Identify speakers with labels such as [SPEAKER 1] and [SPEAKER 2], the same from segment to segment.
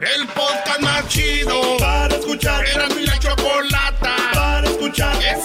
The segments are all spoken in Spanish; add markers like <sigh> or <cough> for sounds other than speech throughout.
[SPEAKER 1] El podcast más chido para escuchar. Era mi la chocolata para escuchar. Es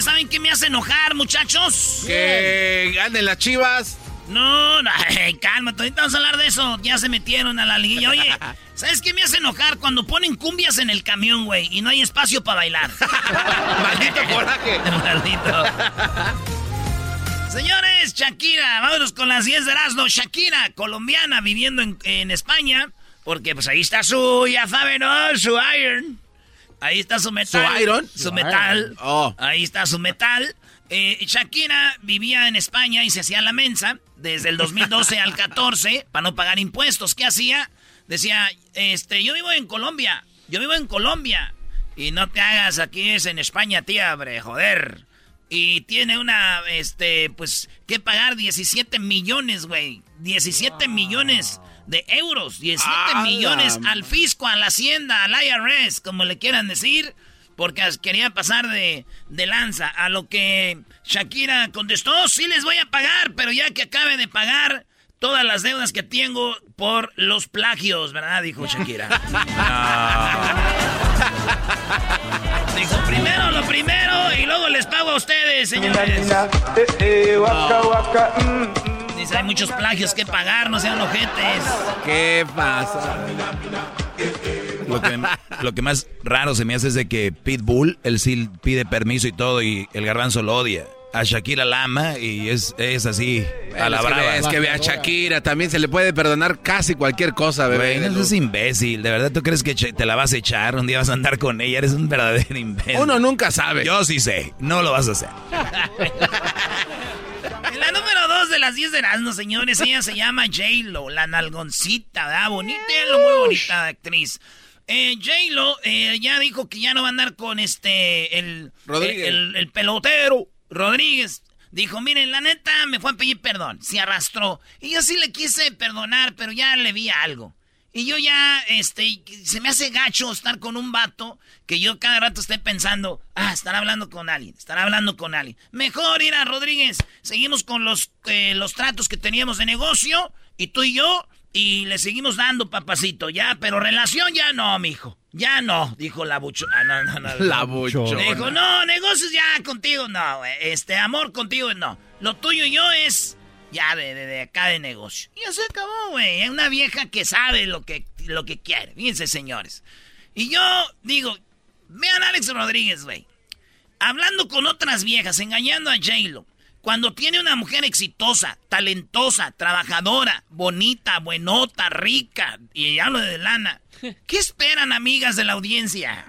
[SPEAKER 2] Oye, ¿saben qué me hace enojar, muchachos?
[SPEAKER 3] Que ganen las chivas.
[SPEAKER 2] No, no, ay, <laughs> cálmate, ahorita vamos a hablar de eso. Ya se metieron a la liguilla. Oye, <laughs> ¿sabes qué me hace enojar? Cuando ponen cumbias en el camión, güey, y no hay espacio para bailar. <laughs>
[SPEAKER 3] Maldito coraje.
[SPEAKER 2] Maldito. Señores, Shakira, vámonos con las 10 de Erasmo. Shakira, colombiana, viviendo en, en España, porque pues ahí está su, ya saben, ¿no? Su iron. Ahí está su metal.
[SPEAKER 3] ¿Su iron?
[SPEAKER 2] Su
[SPEAKER 3] Su
[SPEAKER 2] metal.
[SPEAKER 3] iron. Oh.
[SPEAKER 2] Ahí está su metal. Eh, Shakira vivía en España y se hacía la mensa desde el 2012 al 14 para no pagar impuestos. ¿Qué hacía? Decía, este, yo vivo en Colombia, yo vivo en Colombia. Y no te hagas aquí es en España, tía, hombre, joder. Y tiene una, este, pues, que pagar 17 millones, güey. 17 millones de euros. 17
[SPEAKER 3] ¡A
[SPEAKER 2] millones
[SPEAKER 3] la
[SPEAKER 2] al fisco, a la hacienda, al IRS, como le quieran decir. Porque as- quería pasar de, de lanza. A lo que Shakira contestó, sí les voy a pagar, pero ya que acabe de pagar todas las deudas que tengo por los plagios, ¿verdad? Dijo Shakira. <laughs> Dijo, primero lo primero y luego les pago a ustedes, señores. Dice, hay muchos plagios que pagar, no sean ojetes.
[SPEAKER 3] ¿Qué pasa?
[SPEAKER 4] Lo que, lo que más raro se me hace es de que Pitbull, él sí pide permiso y todo, y el garbanzo lo odia. A Shakira la ama y es, es así, a la
[SPEAKER 3] es, que
[SPEAKER 4] brava.
[SPEAKER 3] ve, es que ve a Shakira, también se le puede perdonar casi cualquier cosa, bebé.
[SPEAKER 4] Güey, no seas imbécil. ¿De verdad tú crees que te la vas a echar? Un día vas a andar con ella. Eres un verdadero imbécil.
[SPEAKER 3] Uno nunca sabe.
[SPEAKER 4] Yo sí sé. No lo vas a hacer. <laughs>
[SPEAKER 2] las 10 de Erasmo, señores, ella se llama J-Lo, la nalgoncita, ¿verdad? Bonita, lo muy bonita actriz. Eh, J-Lo eh, ya dijo que ya no va a andar con este, el,
[SPEAKER 3] Rodríguez.
[SPEAKER 2] el, el pelotero, Rodríguez. Dijo, miren, la neta me fue a pedir perdón, se arrastró. Y yo sí le quise perdonar, pero ya le vi algo. Y yo ya, este, se me hace gacho estar con un vato que yo cada rato esté pensando, ah, estará hablando con alguien, estará hablando con alguien. Mejor ir a Rodríguez, seguimos con los, eh, los tratos que teníamos de negocio, y tú y yo, y le seguimos dando, papacito, ya, pero relación ya no, mijo. Ya no, dijo la bucho. Ah, no, no, no. <laughs>
[SPEAKER 3] La buchona.
[SPEAKER 2] Dijo, no, negocios ya contigo no, güey. Este, amor contigo no. Lo tuyo y yo es ya de, de, de acá de negocio. Y se acabó, güey. Es una vieja que sabe lo que, lo que quiere. Fíjense, señores. Y yo digo, vean Alex Rodríguez, güey. Hablando con otras viejas, engañando a J-Lo. Cuando tiene una mujer exitosa, talentosa, trabajadora, bonita, buenota, rica, y hablo de lana, ¿qué esperan, amigas de la audiencia?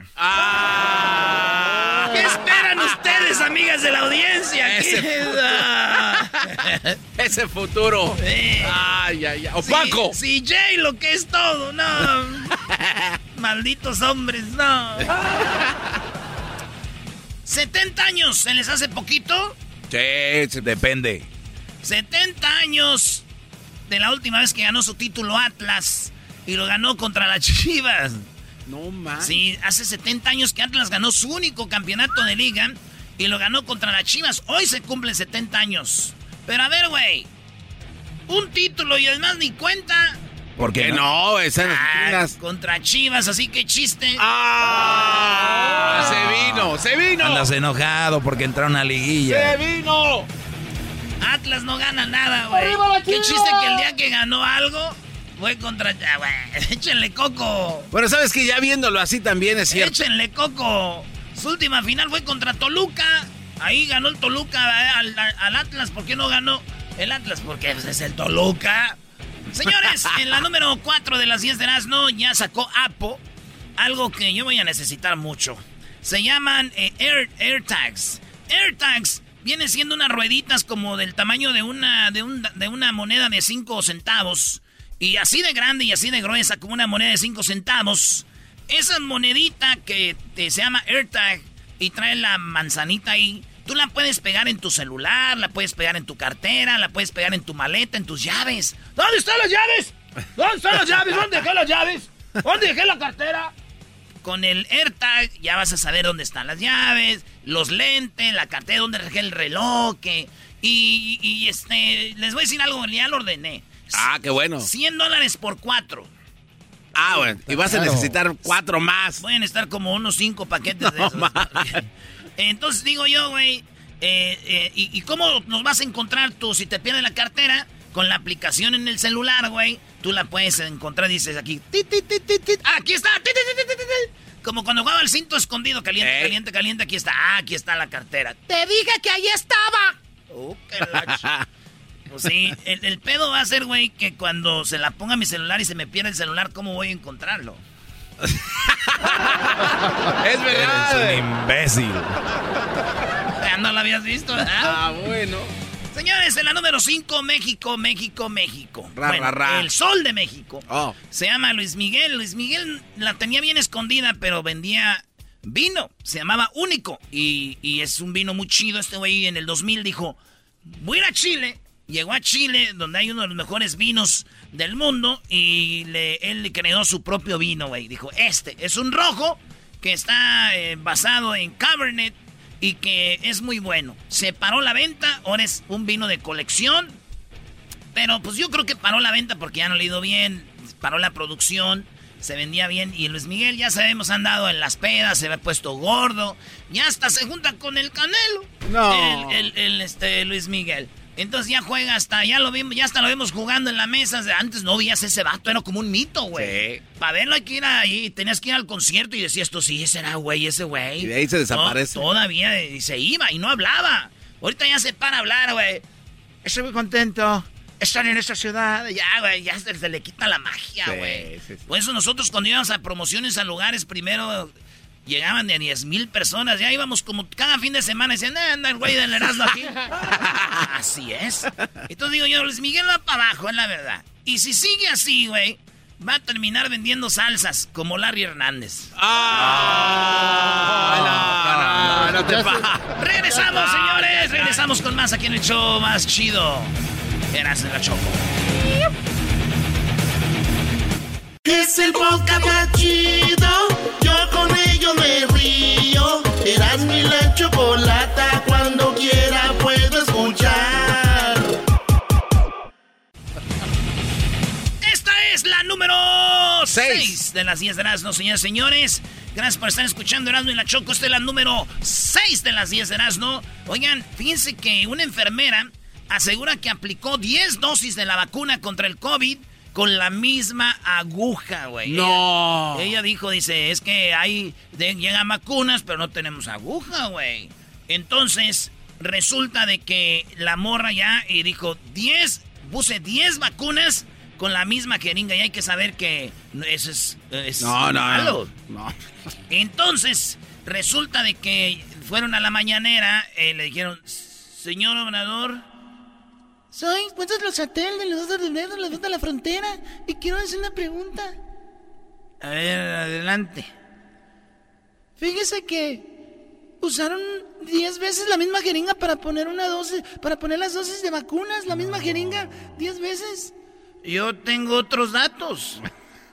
[SPEAKER 2] las amigas de la audiencia.
[SPEAKER 3] Ese, Ese futuro. Ay, ay, ay. Opaco.
[SPEAKER 2] Sí, Jay lo que es todo, no. <laughs> Malditos hombres, no. 70 años, ¿se les hace poquito?
[SPEAKER 4] Sí, depende.
[SPEAKER 2] 70 años de la última vez que ganó su título Atlas y lo ganó contra las Chivas.
[SPEAKER 3] No más.
[SPEAKER 2] Sí, hace 70 años que Atlas ganó su único campeonato de liga y lo ganó contra las Chivas. Hoy se cumplen 70 años. Pero a ver, güey. Un título y además ni cuenta.
[SPEAKER 3] ¿Por qué no? Esas
[SPEAKER 2] ah, contra Chivas, así que chiste.
[SPEAKER 3] ¡Ah! Se vino, se vino.
[SPEAKER 4] Andas enojado porque entraron a liguilla.
[SPEAKER 3] ¡Se vino!
[SPEAKER 2] Atlas no gana nada, güey. Qué chiste que el día que ganó algo fue contra. güey, <laughs> échenle coco.
[SPEAKER 3] Bueno, sabes que ya viéndolo así también es cierto.
[SPEAKER 2] Échenle coco. Su última final fue contra Toluca. Ahí ganó el Toluca eh, al, Atlas. ¿Por qué no ganó el Atlas? Porque es el Toluca. Señores, <laughs> en la número 4 de las 10 de Erasmo ya sacó Apo. Algo que yo voy a necesitar mucho. Se llaman eh, Air, AirTags. AirTags viene siendo unas rueditas como del tamaño de una, de, de una moneda de 5 centavos. Y así de grande y así de gruesa como una moneda de 5 centavos. Esa monedita que te, se llama AirTag y trae la manzanita ahí, tú la puedes pegar en tu celular, la puedes pegar en tu cartera, la puedes pegar en tu maleta, en tus llaves. ¿Dónde están las llaves? ¿Dónde están las llaves? ¿Dónde dejé las llaves? ¿Dónde dejé la cartera? Con el AirTag ya vas a saber dónde están las llaves, los lentes, la cartera, dónde dejé el reloj. y, y, este, les voy a decir algo, ya lo ordené.
[SPEAKER 3] Ah, qué bueno.
[SPEAKER 2] 100 dólares por cuatro.
[SPEAKER 3] Ah, bueno. Y vas a necesitar cuatro más.
[SPEAKER 2] Pueden estar como unos cinco paquetes de esos. <laughs> Entonces digo yo, güey, eh, eh, ¿y, cómo nos vas a encontrar tú si te pierde la cartera? Con la aplicación en el celular, güey. Tú la puedes encontrar, dices aquí. aquí está. Como cuando jugaba el cinto escondido, caliente, eh. caliente, caliente, aquí está. Ah, aquí está la cartera. Te dije que ahí estaba. <laughs> Oh, qué pues sí, el, pedo va a ser, güey, que cuando se la ponga mi celular y se me pierda el celular, ¿cómo voy a encontrarlo?
[SPEAKER 3] es verdad.
[SPEAKER 4] Eres un imbécil.
[SPEAKER 2] Ya no lo habías visto, ¿verdad?
[SPEAKER 3] Ah, bueno.
[SPEAKER 2] Señores, en la número 5, México, México, México. bueno, El sol de México. Oh. Se llama Luis Miguel. Luis Miguel la tenía bien escondida, pero vendía vino. Se llamaba Único. Y, y es un vino muy chido. Este güey en el 2000 dijo, voy a ir a Chile Llegó a Chile, donde hay uno de los mejores vinos del mundo, y le, él creó su propio vino, güey. Dijo, este es un rojo que está eh, basado en Cabernet y que es muy bueno. Se paró la venta, ahora es un vino de colección. Pero pues yo creo que paró la venta porque ya no le ha ido bien, paró la producción, se vendía bien. Y Luis Miguel, ya sabemos, ha andado en las pedas, se ve puesto gordo, ya hasta se junta con el Canelo. No. el este, Luis Miguel. Entonces ya juega hasta, ya lo vimos, ya hasta lo vemos jugando en la mesa. Antes no veías ese vato, era como un mito, güey. Sí. Para verlo hay que ir ahí, tenías que ir al concierto y decías tú, sí, ese era güey, ese güey.
[SPEAKER 3] Y de ahí se desaparece.
[SPEAKER 2] todavía y se iba y no hablaba. Ahorita ya se para hablar, güey. Estoy muy contento. Estar en esta ciudad, ya, güey, ya se, le quita la magia, güey. Por eso nosotros cuando íbamos a promociones a lugares, primero Llegaban de 10 mil personas, ya íbamos como cada fin de semana, decían, eh, anda el güey del Erasmo aquí. <laughs> así es. Entonces digo yo, Luis Miguel va para abajo, es la verdad. Y si sigue así, güey, va a terminar vendiendo salsas como Larry Hernández.
[SPEAKER 3] ¡Ah! no, no, te
[SPEAKER 2] Regresamos, señores, regresamos con más aquí en el show más chido. Eras de la Choco.
[SPEAKER 1] Es el podcast más chido. Yo Mi la chocolata. Cuando quiera puedo escuchar.
[SPEAKER 2] Esta es la número 6 de las 10 de Erasmo, señores y señores. Gracias por estar escuchando Erasmo y la Choco. Esta es la número 6 de las 10 de Erasmo. Oigan, fíjense que una enfermera asegura que aplicó 10 dosis de la vacuna contra el COVID con la misma aguja, güey.
[SPEAKER 3] No.
[SPEAKER 2] Ella, dijo, dice, es que hay, llegan vacunas, pero no tenemos aguja, güey. Entonces, resulta de que la morra ya y dijo, 10, puse 10 vacunas con la misma jeringa y hay que saber que eso es,
[SPEAKER 3] no, no, No.
[SPEAKER 2] Entonces, resulta de que fueron a la mañanera, eh, le dijeron, señor gobernador,
[SPEAKER 5] soy Cuentos Los Satel de los dos de enero, los dos de la frontera, y quiero hacer una pregunta.
[SPEAKER 2] A ver, adelante.
[SPEAKER 5] Fíjese que usaron 10 veces la misma jeringa para poner una dosis, para poner las dosis de vacunas, la misma jeringa 10 veces.
[SPEAKER 2] Yo tengo otros datos.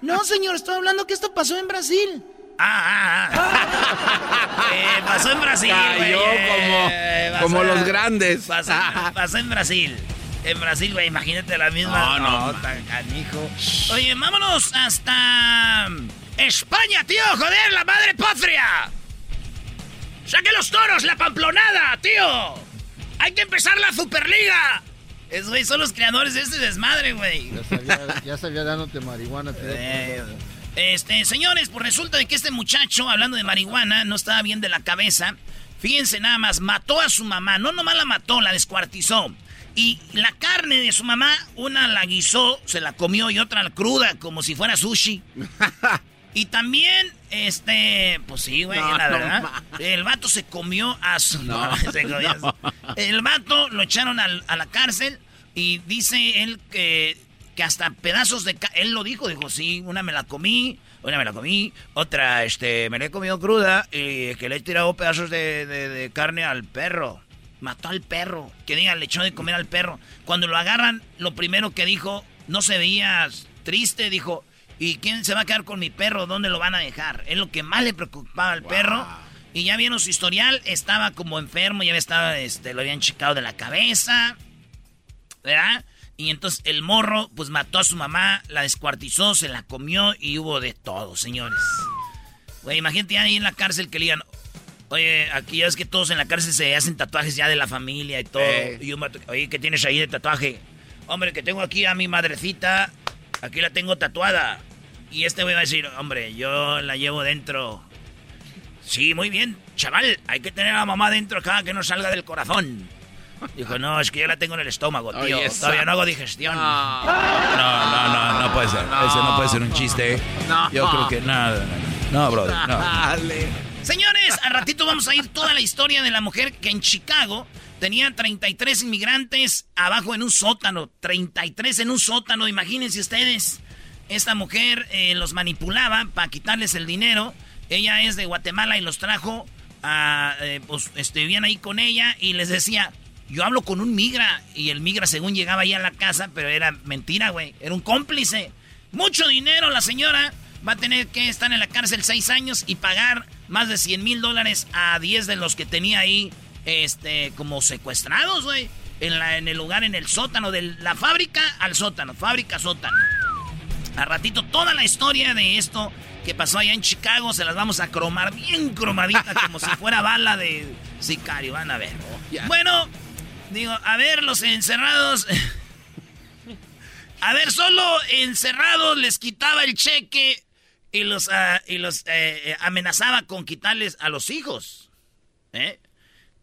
[SPEAKER 5] No, señor, estoy hablando que esto pasó en Brasil.
[SPEAKER 2] Ah, ah, ah. <laughs> eh, pasó en Brasil.
[SPEAKER 3] Cayó como,
[SPEAKER 2] eh,
[SPEAKER 3] como los grandes.
[SPEAKER 2] Pasó, <laughs> pasó, en Brasil. En Brasil, güey, imagínate la misma. No, no, tan canijo. Oye, vámonos hasta España, tío, joder, la madre patria. ¡Saque los toros, la pamplonada, tío! ¡Hay que empezar la Superliga! Es, güey, son los creadores de este desmadre, güey.
[SPEAKER 6] Ya sabía, ya sabía dándote marihuana, tío. Eh,
[SPEAKER 2] este, señores, pues resulta de que este muchacho, hablando de marihuana, no estaba bien de la cabeza. Fíjense nada más, mató a su mamá. No nomás la mató, la descuartizó. Y la carne de su mamá, una la guisó, se la comió y otra cruda, como si fuera sushi. <laughs> y también, este, pues sí, güey, la verdad. el vato <laughs> se comió a su... No, El vato lo echaron a la cárcel y dice él que que hasta pedazos de... Él lo dijo, dijo, sí, una me la comí, una me la comí, otra, este, me la he comido cruda y que le he tirado pedazos de, carne al perro. Mató al perro, que diga, le echó de comer al perro. Cuando lo agarran, lo primero que dijo, no se veía triste, dijo, ¿y quién se va a quedar con mi perro? ¿Dónde lo van a dejar? Es lo que más le preocupaba al perro. Y ya vieron su historial, estaba como enfermo, ya estaba, este, lo habían checado de la cabeza, ¿verdad? Y entonces el morro, pues mató a su mamá, la descuartizó, se la comió y hubo de todo, señores. Güey, imagínate ahí en la cárcel que le digan, oye, aquí ya es que todos en la cárcel se hacen tatuajes ya de la familia y todo. Y oye, ¿qué tienes ahí de tatuaje? Hombre, que tengo aquí a mi madrecita, aquí la tengo tatuada. Y este güey va a decir, hombre, yo la llevo dentro. Sí, muy bien, chaval, hay que tener a la mamá dentro acá que no salga del corazón. Dijo, no, es que yo la tengo en el estómago, tío. Todavía no hago digestión. No,
[SPEAKER 4] no, no, no, puede ser. Ese no puede ser un chiste. No. Yo creo que nada. No, no brother, no.
[SPEAKER 2] Señores, al ratito vamos a ir toda la historia de la mujer que en Chicago tenía 33 inmigrantes abajo en un sótano. 33 en un sótano, imagínense ustedes. Esta mujer eh, los manipulaba para quitarles el dinero. Ella es de Guatemala y los trajo a, eh, pues, este, vivían ahí con ella y les decía, yo hablo con un migra y el migra según llegaba ahí a la casa, pero era mentira, güey. Era un cómplice. Mucho dinero la señora. Va a tener que estar en la cárcel seis años y pagar más de 100 mil dólares a 10 de los que tenía ahí este, como secuestrados, güey. En, en el lugar, en el sótano, de la fábrica al sótano, fábrica, sótano. A ratito toda la historia de esto que pasó allá en Chicago se las vamos a cromar bien cromadita como si fuera bala de sicario, van a ver. Bueno, Digo, a ver, los encerrados. <laughs> a ver, solo encerrados les quitaba el cheque y los, ah, y los eh, eh, amenazaba con quitarles a los hijos. ¿Eh?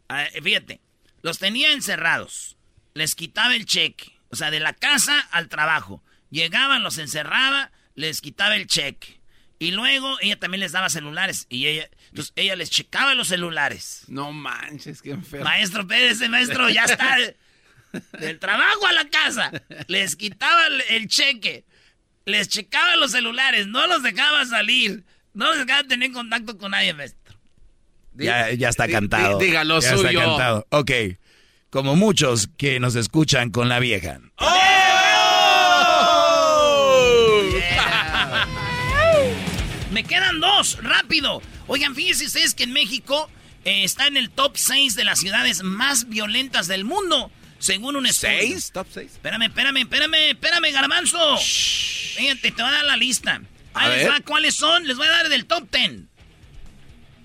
[SPEAKER 2] Ah, fíjate, los tenía encerrados. Les quitaba el cheque. O sea, de la casa al trabajo. Llegaban, los encerraba, les quitaba el cheque. Y luego ella también les daba celulares. Y ella, entonces ella les checaba los celulares.
[SPEAKER 3] No manches, qué enfermo.
[SPEAKER 2] Maestro Pérez, maestro ya está. <laughs> Del trabajo a la casa. Les quitaba el cheque. Les checaba los celulares. No los dejaba salir. No los dejaba tener contacto con nadie, maestro.
[SPEAKER 4] Ya, ya está cantado.
[SPEAKER 3] Dígalo ya suyo. Está cantado.
[SPEAKER 4] Ok. Como muchos que nos escuchan con la vieja. ¡Oh!
[SPEAKER 2] Me quedan dos, rápido. Oigan, fíjense ustedes que en México eh, está en el top 6 de las ciudades más violentas del mundo, según un estudio.
[SPEAKER 3] ¿Seis? ¿Top 6?
[SPEAKER 2] Espérame, espérame, espérame, espérame, garbanzo. Fíjate, te voy a dar la lista. Ahí les va cuáles son. Les voy a dar del top 10.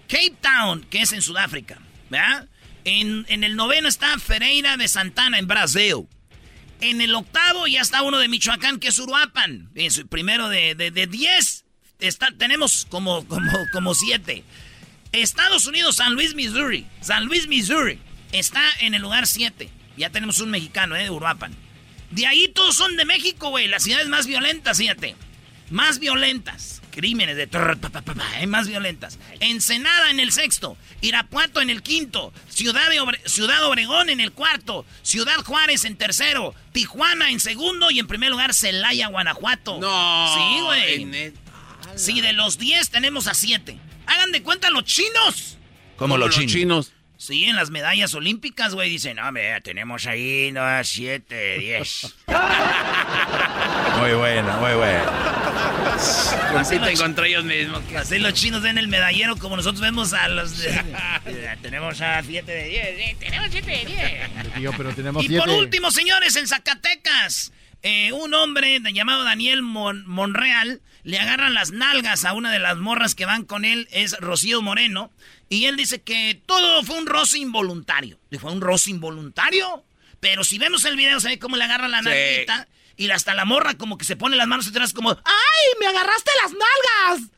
[SPEAKER 2] Cape Town, que es en Sudáfrica. ¿Verdad? En, el noveno está Ferreira de Santana, en Brasil. En el octavo ya está uno de Michoacán, que es Uruapan. Es el primero de 10 tenemos como, como, como siete. Estados Unidos, San Luis, Missouri. San Luis, Missouri. Está en el lugar siete. Ya tenemos un mexicano, ¿eh? De Uruapan. De ahí todos son de México, güey. Las ciudades más violentas, fíjate. Más violentas. crímenes de eh, más violentas. Ensenada en el sexto, Irapuato en el quinto, Ciudad, de Ciudad Obregón en el cuarto, Ciudad Juárez en tercero, Tijuana en segundo y en primer lugar Celaya, Guanajuato.
[SPEAKER 3] No.
[SPEAKER 2] Sí, güey. Sí, de los 10 tenemos a 7. Hagan de cuenta los chinos.
[SPEAKER 4] Como los, chinos?
[SPEAKER 2] Sí, en las medallas olímpicas, güey, dicen, no, mira, tenemos ahí, no, 7, 10.
[SPEAKER 4] muy bueno, muy bueno.
[SPEAKER 2] Así contra ellos mismos. Así los chinos ven el medallero como nosotros vemos a los de... <laughs> tenemos a 7 de 10, tenemos 7 de 10.
[SPEAKER 6] pero tenemos
[SPEAKER 2] y por último, señores, en Zacatecas, eh, un hombre llamado Daniel Monreal le agarran las nalgas a una de las morras que van con él, es Rocío Moreno, y él dice que todo fue un roce involuntario. ¿Le fue un roce involuntario? Pero si vemos el video, se ve cómo le agarra la nalguita y hasta la morra como que se pone las manos atrás como, ¡ay, me agarraste las nalgas!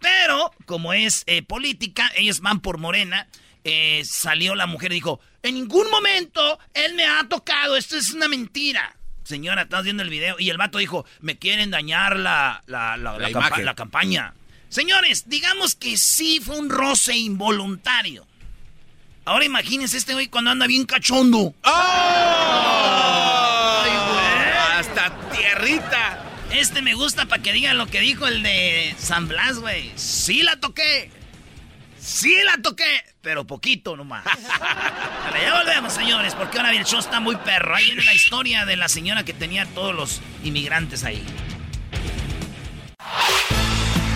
[SPEAKER 2] Pero, como es eh, política, ellos van por Morena, eh, salió la mujer y dijo, en ningún momento él me ha tocado, esto es una mentira. Señora, estás viendo el video. Y el vato dijo, me quieren dañar la, la, la, campaña. Señores, digamos que sí fue un roce involuntario. Ahora imagínense este güey cuando anda bien cachondo.
[SPEAKER 3] ¡Ay, güey! Hasta tierrita.
[SPEAKER 2] Este me gusta para que digan lo que dijo el de San Blas, güey. Sí la toqué. Sí la toqué, pero poquito nomás. vale, ya volvemos, señores, porque ahora el show está muy perro. Ahí viene la historia de la señora que tenía todos los inmigrantes ahí.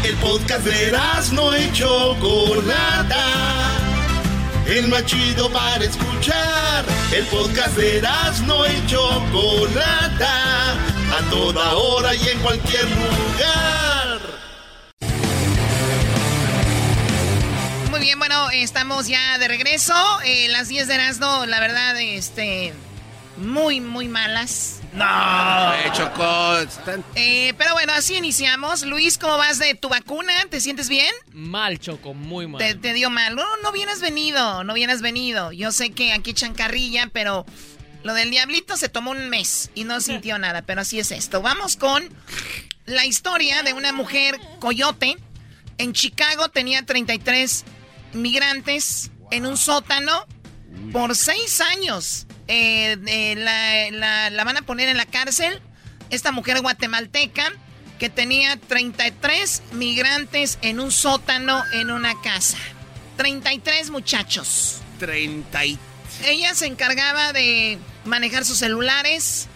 [SPEAKER 1] El podcast de no hecho Chocolata. El más chido para escuchar. El podcast de no hecho Chocolata. A toda hora y en cualquier lugar.
[SPEAKER 2] Bien, bueno, estamos ya de regreso. Eh, las 10 de Erasmo, la verdad, este. Muy, muy malas.
[SPEAKER 3] No, eh, Chocó.
[SPEAKER 2] Eh, pero bueno, así iniciamos. Luis, ¿cómo vas de tu vacuna? ¿Te sientes bien?
[SPEAKER 7] Mal, Choco, muy mal.
[SPEAKER 2] Te, dio mal. No, no vienes venido, no vienes venido. Yo sé que aquí echan carrilla, pero lo del diablito se tomó un mes y no sintió nada, pero así es esto. Vamos con la historia de una mujer coyote. En Chicago tenía 33 migrantes en un sótano por seis años. Eh, eh, la, van a poner en la cárcel. Esta mujer guatemalteca que tenía 33 migrantes en un sótano en una casa. 33 muchachos.
[SPEAKER 3] 30
[SPEAKER 2] Ella se encargaba de manejar sus celulares,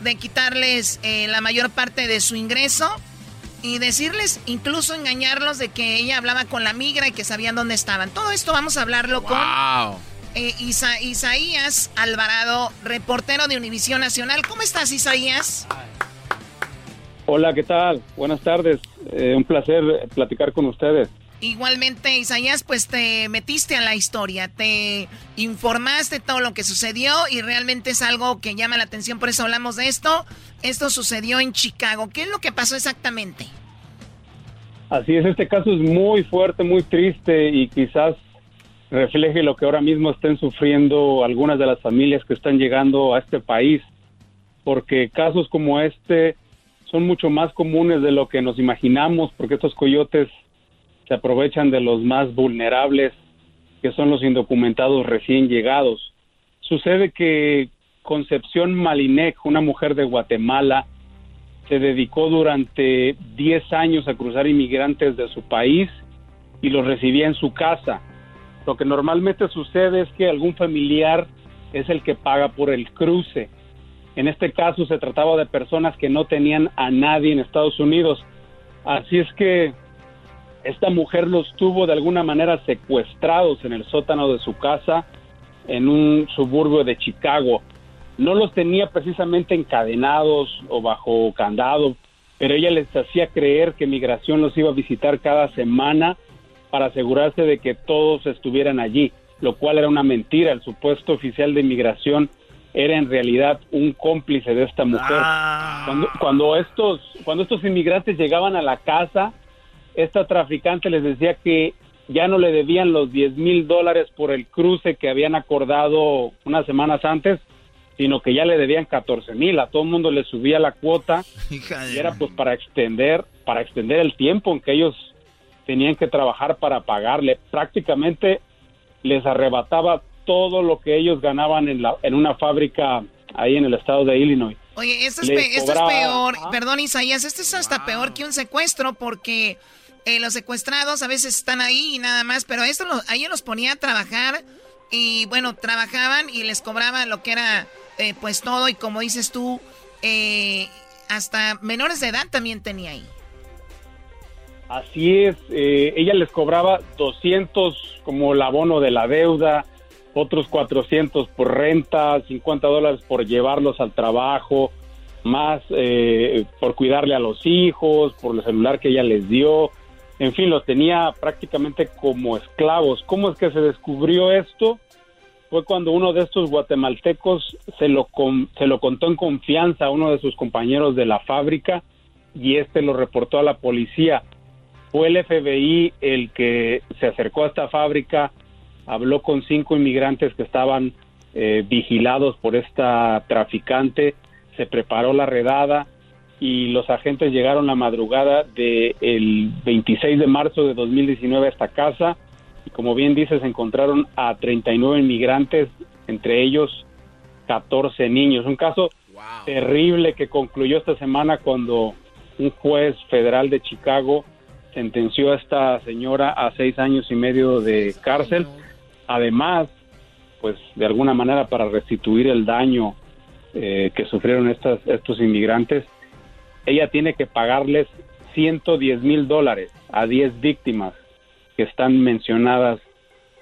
[SPEAKER 2] de quitarles eh, la mayor parte de su ingreso y decirles, incluso engañarlos de que ella hablaba con la migra y que sabían dónde estaban. Todo esto vamos a hablarlo con eh, Isaías Alvarado, reportero de Univisión Nacional. ¿Cómo estás, Isaías?
[SPEAKER 8] Hola, ¿qué tal? Buenas tardes. Eh, un placer platicar con ustedes.
[SPEAKER 2] Igualmente, Isaías, pues te metiste a la historia, te informaste todo lo que sucedió y realmente es algo que llama la atención, por eso hablamos de esto. Esto sucedió en Chicago. ¿Qué es lo que pasó exactamente?
[SPEAKER 8] Así es, este caso es muy fuerte, muy triste y quizás refleje lo que ahora mismo estén sufriendo algunas de las familias que están llegando a este país, porque casos como este son mucho más comunes de lo que nos imaginamos, porque estos coyotes se aprovechan de los más vulnerables, que son los indocumentados recién llegados. Sucede que Concepción Malinec, una mujer de Guatemala, se dedicó durante 10 años a cruzar inmigrantes de su país y los recibía en su casa. Lo que normalmente sucede es que algún familiar es el que paga por el cruce. En este caso se trataba de personas que no tenían a nadie en Estados Unidos. Así es que esta mujer los tuvo de alguna manera secuestrados en el sótano de su casa en un suburbio de Chicago. No los tenía precisamente encadenados o bajo candado, pero ella les hacía creer que migración los iba a visitar cada semana para asegurarse de que todos estuvieran allí, lo cual era una mentira. El supuesto oficial de migración era en realidad un cómplice de esta mujer. Ah. Cuando, cuando, estos, cuando estos inmigrantes llegaban a la casa, esta traficante les decía que ya no le debían los 10 mil dólares por el cruce que habían acordado unas semanas antes, sino que ya le debían 14 mil, a todo el mundo le subía la cuota <laughs> y era pues para extender, para extender el tiempo en que ellos tenían que trabajar para pagarle. Prácticamente les arrebataba todo lo que ellos ganaban en, la, en una fábrica ahí en el estado de Illinois.
[SPEAKER 9] Oye, esto es, peor, perdón Isaías, esto es hasta peor que un secuestro porque eh, los secuestrados a veces están ahí y nada más, pero esto ahí los ponía a trabajar y bueno, trabajaban y les cobraban lo que era eh, pues todo y como dices tú, eh, hasta menores de edad también tenía ahí.
[SPEAKER 8] Así es, eh, ella les cobraba 200 como el abono de la deuda, otros 400 por renta, 50 dólares por llevarlos al trabajo, más por cuidarle a los hijos, por el celular que ella les dio, en fin, los tenía prácticamente como esclavos. ¿Cómo es que se descubrió esto? fue cuando uno de estos guatemaltecos se lo, se lo contó en confianza a uno de sus compañeros de la fábrica y este lo reportó a la policía. Fue el FBI el que se acercó a esta fábrica, habló con cinco inmigrantes que estaban eh, vigilados por esta traficante, se preparó la redada y los agentes llegaron la madrugada del 26 de marzo de 2019 a esta casa y como bien dices, encontraron a 39 inmigrantes, entre ellos 14 niños. Un caso terrible que concluyó esta semana cuando un juez federal de Chicago sentenció a esta señora a seis años y medio de cárcel. Además, pues de alguna manera para restituir el daño eh, que sufrieron estas, estos inmigrantes, ella tiene que pagarles 110 mil dólares a 10 víctimas que están mencionadas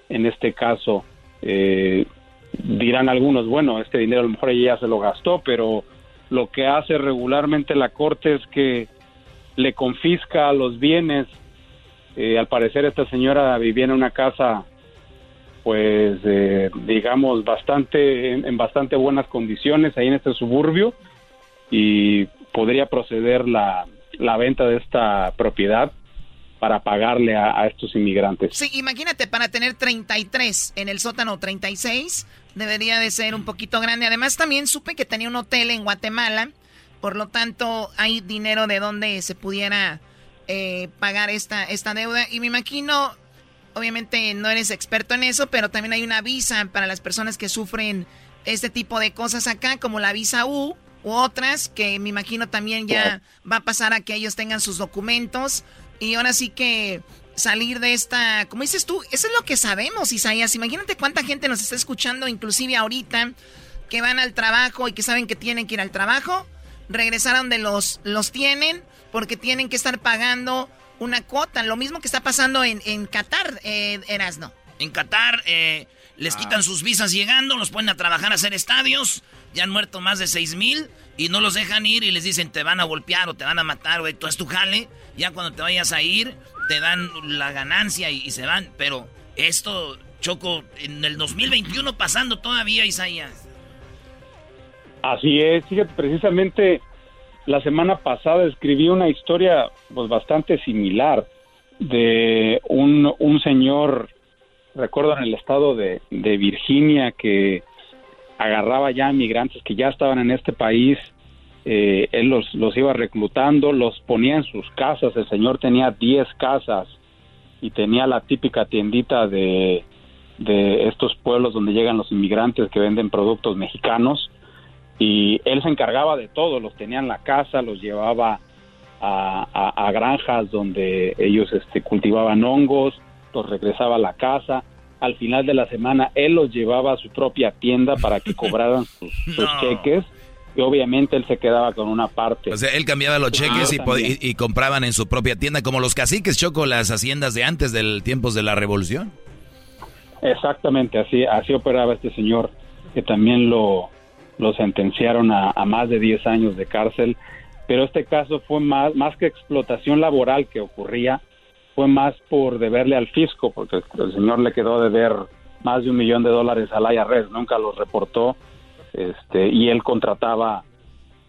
[SPEAKER 8] en este caso. Eh, dirán algunos, bueno, este dinero a lo mejor ella ya se lo gastó, pero lo que hace regularmente la Corte es que le confisca los bienes. Eh, al parecer esta señora vivía en una casa, pues, eh, digamos, bastante, en, bastante buenas condiciones ahí en este suburbio y podría proceder la, la venta de esta propiedad para pagarle a, estos inmigrantes.
[SPEAKER 9] Sí, imagínate, para tener 33 en el sótano 36, debería de ser un poquito grande. Además, también supe que tenía un hotel en Guatemala, por lo tanto, hay dinero de donde se pudiera eh, pagar esta, esta deuda. Y me imagino, obviamente no eres experto en eso, pero también hay una visa para las personas que sufren este tipo de cosas acá, como la visa U u otras, que me imagino también ya va a pasar a que ellos tengan sus documentos y ahora sí que salir de esta, como dices tú, eso es lo que sabemos, Isaías. Imagínate cuánta gente nos está escuchando, inclusive ahorita, que van al trabajo y que saben que tienen que ir al trabajo, regresar a donde los, los tienen, porque tienen que estar pagando una cuota. Lo mismo que está pasando en, en Qatar, eh, Erasno.
[SPEAKER 2] En Qatar eh, les quitan sus visas llegando, los ponen a trabajar a hacer estadios. Ya han muerto más de seis mil y no los dejan ir y les dicen te van a golpear o te van a matar, güey. Tú es tu jale. Ya cuando te vayas a ir, te dan la ganancia y, se van. Pero esto, Choco, en el 2021 pasando todavía, Isaías.
[SPEAKER 8] Así es, fíjate, precisamente la semana pasada escribí una historia pues bastante similar de un, un señor, recuerdo en el estado de, de Virginia, que agarraba ya migrantes que ya estaban en este país eh, él los, los iba reclutando, los ponía en sus casas, el señor tenía 10 casas y tenía la típica tiendita de, de estos pueblos donde llegan los inmigrantes que venden productos mexicanos y él se encargaba de todo, los tenía en la casa, los llevaba a, a, granjas donde ellos este, cultivaban hongos, los regresaba a la casa, al final de la semana él los llevaba a su propia tienda para que <laughs> cobraran sus, sus cheques y obviamente él se quedaba con una parte.
[SPEAKER 4] O sea, él cambiaba los cheques y, compraban en su propia tienda, como los caciques, Choco, las haciendas de antes del tiempos de la revolución.
[SPEAKER 8] Exactamente, así, así operaba este señor, que también lo, lo sentenciaron a, más de 10 años de cárcel, pero este caso fue más, más que explotación laboral que ocurría, fue más por deberle al fisco, porque el señor le quedó de ver más de un millón de dólares al IRS, nunca lo reportó este, y él contrataba,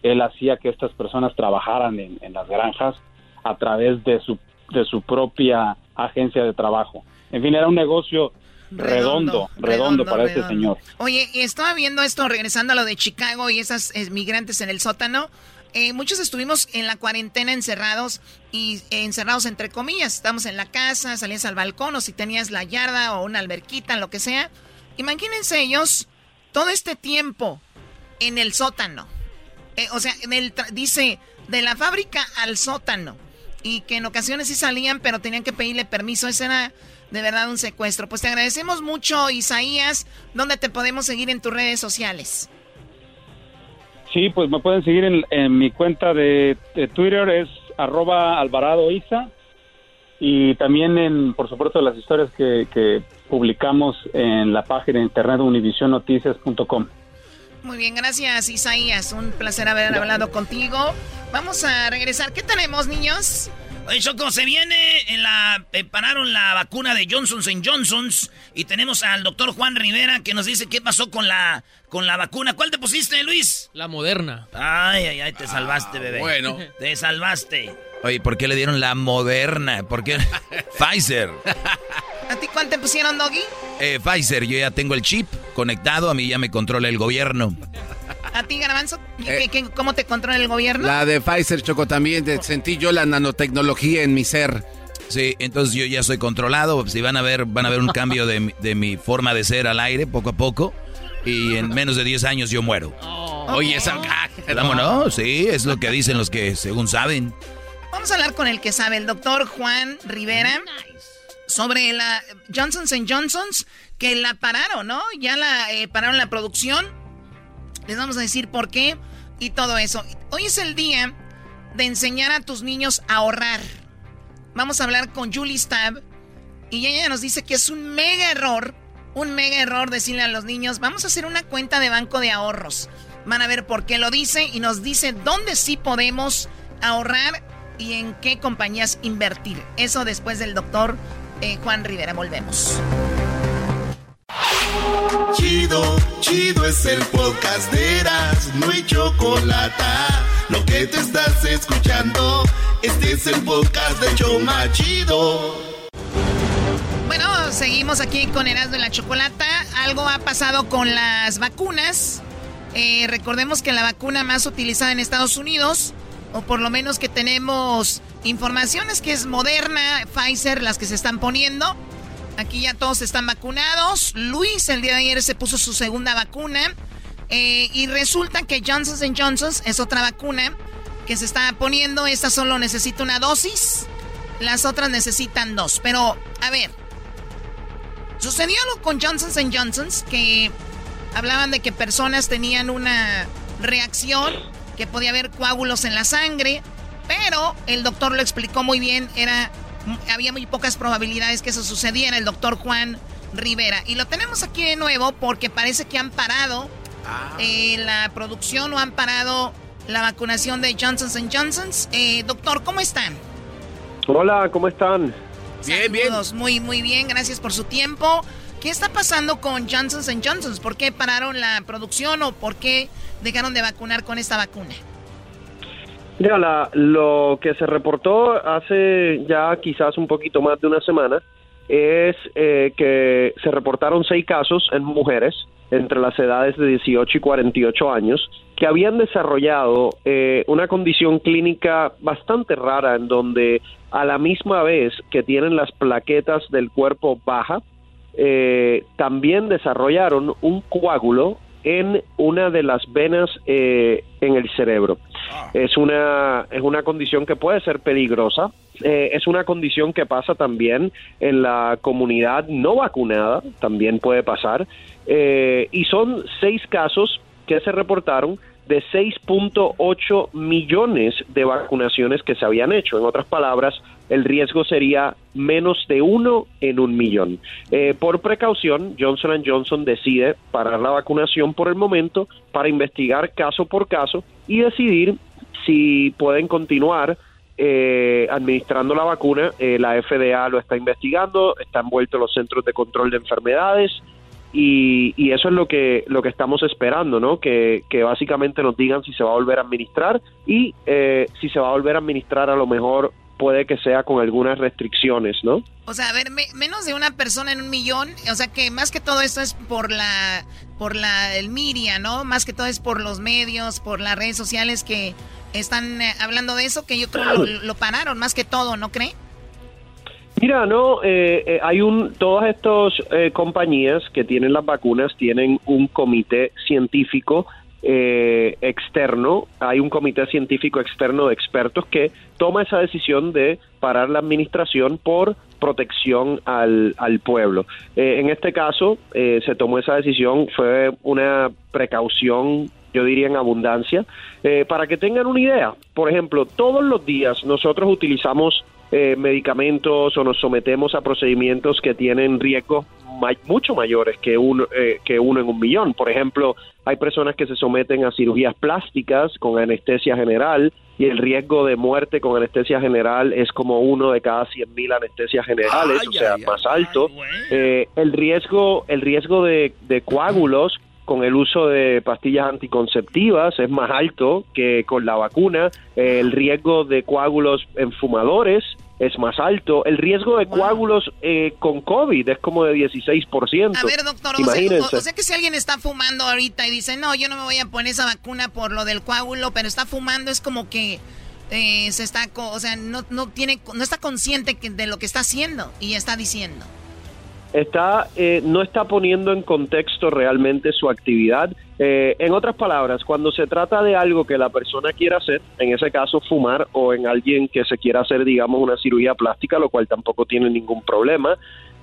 [SPEAKER 8] él hacía que estas personas trabajaran en, las granjas a través de su, de su propia agencia de trabajo. En fin, era un negocio redondo, redondo, para ese señor.
[SPEAKER 9] Oye, estaba viendo esto, regresando a lo de Chicago y esas eh, migrantes en el sótano. Eh, muchos estuvimos en la cuarentena encerrados y eh, encerrados entre comillas. Estamos en la casa, salías al balcón o si tenías la yarda o una alberquita, lo que sea. Imagínense ellos todo este tiempo en el sótano. o sea, dice de la fábrica al sótano. Y que en ocasiones sí salían, pero tenían que pedirle permiso. Ese era de verdad un secuestro. Pues te agradecemos mucho, Isaías. ¿Dónde te podemos seguir en tus redes sociales?
[SPEAKER 8] Sí, pues me pueden seguir en, mi cuenta de, Twitter, es arroba Alvarado. Y también en, por supuesto, las historias que, publicamos en la página de internet univisionnoticias.com.
[SPEAKER 9] Muy bien, gracias Isaías. Un placer haber hablado contigo. Vamos a regresar. ¿Qué tenemos, niños?
[SPEAKER 2] Oye, Choco, se viene en la. Eh, pararon la vacuna de Johnson Johnson's y tenemos al doctor Juan Rivera que nos dice qué pasó con la, con la vacuna. ¿Cuál te pusiste, Luis?
[SPEAKER 7] La moderna.
[SPEAKER 2] Ay, ay, ay, te salvaste, bebé.
[SPEAKER 3] Bueno. <laughs>
[SPEAKER 2] Te salvaste.
[SPEAKER 4] Oye, ¿por qué le dieron la moderna? ¿Por qué? <laughs> Pfizer.
[SPEAKER 9] ¿A ti cuál te pusieron, Doggy?
[SPEAKER 4] Eh, Pfizer, yo ya tengo el chip conectado, a mí ya me controla el gobierno.
[SPEAKER 9] ¿A ti, Garbanzo? Eh, ¿Cómo te controla el gobierno?
[SPEAKER 3] La de Pfizer, Choco, también sentí yo la nanotecnología en mi ser.
[SPEAKER 4] Sí, entonces yo ya soy controlado. Si van a ver, van a ver un cambio de, mi forma de ser al aire poco a poco. Y en menos de 10 años yo muero.
[SPEAKER 3] Oh. Oye, esa...
[SPEAKER 4] no, sí, es lo que dicen los que según saben.
[SPEAKER 9] Vamos a hablar con el que sabe, el doctor Juan Rivera, sobre la Johnson Johnson's, que la pararon, ¿no? Ya la eh, pararon la producción les vamos a decir por qué y todo eso. Hoy es el día de enseñar a tus niños a ahorrar. Vamos a hablar con Julie Stab y ella nos dice que es un mega error, un mega error decirle a los niños, vamos a hacer una cuenta de banco de ahorros. Van a ver por qué lo dice y nos dice dónde sí podemos ahorrar y en qué compañías invertir. Eso después del doctor eh, Juan Rivera. Volvemos.
[SPEAKER 1] Chido, chido es el podcast de Eras, no hay chocolate. Lo que te estás escuchando, este es el podcast de Choma Chido.
[SPEAKER 9] Bueno, seguimos aquí con Erasmo de la Chocolata. Algo ha pasado con las vacunas. Eh, recordemos que la vacuna más utilizada en Estados Unidos, o por lo menos que tenemos informaciones que es Moderna, Pfizer, las que se están poniendo. Aquí ya todos están vacunados. Luis el día de ayer se puso su segunda vacuna. Eh, y resulta que Johnson Johnson es otra vacuna que se está poniendo. Esta solo necesita una dosis. Las otras necesitan dos. Pero, a ver. Sucedió algo con Johnson Johnson que hablaban de que personas tenían una reacción, que podía haber coágulos en la sangre. Pero el doctor lo explicó muy bien. Era había muy pocas probabilidades que eso sucediera, el doctor Juan Rivera. Y lo tenemos aquí de nuevo porque parece que han parado ah. eh, la producción o han parado la vacunación de Johnson Johnson. Eh, doctor, ¿cómo están?
[SPEAKER 10] Hola, ¿cómo están?
[SPEAKER 9] Bien, bien. Muy, muy bien, gracias por su tiempo. ¿Qué está pasando con Johnson Johnson? ¿Por qué pararon la producción o por qué dejaron de vacunar con esta vacuna?
[SPEAKER 10] Mira, lo que se reportó hace ya quizás un poquito más de una semana es eh, que se reportaron seis casos en mujeres entre las edades de 18 y 48 años que habían desarrollado eh, una condición clínica bastante rara en donde a la misma vez que tienen las plaquetas del cuerpo baja, eh, también desarrollaron un coágulo en una de las venas en el cerebro. Es una, es una condición que puede ser peligrosa. Eh, es una condición que pasa también en la comunidad no vacunada, también puede pasar. Eh, y son seis casos que se reportaron de 6.8 millones de vacunaciones que se habían hecho. En otras palabras, el riesgo sería menos de uno en un millón. Eh, por precaución, Johnson Johnson decide parar la vacunación por el momento para investigar caso por caso y decidir si pueden continuar eh, administrando la vacuna. Eh, la FDA lo está investigando, están vueltos los centros de control de enfermedades y, y, eso es lo que lo que estamos esperando, ¿no? Que, que básicamente nos digan si se va a volver a administrar y eh, si se va a volver a administrar a lo mejor puede que sea con algunas restricciones, ¿no?
[SPEAKER 9] O sea, a ver, menos de una persona en un millón, o sea que más que todo esto es por la, por la, el media, ¿no? Más que todo es por los medios, por las redes sociales que están eh, hablando de eso, que yo creo lo, lo pararon más que todo, ¿no cree?
[SPEAKER 10] Mira, no, eh, eh, hay un, todas estas compañías que tienen las vacunas tienen un comité científico externo, hay un comité científico externo de expertos que toma esa decisión de parar la administración por protección al, al pueblo. Eh, en este caso, eh, se tomó esa decisión, fue una precaución yo diría en abundancia. Eh, para que tengan una idea, por ejemplo, todos los días nosotros utilizamos medicamentos o nos sometemos a procedimientos que tienen riesgos mucho mayores que uno, que uno en un millón. Por ejemplo, hay personas que se someten a cirugías plásticas con anestesia general, y el riesgo de muerte con anestesia general es como uno de cada 100 mil anestesias generales, o sea, más alto. Eh, el riesgo, el riesgo de, de coágulos con el uso de pastillas anticonceptivas es más alto que con la vacuna. el riesgo de coágulos en fumadores es más alto. El riesgo de coágulos eh, con COVID es como de 16%.
[SPEAKER 9] A ver, doctor, O, sea, que si alguien está fumando ahorita y dice, no, yo no me voy a poner esa vacuna por lo del coágulo, pero está fumando, es como que eh, se está, o sea, no, no, tiene, no está consciente de lo que está haciendo y está diciendo.
[SPEAKER 10] Está, eh, no está poniendo en contexto realmente su actividad. Eh, en otras palabras, cuando se trata de algo que la persona quiera hacer, en ese caso fumar o en alguien que se quiera hacer, digamos, una cirugía plástica, lo cual tampoco tiene ningún problema,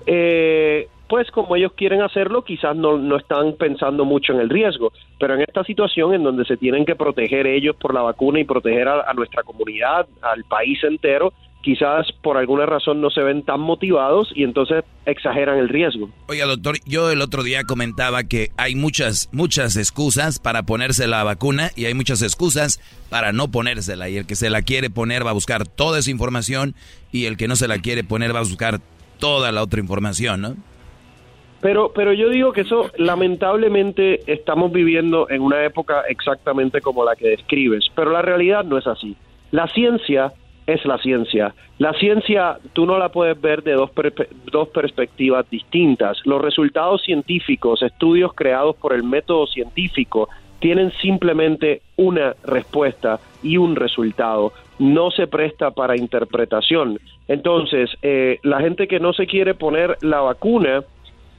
[SPEAKER 10] eh, pues como ellos quieren hacerlo, quizás no, no están pensando mucho en el riesgo, pero en esta situación en donde se tienen que proteger ellos por la vacuna y proteger a nuestra comunidad, al país entero, quizás por alguna razón no se ven tan motivados y entonces exageran el riesgo.
[SPEAKER 4] Oiga, doctor, yo el otro día comentaba que hay muchas, muchas excusas para ponerse la vacuna y hay muchas excusas para no ponérsela. Y el que se la quiere poner va a buscar toda esa información y el que no se la quiere poner va a buscar toda la otra información, ¿no?
[SPEAKER 10] Pero, pero yo digo que eso, lamentablemente, estamos viviendo en una época exactamente como la que describes, pero la realidad no es así. La ciencia es la ciencia. La ciencia tú no la puedes ver de dos, dos perspectivas distintas. Los resultados científicos, estudios creados por el método científico, tienen simplemente una respuesta y un resultado. No se presta para interpretación. Entonces, eh, la gente que no se quiere poner la vacuna,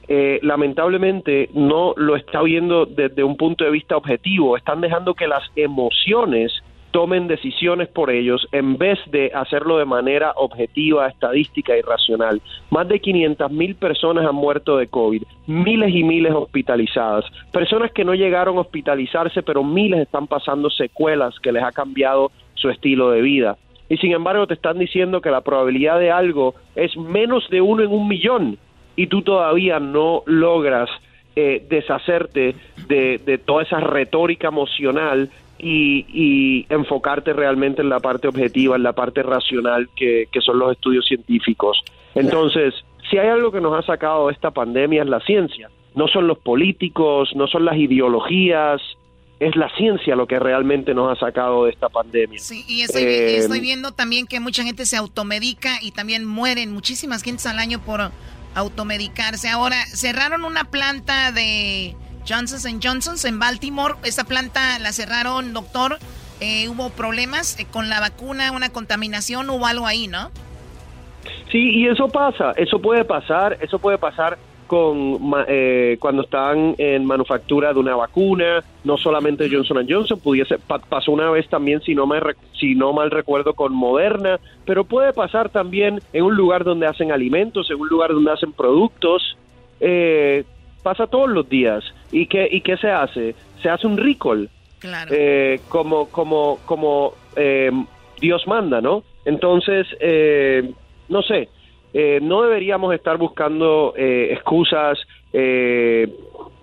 [SPEAKER 10] eh, lamentablemente no lo está viendo desde un punto de vista objetivo. Están dejando que las emociones tomen decisiones por ellos en vez de hacerlo de manera objetiva, estadística y racional. Más de 500 mil personas han muerto de COVID, miles y miles hospitalizadas, personas que no llegaron a hospitalizarse, pero miles están pasando secuelas que les ha cambiado su estilo de vida. Y sin embargo te están diciendo que la probabilidad de algo es menos de uno en un millón y tú todavía no logras eh, deshacerte de, de, toda esa retórica emocional y, enfocarte realmente en la parte objetiva, en la parte racional que, son los estudios científicos. Entonces, si hay algo que nos ha sacado de esta pandemia es la ciencia, no son los políticos, no son las ideologías, es la ciencia lo que realmente nos ha sacado de esta pandemia.
[SPEAKER 9] Sí, y estoy, eh, estoy viendo también que mucha gente se automedica y también mueren muchísimas gentes al año por automedicarse. Ahora, cerraron una planta de Johnson Johnson en Baltimore. Esta planta la cerraron, doctor. Eh, hubo problemas eh, con la vacuna, una contaminación, hubo algo ahí, ¿no?
[SPEAKER 10] Sí, y eso pasa, eso puede pasar, eso puede pasar con eh, cuando están en manufactura de una vacuna, no solamente Johnson Johnson, pudiese pasó una vez también si no me si no mal recuerdo con Moderna, pero puede pasar también en un lugar donde hacen alimentos, en un lugar donde hacen productos, eh, pasa todos los días. ¿Y qué, y qué se hace? Se hace un recall. Eh, como como, como eh, Dios manda, ¿no? Entonces, eh, no sé, no deberíamos estar buscando excusas.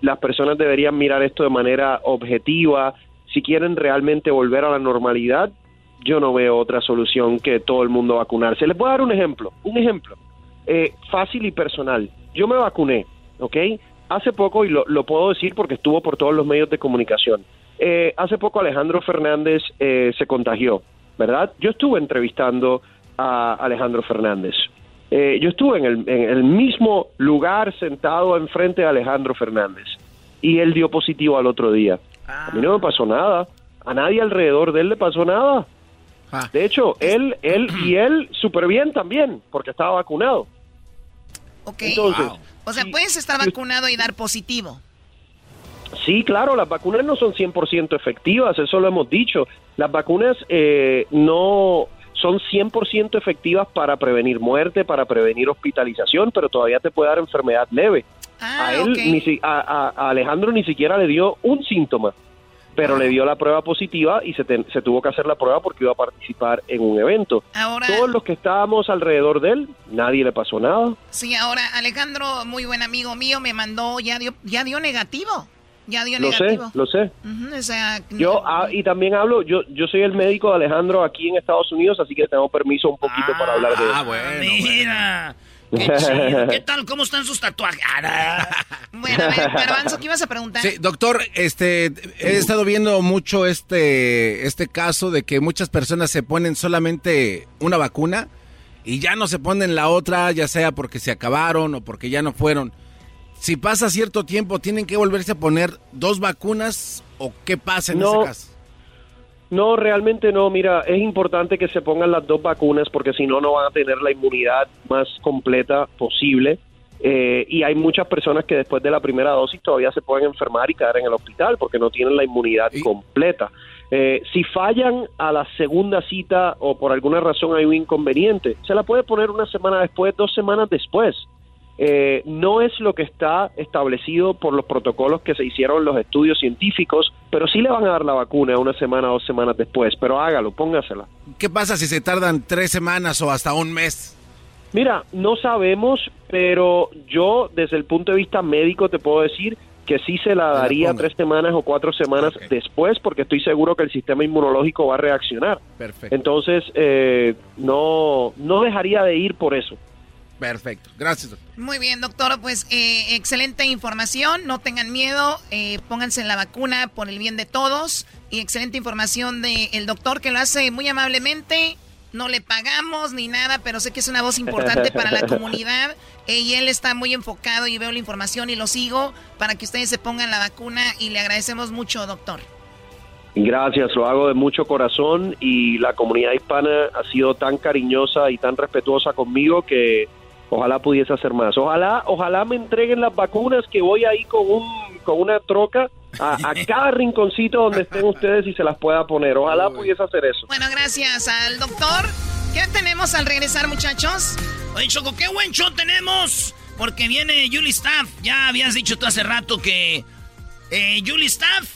[SPEAKER 10] las personas deberían mirar esto de manera objetiva. Si quieren realmente volver a la normalidad, yo no veo otra solución que todo el mundo vacunarse. Les voy a dar un ejemplo, un ejemplo fácil y personal. Yo me vacuné, ¿ok? Hace poco, y lo, puedo decir porque estuvo por todos los medios de comunicación, eh, hace poco Alejandro Fernández eh, se contagió, ¿verdad? Yo estuve entrevistando a Alejandro Fernández. Eh, yo estuve en el, en el mismo lugar sentado enfrente de Alejandro Fernández y él dio positivo al otro día. A mí no me pasó nada, a nadie alrededor de él le pasó nada. De hecho, él, él y él <clears throat> súper bien también, porque estaba vacunado.
[SPEAKER 9] Ok. Entonces, O sea, puedes estar vacunado y dar positivo.
[SPEAKER 10] Sí, claro, las vacunas no son 100% efectivas, eso lo hemos dicho. Las vacunas eh, no son 100% efectivas para prevenir muerte, para prevenir hospitalización, pero todavía te puede dar enfermedad leve.
[SPEAKER 9] Ah,
[SPEAKER 10] a él, ni a, Alejandro ni siquiera le dio un síntoma, pero le dio la prueba positiva y se, se, tuvo que hacer la prueba porque iba a participar en un evento. Todos los que estábamos alrededor de él, nadie le pasó nada.
[SPEAKER 9] Sí, ahora Alejandro, muy buen amigo mío, me mandó, ya dio, ya dio negativo. Ya dio
[SPEAKER 10] lo
[SPEAKER 9] negativo.
[SPEAKER 10] sé, lo sé. yo ah, y también hablo, yo yo soy el médico de Alejandro aquí en Estados Unidos, así que tengo permiso un poquito para hablar de
[SPEAKER 2] Ah, bueno. Mira. Qué, <laughs> ¿Qué tal? ¿Cómo están sus tatuajes? Ah,
[SPEAKER 9] bueno, a ver, Garbanzo, ¿qué ibas a preguntar?
[SPEAKER 3] Sí, doctor, este, he estado viendo mucho este, este caso de que muchas personas se ponen solamente una vacuna y ya no se ponen la otra, ya sea porque se acabaron o porque ya no fueron si pasa cierto tiempo, ¿tienen que volverse a poner dos vacunas o qué pasa en ese caso?
[SPEAKER 10] No, realmente no. Mira, es importante que se pongan las dos vacunas porque si no, no van a tener la inmunidad más completa posible. Eh, y hay muchas personas que después de la primera dosis todavía se pueden enfermar y caer en el hospital porque no tienen la inmunidad completa. Eh, si fallan a la segunda cita o por alguna razón hay un inconveniente, se la puede poner una semana después, dos semanas después. Eh, no es lo que está establecido por los protocolos que se hicieron los estudios científicos, pero sí le van a dar la vacuna una semana o dos semanas después, pero hágalo, póngasela.
[SPEAKER 3] ¿Qué pasa si se tardan tres semanas o hasta un mes?
[SPEAKER 10] Mira, no sabemos, pero yo desde el punto de vista médico te puedo decir que sí se la daría tres semanas o cuatro semanas después, porque estoy seguro que el sistema inmunológico va a reaccionar.
[SPEAKER 3] Perfecto.
[SPEAKER 10] Entonces, eh, no, no dejaría de ir por eso.
[SPEAKER 3] Perfecto, gracias doctor.
[SPEAKER 9] Muy bien doctor, pues eh, excelente información, no tengan miedo, eh, pónganse en la vacuna por el bien de todos. Y excelente información del doctor que lo hace muy amablemente, no le pagamos ni nada, pero sé que es una voz importante para la <laughs> comunidad. Eh, y él está muy enfocado y veo la información y lo sigo para que ustedes se pongan la vacuna y le agradecemos mucho doctor.
[SPEAKER 10] Gracias, lo hago de mucho corazón y la comunidad hispana ha sido tan cariñosa y tan respetuosa conmigo que Ojalá pudiese hacer más. Ojalá, ojalá me entreguen las vacunas que voy ahí con un con una troca a, <laughs> cada rinconcito donde estén ustedes y se las pueda poner. Ojalá pudiese hacer eso.
[SPEAKER 9] Bueno, gracias al doctor. ¿Qué tenemos al regresar, muchachos?
[SPEAKER 2] Oye, Choco, qué buen show tenemos. Porque viene Julie Staff. Ya habías dicho tú hace rato que eh, Julie Staff,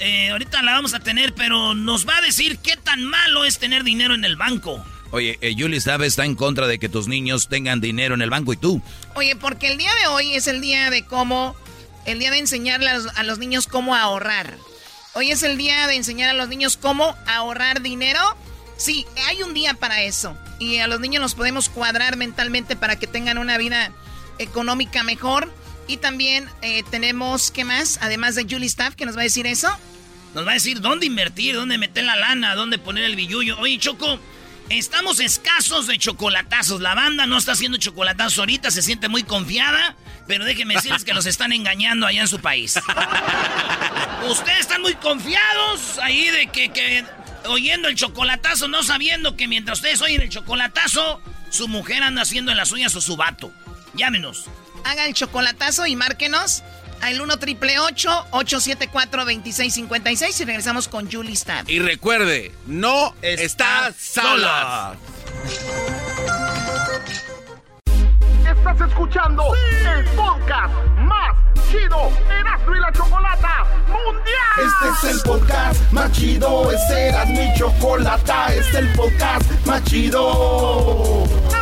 [SPEAKER 2] eh, ahorita la vamos a tener, pero nos va a decir qué tan malo es tener dinero en el banco.
[SPEAKER 4] Oye, eh, Julie sabe está en contra de que tus niños tengan dinero en el banco y tú.
[SPEAKER 9] Oye, porque el día de hoy es el día de cómo, el día de enseñarle a los, niños cómo ahorrar. Hoy es el día de enseñar a los niños cómo ahorrar dinero. Sí, hay un día para eso. Y a los niños los podemos cuadrar mentalmente para que tengan una vida económica mejor. Y también eh, tenemos, ¿qué más? Además de Julie Staff, que nos va a decir eso.
[SPEAKER 2] Nos va a decir dónde invertir, dónde meter la lana, dónde poner el billullo. Oye, Choco, Estamos escasos de chocolatazos. La banda no está haciendo chocolatazos ahorita, se siente muy confiada, pero déjenme decirles que los están engañando allá en su país. Ustedes están muy confiados ahí de que, oyendo el chocolatazo, no sabiendo que mientras ustedes oyen el chocolatazo, su mujer anda haciendo en las uñas o su vato. Llámenos.
[SPEAKER 9] Haga el chocolatazo y márquenos al 1 triple 874 2656 y regresamos con Julie Stab.
[SPEAKER 3] Y recuerde, no estás sola.
[SPEAKER 1] Estás escuchando el podcast más chido Erasmo y la Chocolata Mundial. Este es el podcast más chido, este es Erasmo y Chocolata, este es el podcast más chido con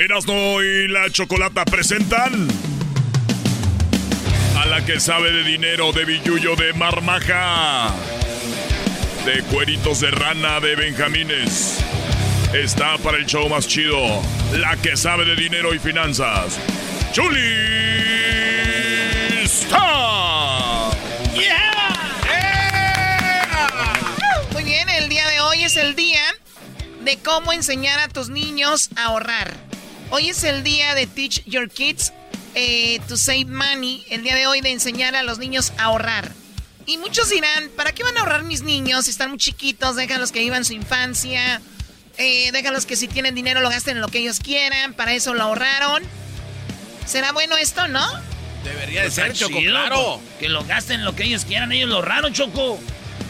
[SPEAKER 1] Erasno y la Chocolata presentan a la que sabe de dinero de Billuyo de Marmaja, de cueritos de rana de Benjamines. Está para el show más chido, la que sabe de dinero y finanzas, Chuli Star.
[SPEAKER 9] Muy bien, el día de hoy es el día de cómo enseñar a tus niños a ahorrar. Hoy es el día de Teach Your Kids eh, to Save Money, el día de hoy de enseñar a los niños a ahorrar. Y muchos dirán, ¿para qué van a ahorrar mis niños si están muy chiquitos? Déjalos que vivan su infancia, eh, déjalos que si tienen dinero lo gasten en lo que ellos quieran, para eso lo ahorraron. ¿Será bueno esto, no?
[SPEAKER 2] Debería de pues ser, Choco, claro. Que lo gasten en lo que ellos quieran, ellos lo ahorraron, Choco.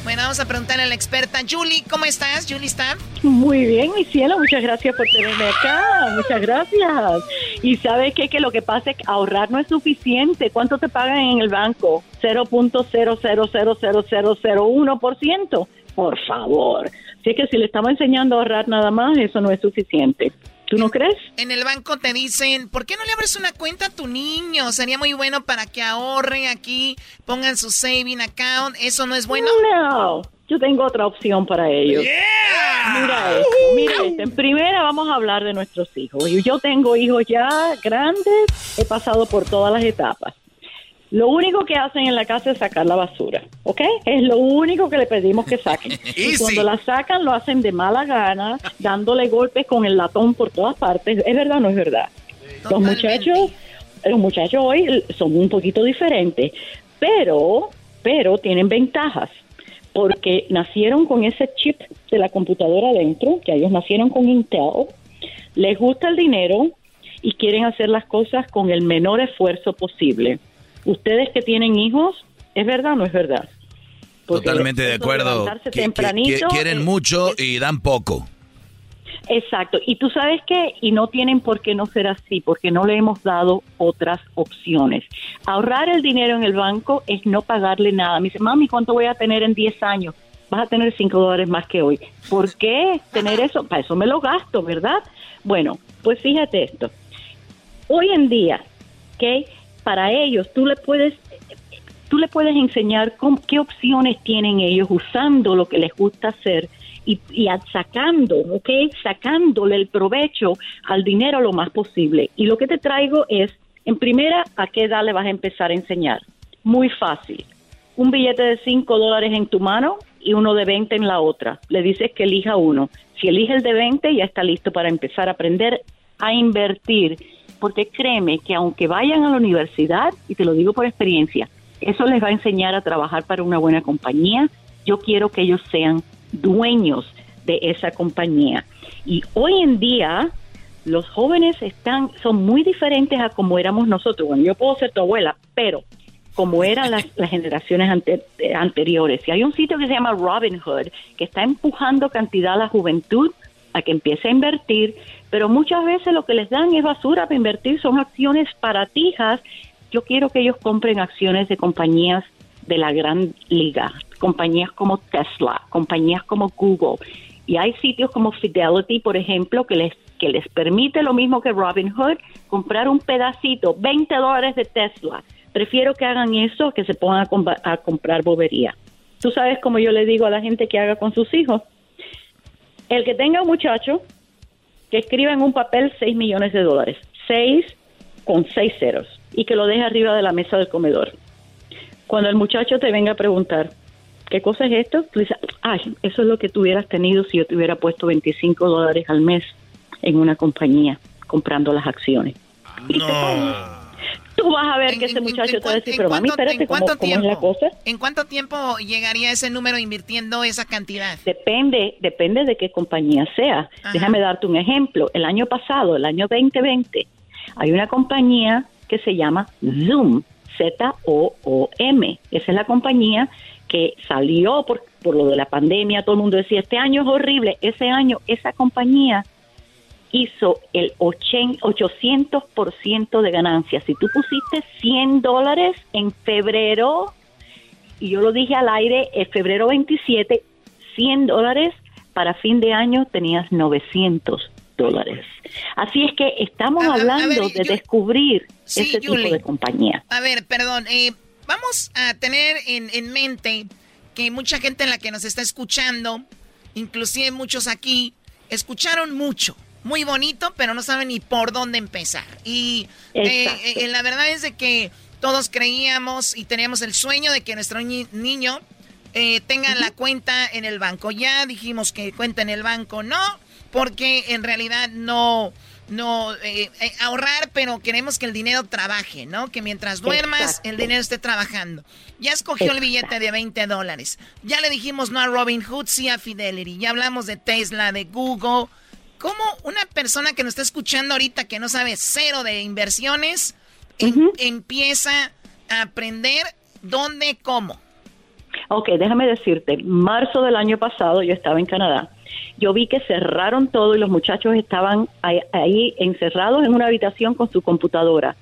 [SPEAKER 9] Bueno, vamos a preguntarle a la experta. Julie, ¿cómo estás? Julie está.
[SPEAKER 11] Muy bien, mi cielo. Muchas gracias por tenerme acá. Muchas gracias. Y sabes qué? que lo que pasa es que ahorrar no es suficiente. ¿Cuánto te pagan en el banco? 0.0000001%. Por favor. Así que si le estamos enseñando a ahorrar nada más, eso no es suficiente. ¿Tú no crees?
[SPEAKER 9] En el banco te dicen, ¿por qué no le abres una cuenta a tu niño? Sería muy bueno para que ahorren aquí, pongan su saving account. ¿Eso no es bueno?
[SPEAKER 11] No, yo tengo otra opción para ellos. Mira esto, mira esto. En primera vamos a hablar de nuestros hijos. Yo tengo hijos ya grandes, he pasado por todas las etapas. Lo único que hacen en la casa es sacar la basura, ¿ok? Es lo único que le pedimos que saquen. <laughs> y cuando la sacan lo hacen de mala gana, dándole golpes con el latón por todas partes. ¿Es verdad o no es verdad? Los muchachos, los muchachos hoy son un poquito diferentes, pero, pero tienen ventajas porque nacieron con ese chip de la computadora adentro, que ellos nacieron con Intel, les gusta el dinero y quieren hacer las cosas con el menor esfuerzo posible ustedes que tienen hijos, ¿es verdad o no es verdad?
[SPEAKER 4] Totalmente de acuerdo. quieren mucho y dan poco.
[SPEAKER 11] Exacto. Y tú sabes qué, y no tienen por qué no ser así, porque no le hemos dado otras opciones. Ahorrar el dinero en el banco es no pagarle nada. Me dice, mami, ¿cuánto voy a tener en 10 años? Vas a tener 5 dólares más que hoy. ¿Por qué tener eso? Para eso me lo gasto, ¿verdad? Bueno, pues fíjate esto. Hoy en día, ¿ok? Para ellos, tú le puedes tú le puedes enseñar qué opciones tienen ellos usando lo que les gusta hacer y, sacando, ¿ok? Sacándole el provecho al dinero lo más posible. Y lo que te traigo es, en primera, ¿a qué edad le vas a empezar a enseñar? Muy fácil. Un billete de 5 dólares en tu mano y uno de 20 en la otra. Le dices que elija uno. Si elige el de 20, ya está listo para empezar a aprender a invertir porque créeme que aunque vayan a la universidad, y te lo digo por experiencia, eso les va a enseñar a trabajar para una buena compañía. Yo quiero que ellos sean dueños de esa compañía. Y hoy en día los jóvenes están son muy diferentes a como éramos nosotros. Bueno, yo puedo ser tu abuela, pero como eran las, generaciones anteriores. Y hay un sitio que se llama Robinhood que está empujando cantidad a la juventud a que empiece a invertir, pero muchas veces lo que les dan es basura para invertir, son acciones para tijas. Yo quiero que ellos compren acciones de compañías de la gran liga, compañías como Tesla, compañías como Google. Y hay sitios como Fidelity, por ejemplo, que les, que les permite lo mismo que Robinhood, comprar un pedacito, 20 dólares de Tesla. Prefiero que hagan eso que se pongan a, a comprar bobería. Tú sabes como yo le digo a la gente que haga con sus hijos. El que tenga un muchacho que escriba en un papel 6 millones de dólares, 6 con 6 ceros, y que lo deje arriba de la mesa del comedor. Cuando el muchacho te venga a preguntar, ¿qué cosa es esto? Tú dices, ay, eso es lo que tú hubieras tenido si yo te hubiera puesto 25 dólares al mes en una compañía comprando las acciones. No tú vas a ver que ese muchacho te va a decir, pero mami, espérate, ¿cómo, es la cosa?
[SPEAKER 9] ¿En cuánto tiempo llegaría ese número invirtiendo esa cantidad?
[SPEAKER 11] Depende, depende de qué compañía sea. Déjame darte un ejemplo. El año pasado, el año 2020, hay una compañía que se llama Zoom, Z-O-O-M. Esa es la compañía que salió por, por lo de la pandemia, todo el mundo decía, este año es horrible. Ese año, esa compañía hizo el 800% de ganancias. Si tú pusiste 100 dólares en febrero, y yo lo dije al aire, en febrero 27, 100 dólares, para fin de año tenías 900 dólares. Así es que estamos hablando de descubrir ese tipo de compañía.
[SPEAKER 9] A ver, perdón, eh, vamos a tener en, en mente que mucha gente en la que nos está escuchando, inclusive muchos aquí, escucharon mucho muy bonito, pero no saben ni por dónde empezar. Y eh, eh, la verdad es de que todos creíamos y teníamos el sueño de que nuestro niño eh, tenga la cuenta en el banco. Ya dijimos que cuenta en el banco no, porque en realidad no, no ahorrar, pero queremos que el dinero trabaje, ¿no? Que mientras duermas, el dinero esté trabajando. Ya escogió el billete de 20 dólares. Ya le dijimos no a Robin Hood, sí a Fidelity. Ya hablamos de Tesla, de Google ¿Cómo una persona que nos está escuchando ahorita que no sabe cero de inversiones em, empieza a aprender dónde, cómo?
[SPEAKER 11] Ok, déjame decirte, marzo del año pasado yo estaba en Canadá. Yo vi que cerraron todo y los muchachos estaban ahí, ahí encerrados en una habitación con su computadora.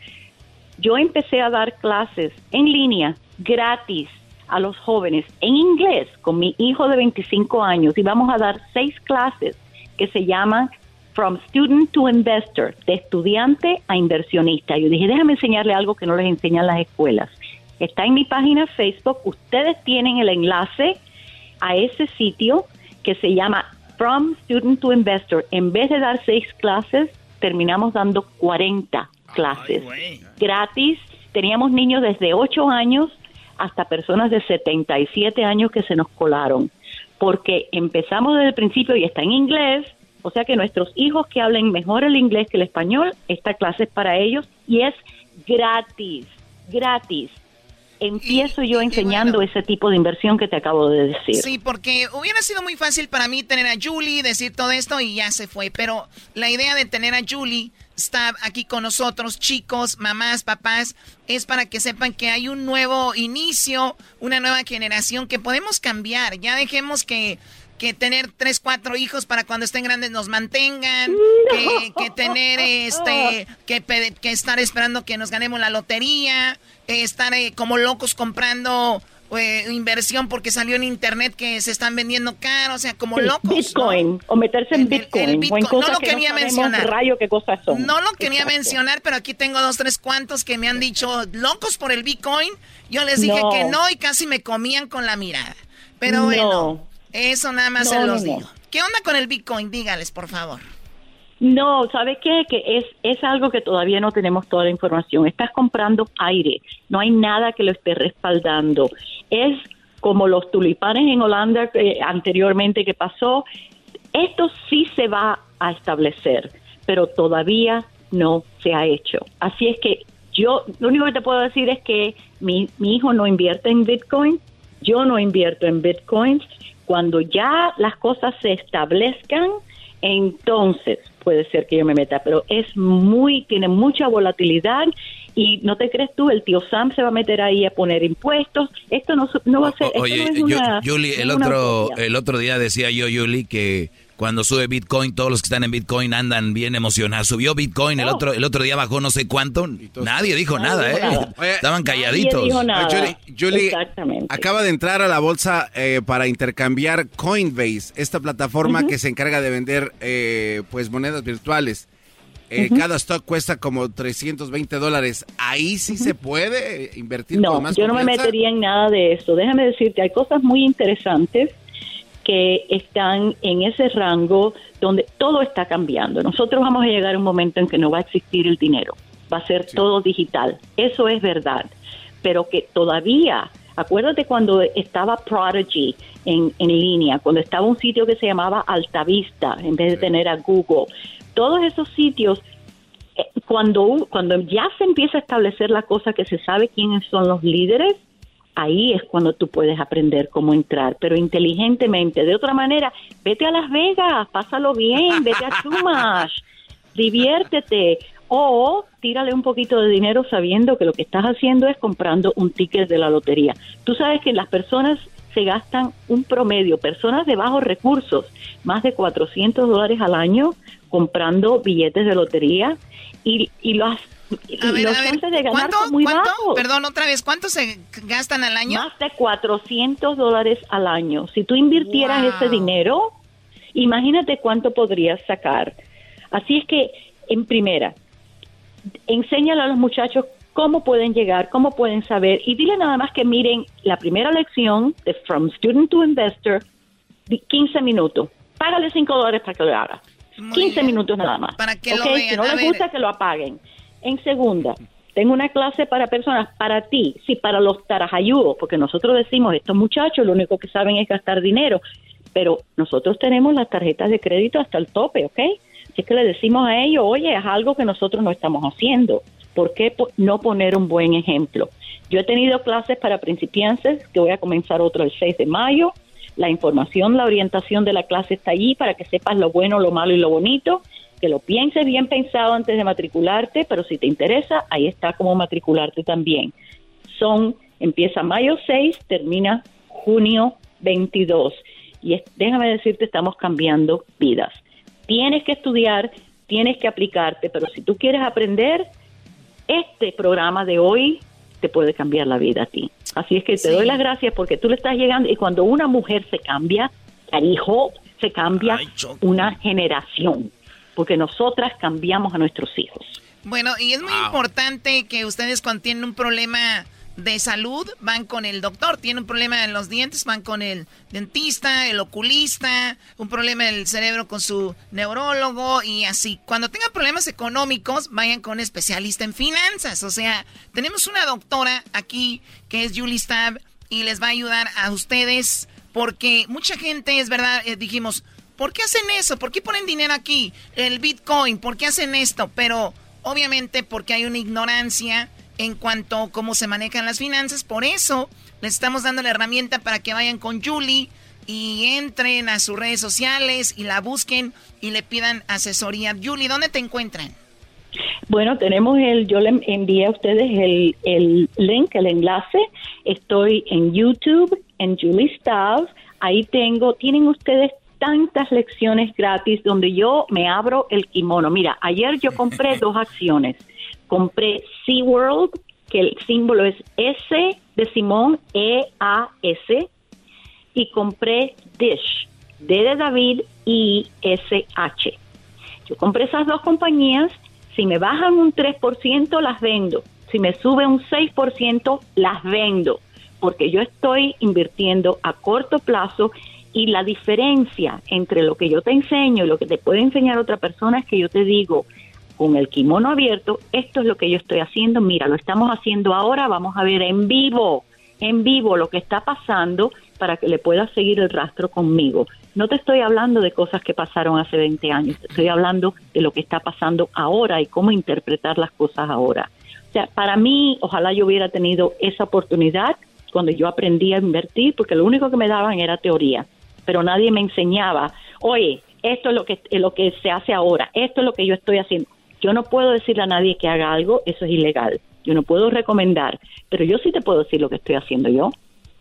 [SPEAKER 11] Yo empecé a dar clases en línea, gratis, a los jóvenes en inglés con mi hijo de 25 años y vamos a dar seis clases que se llama From Student to Investor, de estudiante a inversionista. Yo dije, déjame enseñarle algo que no les enseñan las escuelas. Está en mi página Facebook, ustedes tienen el enlace a ese sitio que se llama From Student to Investor. En vez de dar seis clases, terminamos dando 40 clases gratis. Teníamos niños desde 8 años hasta personas de 77 años que se nos colaron porque empezamos desde el principio y está en inglés, o sea que nuestros hijos que hablen mejor el inglés que el español, esta clase es para ellos y es gratis, gratis. Empiezo yo enseñando ese tipo de inversión que te acabo de decir.
[SPEAKER 9] Sí, porque hubiera sido muy fácil para mí tener a Julie, decir todo esto y ya se fue, pero la idea de tener a Julie está aquí con nosotros, chicos, mamás, papás, es para que sepan que hay un nuevo inicio, una nueva generación que podemos cambiar. Ya dejemos que que tener tres, cuatro hijos para cuando estén grandes nos mantengan, que, tener este, que, que estar esperando que nos ganemos la lotería, estar eh, como locos comprando eh, inversión porque salió en internet que se están vendiendo caro, o sea, como locos.
[SPEAKER 11] Bitcoin, o meterse en Bitcoin.
[SPEAKER 9] no lo quería mencionar.
[SPEAKER 11] Rayo, qué cosas son.
[SPEAKER 9] No lo quería mencionar, pero aquí tengo dos, tres cuantos que me han dicho locos por el Bitcoin. Yo les dije que no y casi me comían con la mirada. Pero bueno, eso nada más se los digo. ¿Qué onda con el Bitcoin? Dígales, por favor.
[SPEAKER 11] No, ¿sabe qué? Que es, es algo que todavía no tenemos toda la información. Estás comprando aire, no hay nada que lo esté respaldando. Es como los tulipanes en Holanda eh, anteriormente que pasó. Esto sí se va a establecer, pero todavía no se ha hecho. Así es que yo lo único que te puedo decir es que mi, mi hijo no invierte en Bitcoin, yo no invierto en Bitcoin. Cuando ya las cosas se establezcan, entonces puede ser que yo me meta, pero es muy, tiene mucha volatilidad y no te crees tú, el tío Sam se va a meter ahí a poner impuestos, esto no, no va a ser...
[SPEAKER 4] oye, el, otro, el otro día decía yo, Yuli, que cuando sube Bitcoin, todos los que están en Bitcoin andan bien emocionados. Subió Bitcoin, el oh. otro el otro día bajó no sé cuánto. Nadie dijo nada, ¿eh? Estaban calladitos.
[SPEAKER 3] Julie, acaba de entrar a la bolsa eh, para intercambiar Coinbase, esta plataforma que se encarga de vender eh, pues monedas virtuales. Eh, cada stock cuesta como 320 dólares. ¿Ahí sí se puede invertir
[SPEAKER 11] no,
[SPEAKER 3] más
[SPEAKER 11] yo no me metería en nada de eso. Déjame decirte, hay cosas muy interesantes que están en ese rango donde todo está cambiando. Nosotros vamos a llegar a un momento en que no va a existir el dinero, va a ser todo digital. Eso es verdad, pero que todavía, acuérdate cuando estaba Prodigy en, en línea, cuando estaba un sitio que se llamaba Altavista en vez de tener a Google, todos esos sitios eh, cuando, cuando ya se empieza a establecer la cosa que se sabe quiénes son los líderes, ahí es cuando tú puedes aprender cómo entrar, pero inteligentemente. De otra manera, vete a Las Vegas, pásalo bien, vete a Chumash, <laughs> diviértete. O tírale un poquito de dinero sabiendo que lo que estás haciendo es comprando un ticket de la lotería. Tú sabes que las personas se gastan un promedio, personas de bajos recursos, más de 400 dólares al año comprando billetes de lotería y, y las a ver, a ver, de ganar muy
[SPEAKER 9] Perdón, otra vez, ¿cuánto se gastan al año?
[SPEAKER 11] Más de 400 dólares al año. Si tú invirtieras ese dinero, imagínate cuánto podrías sacar. Así es que, en primera, enséñale a los muchachos cómo pueden llegar, cómo pueden saber y dile nada más que miren la primera lección de From Student to Investor, 15 minutos. Págale 5 dólares para que lo haga. 15 minutos nada más.
[SPEAKER 9] Para que lo
[SPEAKER 11] Si no les gusta, que lo apaguen. En segunda, tengo una clase para personas, para ti, sí, para los tarajayudos, porque nosotros decimos, estos muchachos lo único que saben es gastar dinero, pero nosotros tenemos las tarjetas de crédito hasta el tope, ¿ok? Así que le decimos a ellos, oye, es algo que nosotros no estamos haciendo. ¿Por qué no poner un buen ejemplo? Yo he tenido clases para principiantes, que voy a comenzar otro el 6 de mayo. La información, la orientación de la clase está allí para que sepas lo bueno, lo malo y lo bonito que lo pienses bien pensado antes de matricularte, pero si te interesa, ahí está como matricularte también. Son, empieza mayo 6, termina junio 22. Y déjame decirte, estamos cambiando vidas. Tienes que estudiar, tienes que aplicarte, pero si tú quieres aprender, este programa de hoy te puede cambiar la vida a ti. Así es que te doy las gracias porque tú le estás llegando y cuando una mujer se cambia, hijo se cambia una generación porque nosotras cambiamos a nuestros hijos.
[SPEAKER 9] Bueno, y es muy importante que ustedes cuando tienen un problema de salud van con el doctor, tienen un problema en los dientes, van con el dentista, el oculista, un problema del cerebro con su neurólogo y así. Cuando tengan problemas económicos, vayan con un especialista en finanzas. O sea, tenemos una doctora aquí que es Julie Stab y les va a ayudar a ustedes porque mucha gente, es verdad, eh, dijimos, ¿Por qué hacen eso? ¿Por qué ponen dinero aquí? El Bitcoin, ¿por qué hacen esto? Pero obviamente porque hay una ignorancia en cuanto a cómo se manejan las finanzas. Por eso les estamos dando la herramienta para que vayan con Julie y entren a sus redes sociales y la busquen y le pidan asesoría. Julie, ¿dónde te encuentran?
[SPEAKER 11] Bueno, tenemos el, yo le envié a ustedes el, el link, el enlace. Estoy en YouTube, en Julie Styles. Ahí tengo, tienen ustedes tantas lecciones gratis donde yo me abro el kimono. Mira, ayer yo compré <laughs> dos acciones. Compré SeaWorld, que el símbolo es S de Simón, E-A-S, y compré Dish, D de David, I-S-H. Yo compré esas dos compañías, si me bajan un 3%, las vendo. Si me sube un 6%, las vendo, porque yo estoy invirtiendo a corto plazo y la diferencia entre lo que yo te enseño y lo que te puede enseñar otra persona es que yo te digo, con el kimono abierto, esto es lo que yo estoy haciendo, mira, lo estamos haciendo ahora, vamos a ver en vivo, en vivo lo que está pasando para que le puedas seguir el rastro conmigo. No te estoy hablando de cosas que pasaron hace 20 años, te estoy hablando de lo que está pasando ahora y cómo interpretar las cosas ahora. O sea, para mí, ojalá yo hubiera tenido esa oportunidad cuando yo aprendí a invertir, porque lo único que me daban era teoría pero nadie me enseñaba, oye, esto es lo que, lo que se hace ahora, esto es lo que yo estoy haciendo. Yo no puedo decirle a nadie que haga algo, eso es ilegal. Yo no puedo recomendar, pero yo sí te puedo decir lo que estoy haciendo yo,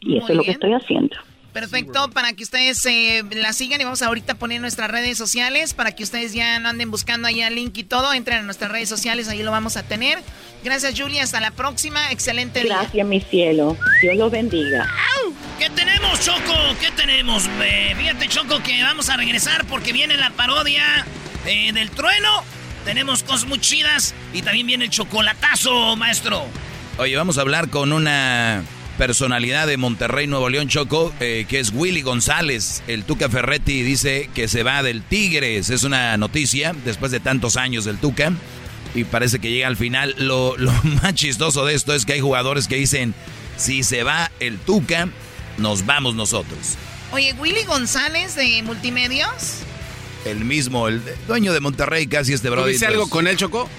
[SPEAKER 11] y eso es lo que estoy haciendo.
[SPEAKER 9] Perfecto, para que ustedes eh, la sigan y vamos ahorita a poner nuestras redes sociales para que ustedes ya no anden buscando ahí el link y todo, entren a nuestras redes sociales, ahí lo vamos a tener. Gracias Julia, hasta la próxima, excelente
[SPEAKER 11] día. Gracias mi cielo, Dios los bendiga.
[SPEAKER 2] ¿Qué tenemos Choco? ¿Qué tenemos? fíjate Choco que vamos a regresar porque viene la parodia eh, del trueno, tenemos cosas muy chidas y también viene el chocolatazo, maestro.
[SPEAKER 4] Oye, vamos a hablar con una personalidad de Monterrey, Nuevo León, Choco, eh, que es Willy González. El Tuca Ferretti dice que se va del Tigres. Es una noticia después de tantos años del Tuca. Y parece que llega al final. Lo, lo <laughs> más chistoso de esto es que hay jugadores que dicen, si se va el Tuca, nos vamos nosotros.
[SPEAKER 9] Oye, Willy González de Multimedios.
[SPEAKER 4] El mismo, el dueño de Monterrey, casi este brother.
[SPEAKER 3] ¿Dice algo con él, Choco?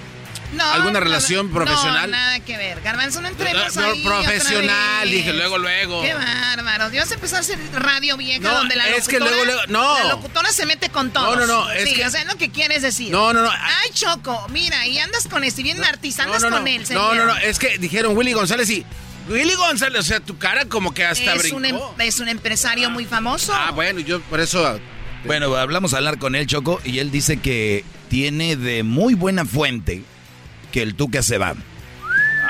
[SPEAKER 9] No,
[SPEAKER 3] ¿Alguna relación profesional?
[SPEAKER 9] No, nada que ver. Garbanzo, no entremos
[SPEAKER 3] no,
[SPEAKER 9] ahí
[SPEAKER 3] Profesional, dije luego, luego.
[SPEAKER 9] Qué bárbaro. Dios empezó a hacer radio vieja donde la
[SPEAKER 3] es que luego, luego, no.
[SPEAKER 9] La locutora se mete con todo.
[SPEAKER 3] No, no, no.
[SPEAKER 9] Es sí, o sea, es lo que quieres decir.
[SPEAKER 3] No, no, no.
[SPEAKER 9] Ay, Choco, mira, y andas con este, bien artista, andas con él,
[SPEAKER 3] señor. No, no, no, es que dijeron Willy González y... Willy González, o sea, tu cara como que hasta
[SPEAKER 9] es
[SPEAKER 3] brincó.
[SPEAKER 9] Un em, es un empresario muy famoso.
[SPEAKER 3] Ah, bueno, yo por eso...
[SPEAKER 4] Bueno, hablamos a hablar con él, Choco, y él dice que tiene de muy buena fuente que el Tuca se va.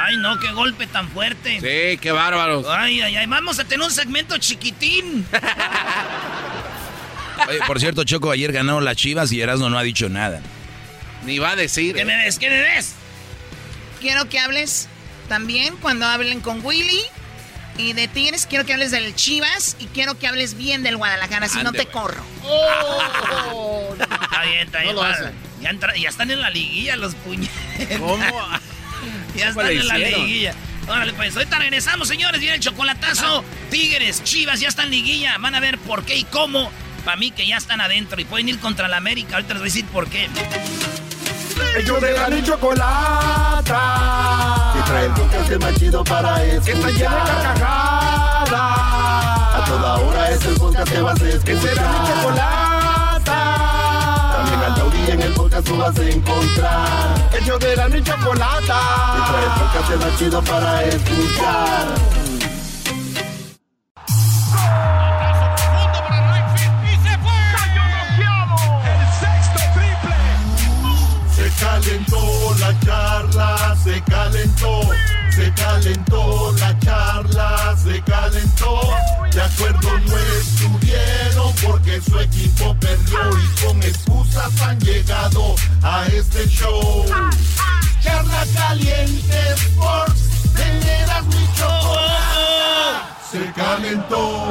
[SPEAKER 2] Ay, no, qué golpe tan fuerte.
[SPEAKER 3] Sí, qué bárbaros.
[SPEAKER 2] Ay, ay, ay, vamos a tener un segmento chiquitín. <laughs>
[SPEAKER 4] Oye, por cierto, Choco, ayer ganó las Chivas y Erasmo no ha dicho nada.
[SPEAKER 3] Ni va a decir.
[SPEAKER 2] ¿Qué me ves? ¿Qué me ves?
[SPEAKER 9] Quiero que hables también cuando hablen con Willy. Y de Tigres quiero que hables del Chivas y quiero que hables bien del Guadalajara, si no te corro.
[SPEAKER 2] Oh, está bien, está bien. Ya, ya, están en la liguilla los puñetes.
[SPEAKER 3] ¿Cómo? <laughs>
[SPEAKER 2] ya están en la liguilla. Órale, pues ahorita regresamos, señores. Viene el chocolatazo. Tigres, Chivas, ya están en liguilla. Van a ver por qué y cómo. Para mí que ya están adentro y pueden ir contra la América. Ahorita les voy a decir por qué.
[SPEAKER 1] Ellos de la chocolata. Que trae el podcast más chido para escuchar. Que está llena de carcajadas. A toda hora es el podcast que vas a escuchar. Que será mi chocolata. Podcast tú vas a encontrar. Ellos de la chocolata. Que trae el podcast más chido para escuchar. calentó la charla, se calentó, se calentó la charla, se calentó. De acuerdo no estuvieron porque su equipo perdió y con excusas han llegado a este show. Charla caliente Sports, teneras mi se calentó.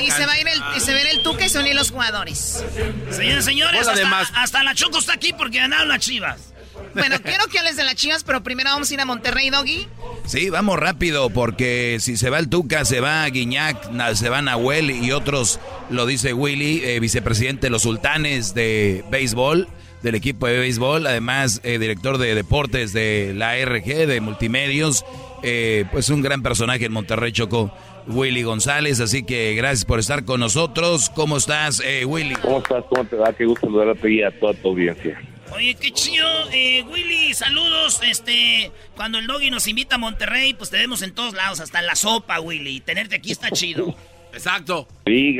[SPEAKER 9] y, se va a ir el, y se ve el tuque y se los jugadores.
[SPEAKER 2] Señores, señores, hasta, la Choco está aquí porque ganaron las chivas.
[SPEAKER 9] Bueno, quiero que hables de las chivas, pero primero vamos a ir a Monterrey, Doggy.
[SPEAKER 4] Sí, vamos rápido, porque si se va el Tuca, se va Guiñac, se va Nahuel y otros, lo dice Willy, eh, vicepresidente de los sultanes de béisbol, del equipo de béisbol, además eh, director de deportes de la RG, de multimedios, eh, pues un gran personaje en Monterrey Choco, Willy González, así que gracias por estar con nosotros. ¿Cómo estás, eh, Willy?
[SPEAKER 12] ¿Cómo estás? ¿Cómo te va? Qué gusto saludarte y a toda tu audiencia.
[SPEAKER 2] Oye, qué chido, eh, Willy, saludos. Este, cuando el doggy nos invita a Monterrey, pues te vemos en todos lados, hasta en la sopa, Willy. Tenerte aquí está chido.
[SPEAKER 3] Exacto.
[SPEAKER 12] Sí,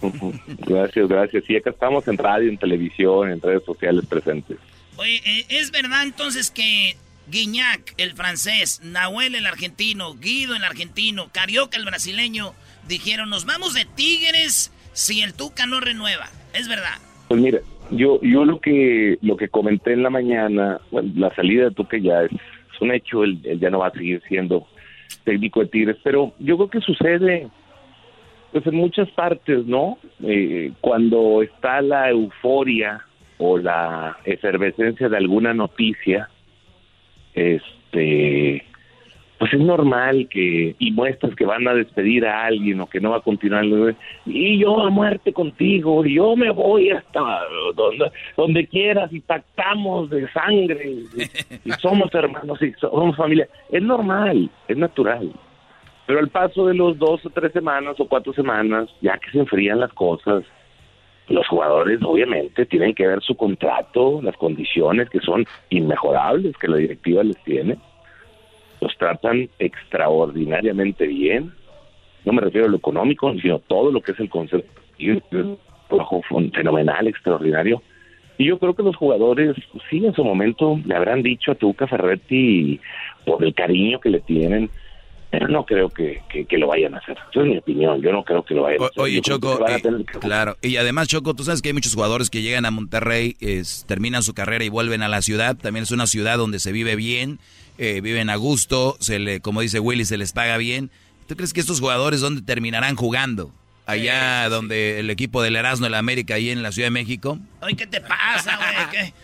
[SPEAKER 12] <laughs> gracias, gracias. Sí, acá estamos en radio, en televisión, en redes sociales presentes.
[SPEAKER 2] Oye, eh, ¿es verdad entonces que Guiñac, el francés, Nahuel, el argentino, Guido, el argentino, Carioca, el brasileño, dijeron, nos vamos de Tigres si el Tuca no renueva. ¿Es verdad?
[SPEAKER 12] Pues mira, yo, yo lo que lo que comenté en la mañana, la salida de Tuca ya es, un hecho, él, ya no va a seguir siendo técnico de Tigres, pero yo creo que sucede pues en muchas partes, ¿no? Eh, cuando está la euforia o la efervescencia de alguna noticia, este pues es normal que y muestras que van a despedir a alguien o que no va a continuar y yo a muerte contigo y yo me voy hasta donde donde quieras y pactamos de sangre y, <laughs> somos hermanos y somos familia es normal es natural pero al paso de los dos o tres semanas o cuatro semanas ya que se enfrían las cosas los jugadores obviamente tienen que ver su contrato, las condiciones que son inmejorables que la directiva les tiene. Los tratan extraordinariamente bien. No me refiero a lo económico, sino todo lo que es el concepto. trabajo fenomenal, extraordinario. Y yo creo que los jugadores, sí, en su momento le habrán dicho a Tuca Ferretti por el cariño que le tienen, pero no creo que, lo vayan a hacer. Esa es mi opinión. Yo no creo que lo vayan a hacer.
[SPEAKER 4] Oye, Choco, claro. Y además, Choco, tú sabes que hay muchos jugadores que llegan a Monterrey, terminan su carrera y vuelven a la ciudad. También es una ciudad donde se vive bien, eh, viven a gusto, se le, como dice Willy, se les paga bien. ¿Tú crees que estos jugadores dónde terminarán jugando? Allá donde el equipo del Erasmo, el América, ahí en la Ciudad de México.
[SPEAKER 2] Oye, ¿qué te pasa, güey? <laughs> ¿Qué?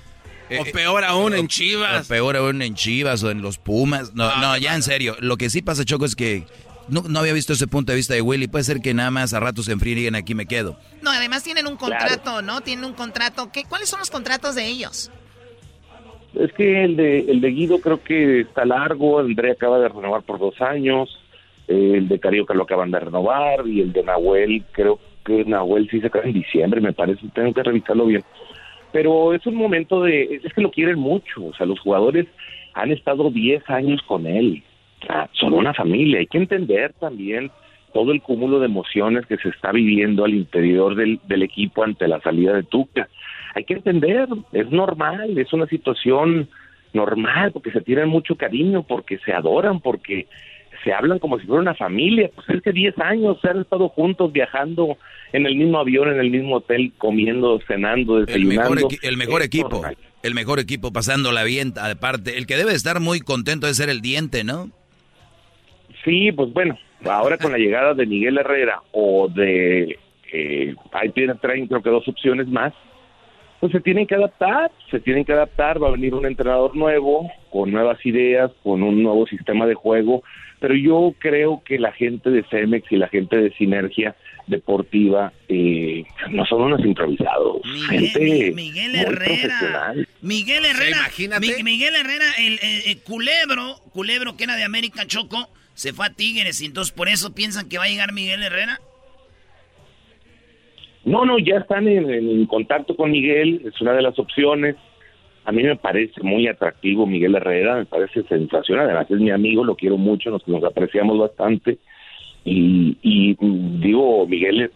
[SPEAKER 3] Eh, o peor aún en Chivas.
[SPEAKER 4] O peor aún en Chivas o en los Pumas. No, no, ya en serio. Lo que sí pasa, Choco, es que no, no, había visto ese punto de vista de Willy. Puede ser que nada más a ratos se enfríen aquí me quedo.
[SPEAKER 9] No, además tienen un contrato, ¿no? Tienen un contrato. ¿Qué, ¿Cuáles son los contratos de ellos?
[SPEAKER 12] Es que el de, el de Guido creo que está largo. André acaba de renovar por dos años. El de Carioca lo acaban de renovar. Y el de Nahuel, creo que Nahuel sí se acaba en diciembre, me parece. Tengo que revisarlo bien pero es un momento de, es que lo quieren mucho, o sea, los jugadores han estado 10 años con él, o son una familia, hay que entender también todo el cúmulo de emociones que se está viviendo al interior del, del equipo ante la salida de Tuca. Hay que entender, es normal, es una situación normal, porque se tienen mucho cariño, porque se adoran, porque se hablan como si fuera una familia. Pues es que 10 años se han estado juntos viajando en el mismo avión, en el mismo hotel, comiendo, cenando, desayunando.
[SPEAKER 4] El mejor, el mejor equipo, el mejor equipo pasándola bien, aparte. El que debe estar muy contento de ser el diente, ¿no?
[SPEAKER 12] Sí, pues bueno, ahora con la <laughs> llegada de Miguel Herrera o de... Eh, ahí tienen, traen creo que dos opciones más pues se tienen que adaptar, se tienen que adaptar, va a venir un entrenador nuevo, con nuevas ideas, con un nuevo sistema de juego, pero yo creo que la gente de Cemex y la gente de Sinergia Deportiva eh, no son unos improvisados,
[SPEAKER 2] Miguel, Miguel Herrera, Miguel Herrera, Miguel Herrera, el, culebro, culebro que era de América Choco, se fue a Tigres y entonces por eso piensan que va a llegar Miguel Herrera.
[SPEAKER 12] No, no, ya están en, contacto con Miguel, es una de las opciones. A mí me parece muy atractivo Miguel Herrera, me parece sensacional, además es mi amigo, lo quiero mucho, nos, nos apreciamos bastante. Y, y digo, Miguel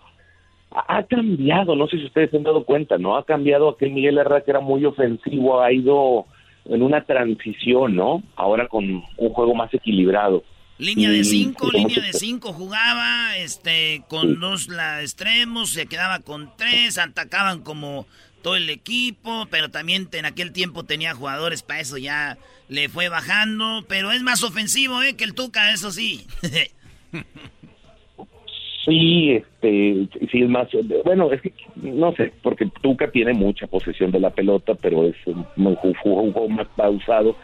[SPEAKER 12] ha cambiado, no sé si ustedes se han dado cuenta, ¿no? Ha cambiado aquel Miguel Herrera que era muy ofensivo, ha ido en una transición, ¿no? Ahora con un juego más equilibrado.
[SPEAKER 2] Línea de cinco, línea de cinco jugaba, este, con dos la extremos, se quedaba con tres, atacaban como todo el equipo, pero también en aquel tiempo tenía jugadores para eso ya le fue bajando, pero es más ofensivo, eh, que el Tuca, eso sí. <laughs>
[SPEAKER 12] sí, este, sí es más, bueno, es que no sé, porque Tuca tiene mucha posesión de la pelota, pero es un, un juego más pausado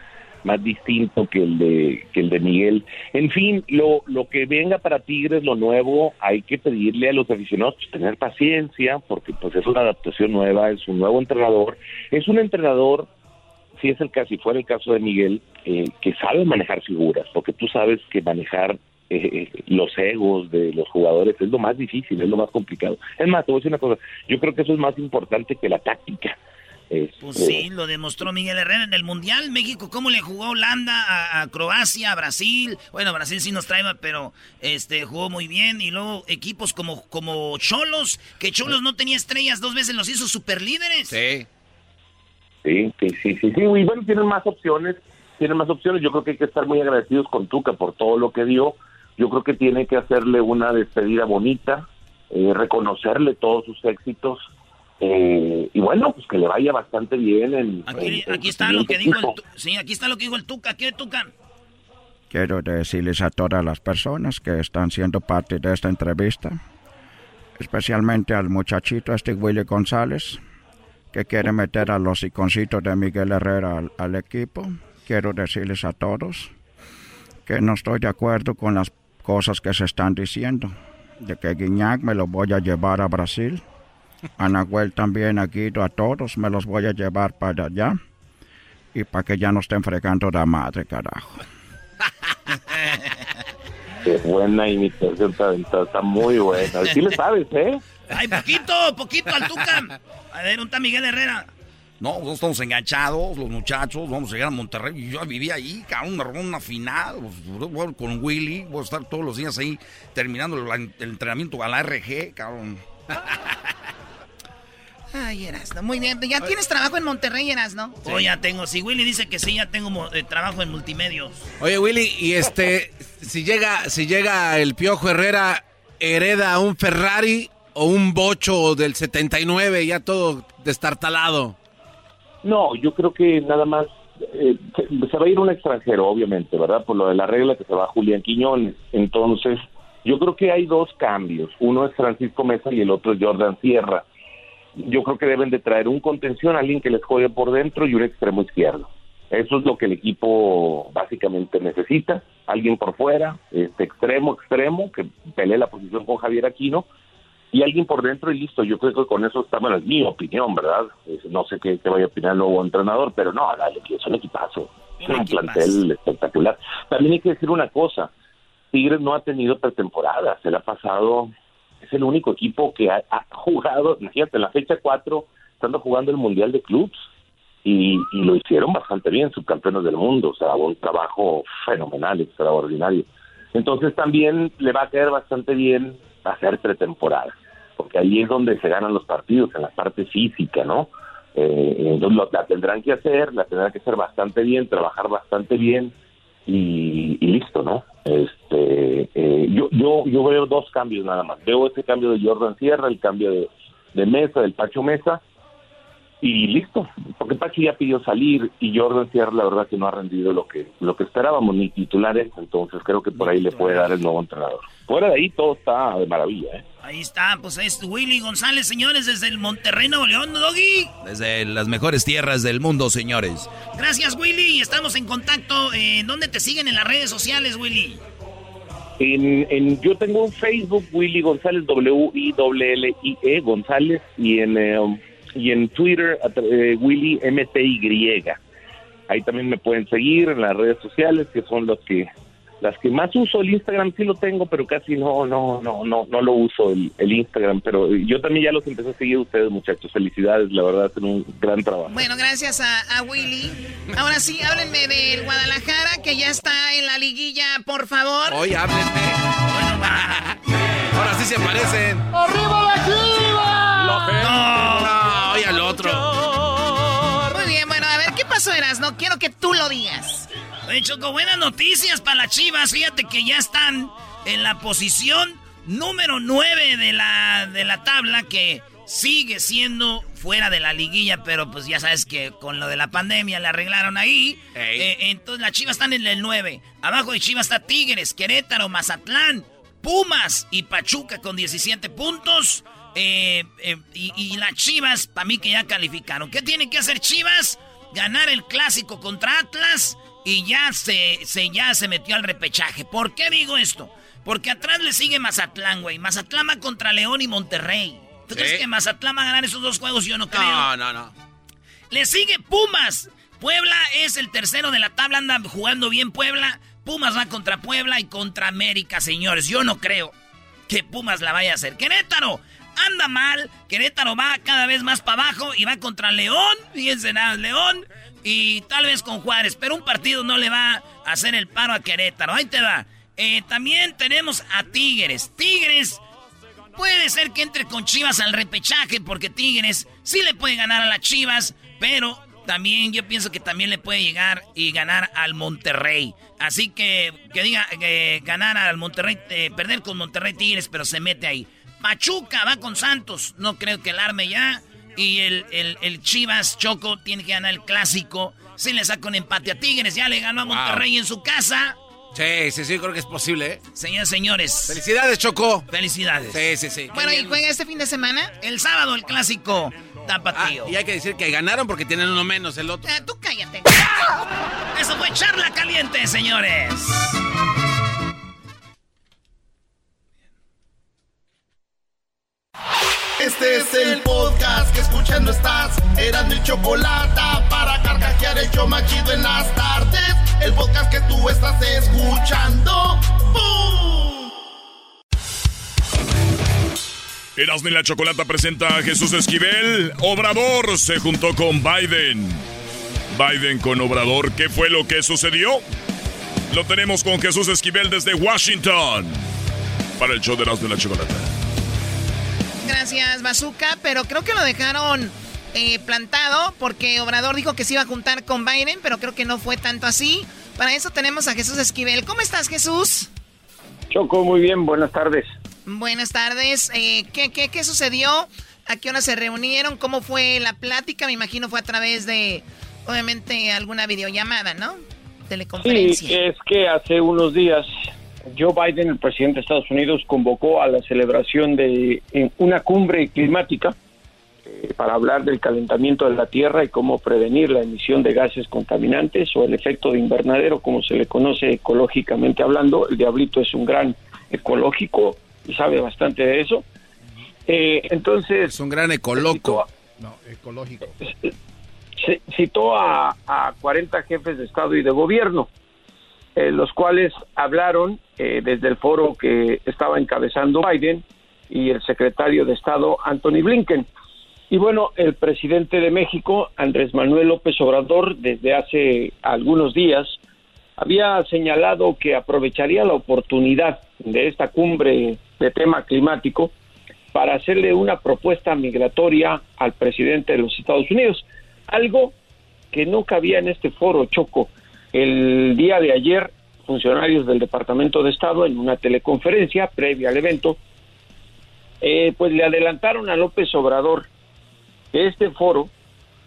[SPEAKER 12] más distinto que el de que el de Miguel. En fin, lo, lo que venga para Tigres, lo nuevo, hay que pedirle a los aficionados tener paciencia, porque pues es una adaptación nueva, es un nuevo entrenador, es un entrenador, si es el caso, si fuera el caso de Miguel, eh, que sabe manejar figuras, porque tú sabes que manejar eh, los egos de los jugadores es lo más difícil, es lo más complicado. Es más, te voy a decir una cosa, yo creo que eso es más importante que la táctica
[SPEAKER 2] pues sí, lo demostró Miguel Herrera en el Mundial. México, ¿cómo le jugó Holanda a, Croacia, a Brasil? Bueno, Brasil sí nos trae, pero este jugó muy bien. Y luego equipos como, como Cholos, que Cholos no tenía estrellas, dos veces los hizo super líderes.
[SPEAKER 12] Sí. Sí, sí, sí, sí, Y bueno, tienen más opciones, tienen más opciones. Yo creo que hay que estar muy agradecidos con Tuca por todo lo que dio. Yo creo que tiene que hacerle una despedida bonita, eh, reconocerle todos sus éxitos eh, y bueno, pues que le vaya bastante bien. En,
[SPEAKER 2] aquí, está lo que dijo el, sí, aquí está lo que dijo el Tuca. ¿Qué Tuca?
[SPEAKER 13] Quiero decirles a todas las personas que están siendo parte de esta entrevista, especialmente al muchachito este Willy González, que quiere meter a los iconcitos de Miguel Herrera al, al equipo. Quiero decirles a todos que no estoy de acuerdo con las cosas que se están diciendo, de que Guiñac me lo voy a llevar a Brasil a Nahuel también, aquí a todos me los voy a llevar para allá. Y para que ya no estén fregando la madre, carajo.
[SPEAKER 12] Qué buena imitación, está, está muy buena. Sí le sabes, ¿eh?
[SPEAKER 2] Ay, poquito, poquito al Tucán. A ver, ¿un Miguel Herrera?
[SPEAKER 4] No, nosotros estamos enganchados, los muchachos, vamos a llegar a Monterrey. Yo vivía ahí, cabrón, me robó una final pues, con Willy. Voy a estar todos los días ahí terminando el, entrenamiento a la RG, cabrón. <laughs>
[SPEAKER 2] Ay, Erasno, muy bien. ¿Ya tienes trabajo en Monterrey, Erasno? Sí. Oh, ya tengo. Si Willy dice que sí, ya tengo eh, trabajo en multimedios.
[SPEAKER 3] Oye, Willy, y este, si llega, si llega el Piojo Herrera, ¿hereda un Ferrari o un Bocho del 79, ya todo destartalado?
[SPEAKER 12] No, yo creo que nada más eh, se va a ir un extranjero, obviamente, ¿verdad? Por lo de la regla que se va Julián Quiñones. Entonces, yo creo que hay dos cambios. Uno es Francisco Mesa y el otro es Jordan Sierra yo creo que deben de traer un contención, alguien que les juegue por dentro y un extremo izquierdo. Eso es lo que el equipo básicamente necesita, alguien por fuera, este extremo, extremo, que pelee la posición con Javier Aquino, y alguien por dentro y listo. Yo creo que con eso está, bueno, es mi opinión, ¿verdad? No sé qué, vaya a opinar el nuevo entrenador, pero no, dale, es un equipazo, es un plantel espectacular. También hay que decir una cosa, Tigres no ha tenido pretemporada, se le ha pasado es el único equipo que ha, jugado, imagínate, en la fecha 4, estando jugando el Mundial de Clubs, y, lo hicieron bastante bien, subcampeones del mundo, o sea, un trabajo fenomenal, extraordinario. Entonces también le va a caer bastante bien hacer pretemporada, porque ahí es donde se ganan los partidos, en la parte física, ¿no? Eh, entonces la tendrán que hacer, la tendrán que hacer bastante bien, trabajar bastante bien, y, y, listo, ¿no? Este, eh, yo, yo, yo veo dos cambios nada más. Veo ese cambio de Jordan Sierra, el cambio de, de Mesa, del Pacho Mesa, y listo, porque Pacho ya pidió salir y Jordan Sierra la verdad que no ha rendido lo que lo que esperábamos ni titulares, entonces creo que por ahí le puede dar el nuevo entrenador. Fuera de ahí todo está de maravilla, ¿eh?
[SPEAKER 2] Ahí está, pues es Willy González, señores, desde el Monterrey, Nuevo León, Doggy.
[SPEAKER 4] Desde las mejores tierras del mundo, señores.
[SPEAKER 2] Gracias, Willy, estamos en contacto. Eh, ¿Dónde te siguen en las redes sociales, Willy?
[SPEAKER 12] En, en, yo tengo un Facebook, Willy González, W-I-L-L-I-E, González, y en... Eh, y en Twitter eh, Willy MTY. Ahí también me pueden seguir en las redes sociales que son los que las que más uso el Instagram sí lo tengo pero casi no no no no no lo uso el, el Instagram pero yo también ya los empecé a seguir a ustedes muchachos. Felicidades la verdad hacen un gran trabajo.
[SPEAKER 9] Bueno gracias a, Willy. Ahora sí háblenme del Guadalajara que ya está en la liguilla por favor.
[SPEAKER 3] Hoy háblenme. Ahora sí se aparecen
[SPEAKER 1] arriba la chiva
[SPEAKER 3] al otro.
[SPEAKER 9] Muy bien, bueno, a ver, ¿qué pasó, Eras? No quiero que tú lo digas.
[SPEAKER 2] Oye, Choco, buenas noticias para las chivas. Fíjate que ya están en la posición número 9 de la, de la tabla, que sigue siendo fuera de la liguilla, pero pues ya sabes que con lo de la pandemia le arreglaron ahí. Eh, entonces las chivas están en el 9. Abajo de chivas está Tigres, Querétaro, Mazatlán, Pumas y Pachuca con 17 puntos. Eh, eh, y, las Chivas, para mí que ya calificaron. ¿Qué tiene que hacer Chivas? Ganar el clásico contra Atlas y ya se, se, ya se metió al repechaje. ¿Por qué digo esto? Porque atrás le sigue Mazatlán, güey. Mazatlán va contra León y Monterrey. ¿Tú crees que Mazatlán va a ganar esos dos juegos? Yo no creo.
[SPEAKER 3] No, no, no.
[SPEAKER 2] Le sigue Pumas. Puebla es el tercero de la tabla, anda jugando bien Puebla. Pumas va contra Puebla y contra América, señores. Yo no creo que Pumas la vaya a hacer. Querétaro anda mal. Querétaro va cada vez más para abajo y va contra León. Fíjense nada, León. Y tal vez con Juárez. Pero un partido no le va a hacer el paro a Querétaro. Ahí te va. Eh, también tenemos a Tigres. Tigres puede ser que entre con Chivas al repechaje. Porque Tigres sí le puede ganar a las Chivas. Pero también yo pienso que también le puede llegar y ganar al Monterrey. Así que que diga ganar al Monterrey, eh, perder con Monterrey Tigres, pero se mete ahí. Pachuca va con Santos. No creo que el arme ya. Y el, el, Chivas Choco tiene que ganar el clásico. Si le saca un empate a Tigres, ya le ganó a Monterrey en su casa.
[SPEAKER 3] Sí, sí, sí, creo que es posible, ¿eh?
[SPEAKER 2] Señores, señores.
[SPEAKER 3] Felicidades, Choco.
[SPEAKER 2] Felicidades.
[SPEAKER 3] Sí, sí, sí.
[SPEAKER 9] Bueno, ¿y juega este fin de semana?
[SPEAKER 2] El sábado, el clásico tapatío.
[SPEAKER 3] Ah, y hay que decir que ganaron porque tienen uno menos el otro.
[SPEAKER 9] Ah, tú cállate. <laughs>
[SPEAKER 2] Eso fue charla caliente, señores.
[SPEAKER 1] Este es el podcast que escuchando estás. Eran mi chocolate para carcajear el yo machido en las tardes. El podcast que tú estás escuchando. ¡Bum!
[SPEAKER 14] Erasmo y la Chocolata presenta a Jesús Esquivel. Obrador se juntó con Biden. Biden con Obrador, ¿qué fue lo que sucedió? Lo tenemos con Jesús Esquivel desde Washington. Para el show de Erasmo y la Chocolata.
[SPEAKER 9] Gracias, Bazooka, pero creo que lo dejaron eh, plantado porque Obrador dijo que se iba a juntar con Biden, pero creo que no fue tanto así. Para eso tenemos a Jesús Esquivel. ¿Cómo estás, Jesús?
[SPEAKER 15] Choco, muy bien, buenas tardes.
[SPEAKER 9] Buenas tardes. Eh, ¿qué, qué, qué sucedió? ¿A qué hora se reunieron? ¿Cómo fue la plática? Me imagino fue a través de, obviamente, alguna videollamada, ¿no? Teleconferencia.
[SPEAKER 15] Sí, es que hace unos días Joe Biden, el presidente de Estados Unidos, convocó a la celebración de una cumbre climática eh, para hablar del calentamiento de la Tierra y cómo prevenir la emisión de gases contaminantes o el efecto de invernadero, como se le conoce ecológicamente hablando. El diablito es un gran ecológico y sabe bastante de eso. Eh, entonces...
[SPEAKER 3] Es un gran ecoloco.
[SPEAKER 6] No, ecológico.
[SPEAKER 15] Se citó a, a 40 jefes de Estado y de Gobierno eh, los cuales hablaron eh, desde el foro que estaba encabezando Biden y el secretario de Estado Anthony Blinken. Y bueno, el presidente de México, Andrés Manuel López Obrador, desde hace algunos días, había señalado que aprovecharía la oportunidad de esta cumbre de tema climático para hacerle una propuesta migratoria al presidente de los Estados Unidos, algo que no cabía en este foro choco el día de ayer funcionarios del Departamento de Estado en una teleconferencia previa al evento, eh, pues le adelantaron a López Obrador que este foro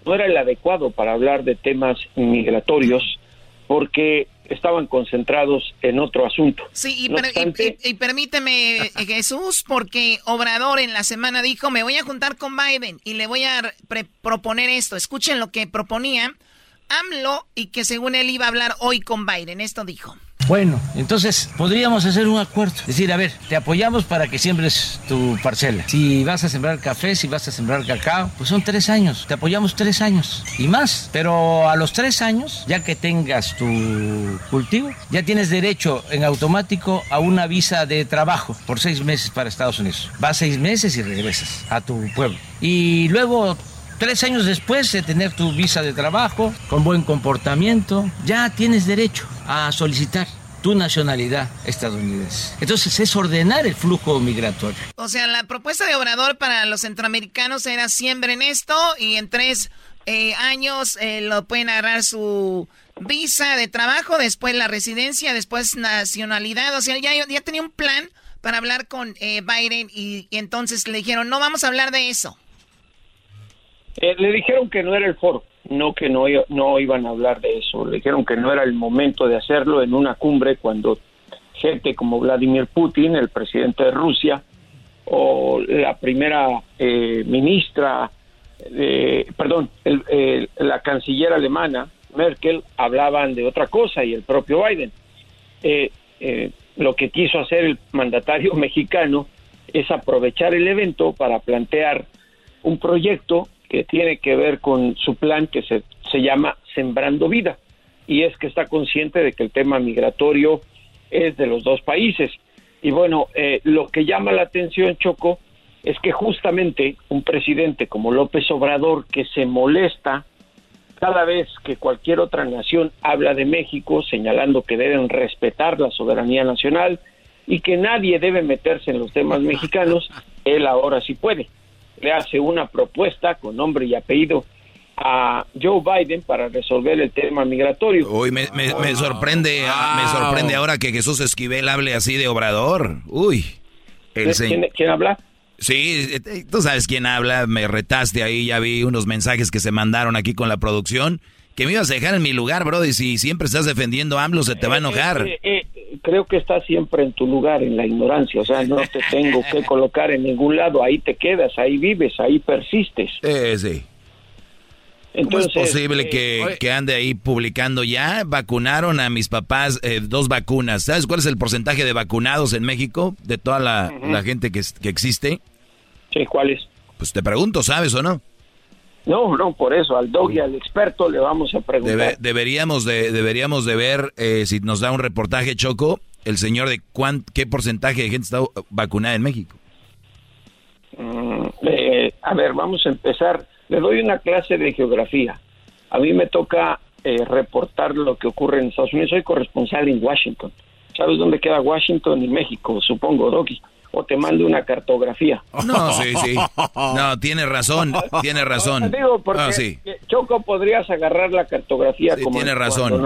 [SPEAKER 15] no era el adecuado para hablar de temas migratorios porque estaban concentrados en otro asunto.
[SPEAKER 9] Sí, y, permíteme, eh, Jesús, porque Obrador en la semana dijo, me voy a juntar con Biden y le voy a proponer esto. Escuchen lo que proponía AMLO y que según él iba a hablar hoy con Biden. Esto dijo.
[SPEAKER 16] Bueno, entonces podríamos hacer un acuerdo. Decir, a ver, te apoyamos para que siembres tu parcela. Si vas a sembrar café, si vas a sembrar cacao, pues son tres años. Te apoyamos tres años y más. Pero a los tres años, ya que tengas tu cultivo, ya tienes derecho en automático a una visa de trabajo por seis meses para Estados Unidos. Vas seis meses y regresas a tu pueblo. Y luego Tres años después de tener tu visa de trabajo, con buen comportamiento, ya tienes derecho a solicitar tu nacionalidad estadounidense. Entonces es ordenar el flujo migratorio.
[SPEAKER 9] O sea, la propuesta de Obrador para los centroamericanos era siembren esto y en tres eh, años eh, lo pueden agarrar su visa de trabajo, después la residencia, después nacionalidad. O sea, ya, ya tenía un plan para hablar con eh, Biden y entonces le dijeron, no vamos a hablar de eso.
[SPEAKER 15] Eh, le dijeron que no era el foro, no que no, no iban a hablar de eso. Le dijeron que no era el momento de hacerlo en una cumbre cuando gente como Vladimir Putin, el presidente de Rusia, o la primera eh, ministra, eh, perdón, la canciller alemana, Merkel, hablaban de otra cosa y el propio Biden. lo que quiso hacer el mandatario <laughs> mexicano es aprovechar el evento para plantear un proyecto que tiene que ver con su plan que se, se llama Sembrando Vida. Y es que está consciente de que el tema migratorio es de los dos países. Y bueno, eh, lo que llama la atención, Choco, es que justamente un presidente como López Obrador, que se molesta cada vez que cualquier otra nación habla de México, señalando que deben respetar la soberanía nacional y que nadie debe meterse en los temas mexicanos, él ahora sí puede le hace una propuesta con nombre y apellido a Joe Biden para resolver el tema migratorio.
[SPEAKER 4] Uy, me, sorprende, ah, me sorprende ahora que Jesús Esquivel hable así de Obrador. Uy,
[SPEAKER 15] el ¿Quién, ¿Quién habla?
[SPEAKER 4] Sí, eh, tú sabes quién habla, me retaste ahí, ya vi unos mensajes que se mandaron aquí con la producción, que me ibas a dejar en mi lugar, bro, y si siempre estás defendiendo a AMLO se te va a enojar.
[SPEAKER 15] Eh, eh, creo que estás siempre en tu lugar, en la ignorancia. O sea, no te <laughs> tengo que colocar en ningún lado. Ahí te quedas, ahí vives, ahí persistes.
[SPEAKER 4] Eh, sí. Entonces, ¿Cómo es posible eh, que, ande ahí publicando ya? Vacunaron a mis papás eh, dos vacunas. ¿Sabes cuál es el porcentaje de vacunados en México de toda la, gente que, que existe?
[SPEAKER 15] Sí, ¿cuál es?
[SPEAKER 4] Pues te pregunto, ¿sabes o no?
[SPEAKER 15] No, no, por eso al dog y al experto le vamos a preguntar.
[SPEAKER 4] deberíamos de deberíamos de ver eh, si nos da un reportaje Choco el señor de cuán, qué porcentaje de gente está vacunada en México.
[SPEAKER 15] Mm, eh, a ver, vamos a empezar. Le doy una clase de geografía. A mí me toca eh, reportar lo que ocurre en Estados Unidos. Soy corresponsal en Washington. ¿Sabes dónde queda Washington y México? Supongo, Doggy o te mando una cartografía. <laughs>
[SPEAKER 4] No, sí, sí. No, tiene razón, tiene razón.
[SPEAKER 15] Digo, porque ah, sí. Choco podrías agarrar la cartografía
[SPEAKER 4] sí, tiene razón.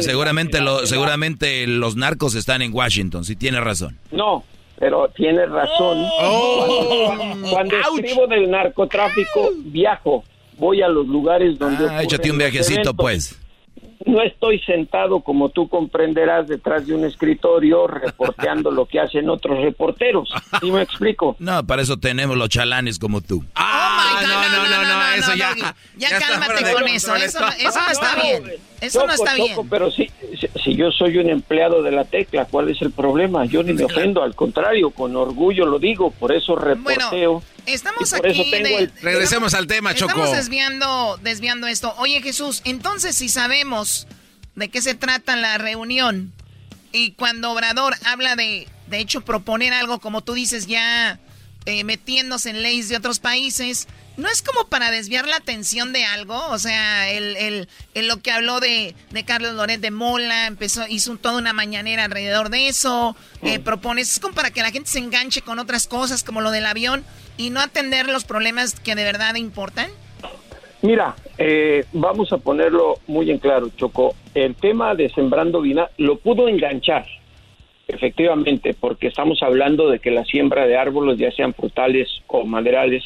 [SPEAKER 4] seguramente, lo, seguramente los narcos están en Washington, sí tiene razón.
[SPEAKER 15] No, pero tiene razón. Oh. Cuando, escribo del narcotráfico, viajo, voy a los lugares donde...
[SPEAKER 4] Ah, échate un viajecito, pues
[SPEAKER 15] no estoy sentado, como tú comprenderás, detrás de un escritorio reporteando lo que hacen otros reporteros. ¿Sí me explico?
[SPEAKER 4] No, para eso tenemos los chalanes como tú.
[SPEAKER 9] ¡Ah! no, no, no, no, eso ya. Ya, cálmate con eso. Eso, eso no está bien. Eso no está bien.
[SPEAKER 15] Pero si, si, yo soy un empleado de la tecla, ¿cuál es el problema? Yo ni me ofendo, al contrario, con orgullo lo digo, por eso reporteo.
[SPEAKER 9] Estamos aquí.
[SPEAKER 3] Regresemos al tema, Choco.
[SPEAKER 9] Estamos desviando, desviando esto. Oye, Jesús, entonces si sabemos de qué se trata la reunión y cuando Obrador habla de, de hecho, proponer algo, como tú dices, ya eh, metiéndose en leyes de otros países, ¿no es como para desviar la atención de algo? O sea, el, el, lo que habló de, de, Carlos Loret de Mola, empezó, hizo toda una mañanera alrededor de eso, eh, propones, es como para que la gente se enganche con otras cosas como lo del avión y no atender los problemas que de verdad importan?
[SPEAKER 15] Mira, eh, vamos a ponerlo muy en claro, Choco. El tema de Sembrando Vida lo pudo enganchar, efectivamente, porque estamos hablando de que la siembra de árboles, ya sean frutales o maderales,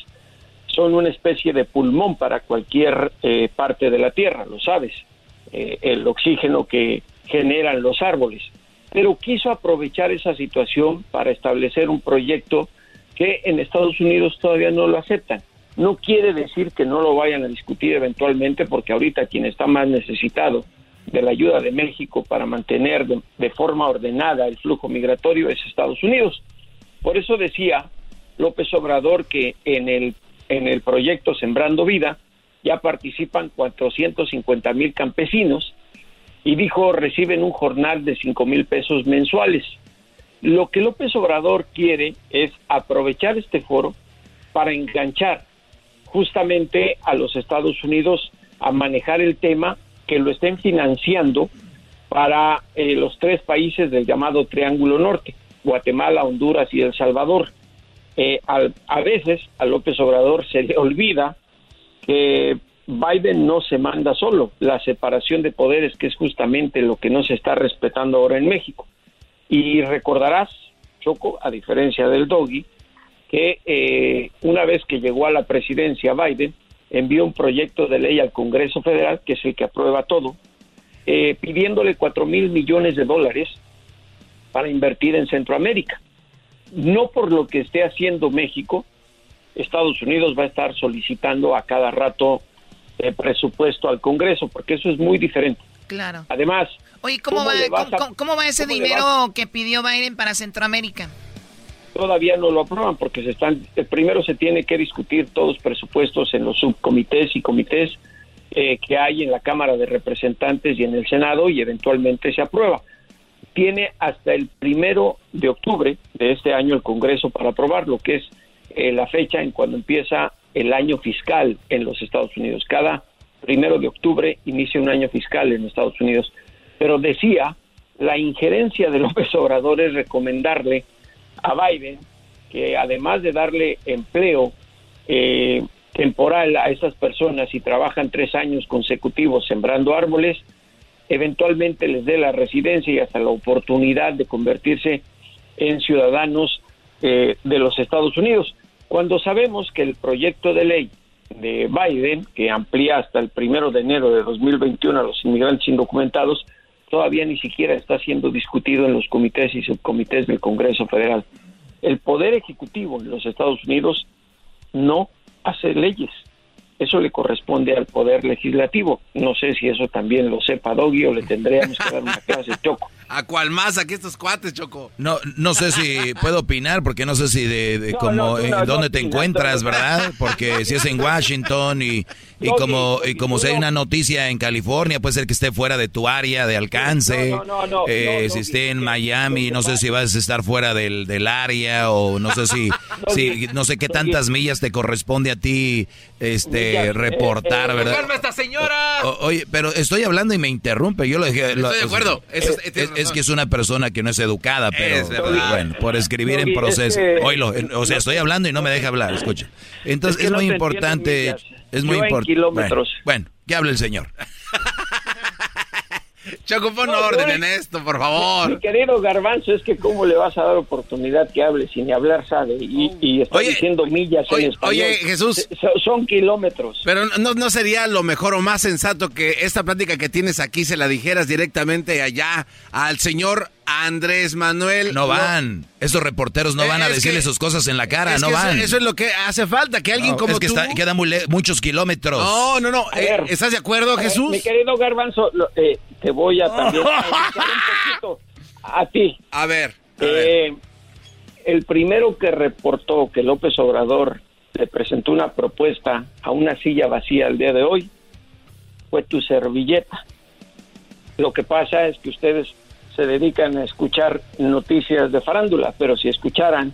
[SPEAKER 15] son una especie de pulmón para cualquier eh, parte de la tierra, lo sabes, eh, el oxígeno que generan los árboles. Pero quiso aprovechar esa situación para establecer un proyecto que en Estados Unidos todavía no lo aceptan. No quiere decir que no lo vayan a discutir eventualmente, porque ahorita quien está más necesitado de la ayuda de México para mantener de, de forma ordenada el flujo migratorio es Estados Unidos. Por eso decía López Obrador que en el en el proyecto Sembrando Vida ya participan 450 mil campesinos y dijo reciben un jornal de 5 mil pesos mensuales. Lo que López Obrador quiere es aprovechar este foro para enganchar justamente a los Estados Unidos a manejar el tema que lo estén financiando para eh, los tres países del llamado Triángulo Norte, Guatemala, Honduras y El Salvador. Eh, a veces a López Obrador se le olvida que Biden no se manda solo, la separación de poderes, que es justamente lo que no se está respetando ahora en México. Y recordarás, Choco, a diferencia del Doggy, que eh, una vez que llegó a la presidencia Biden, envió un proyecto de ley al Congreso Federal, que es el que aprueba todo, eh, pidiéndole cuatro mil millones de dólares para invertir en Centroamérica no por lo que esté haciendo México, Estados Unidos va a estar solicitando a cada rato eh, presupuesto al Congreso, porque eso es muy diferente.
[SPEAKER 9] Claro.
[SPEAKER 15] Además,
[SPEAKER 9] Oye, ¿cómo, va, cómo, va, ese dinero que pidió Biden para Centroamérica?
[SPEAKER 15] Todavía no lo aprueban porque se están. Eh, primero se tiene que discutir todos los presupuestos en los subcomités y comités eh, que hay en la Cámara de Representantes y en el Senado y eventualmente se aprueba tiene hasta el primero de octubre de este año el Congreso para aprobarlo, que es eh, la fecha en cuando empieza el año fiscal en los Estados Unidos. Cada primero de octubre inicia un año fiscal en Estados Unidos. Pero decía, la injerencia de <laughs> López Obrador recomendarle a Biden que además de darle empleo eh, temporal a esas personas y trabajan tres años consecutivos sembrando árboles, eventualmente les dé la residencia y hasta la oportunidad de convertirse en ciudadanos eh, de los Estados Unidos. Cuando sabemos que el proyecto de ley de Biden, que amplía hasta el primero de enero de 2021 a los inmigrantes indocumentados, todavía ni siquiera está siendo discutido en los comités y subcomités del Congreso Federal. El poder ejecutivo en los Estados Unidos no hace leyes, eso le corresponde al Poder Legislativo. No sé si eso también lo sepa Doggy o le tendríamos que dar una clase, Choco.
[SPEAKER 3] ¿A cuál más? Aquí estos cuates, Choco.
[SPEAKER 4] No, no sé si puedo opinar, porque no sé si de, como dónde te encuentras, ¿verdad? Porque si es en Washington y, y como y como si hay una noticia en California, puede ser que esté fuera de tu área de alcance. Eh, si esté en Miami, no sé si vas a estar fuera del, del área o no sé si, <laughs> si no sé qué tantas millas te corresponde a ti este reportar, ¿verdad?
[SPEAKER 3] esta señora!
[SPEAKER 4] oye, pero estoy hablando y me interrumpe. Yo lo dije.
[SPEAKER 3] Estoy de acuerdo.
[SPEAKER 4] Es, que es una persona que no es educada, pero bueno, por escribir en proceso. Oílo, o sea, estoy hablando y no me deja hablar, escucha. Entonces es, muy importante, es muy importante. Bueno, que hable el señor. <laughs>
[SPEAKER 3] Choco, pon orden en esto, por favor.
[SPEAKER 15] Mi querido Garbanzo, es que cómo le vas a dar oportunidad que hable sin hablar sabe y, y está diciendo millas en español.
[SPEAKER 3] Oye, Jesús.
[SPEAKER 15] Son kilómetros.
[SPEAKER 3] Pero no, no sería lo mejor o más sensato que esta plática que tienes aquí se la dijeras directamente allá al señor Andrés Manuel.
[SPEAKER 4] No van. Esos reporteros no van a decirle sus cosas en la cara, no van.
[SPEAKER 3] Eso, es lo que hace falta, que alguien como
[SPEAKER 4] es que
[SPEAKER 3] tú...
[SPEAKER 4] quedan muchos kilómetros.
[SPEAKER 3] No, no, no. Eh, ¿Estás de acuerdo, Jesús?
[SPEAKER 15] mi querido Garbanzo, eh, te voy a también <laughs> un poquito a ti.
[SPEAKER 3] A ver.
[SPEAKER 15] Eh, el primero que reportó que López Obrador le presentó una propuesta a una silla vacía el día de hoy fue tu servilleta. Lo que pasa es que ustedes se dedican a escuchar noticias de farándula, pero si escucharan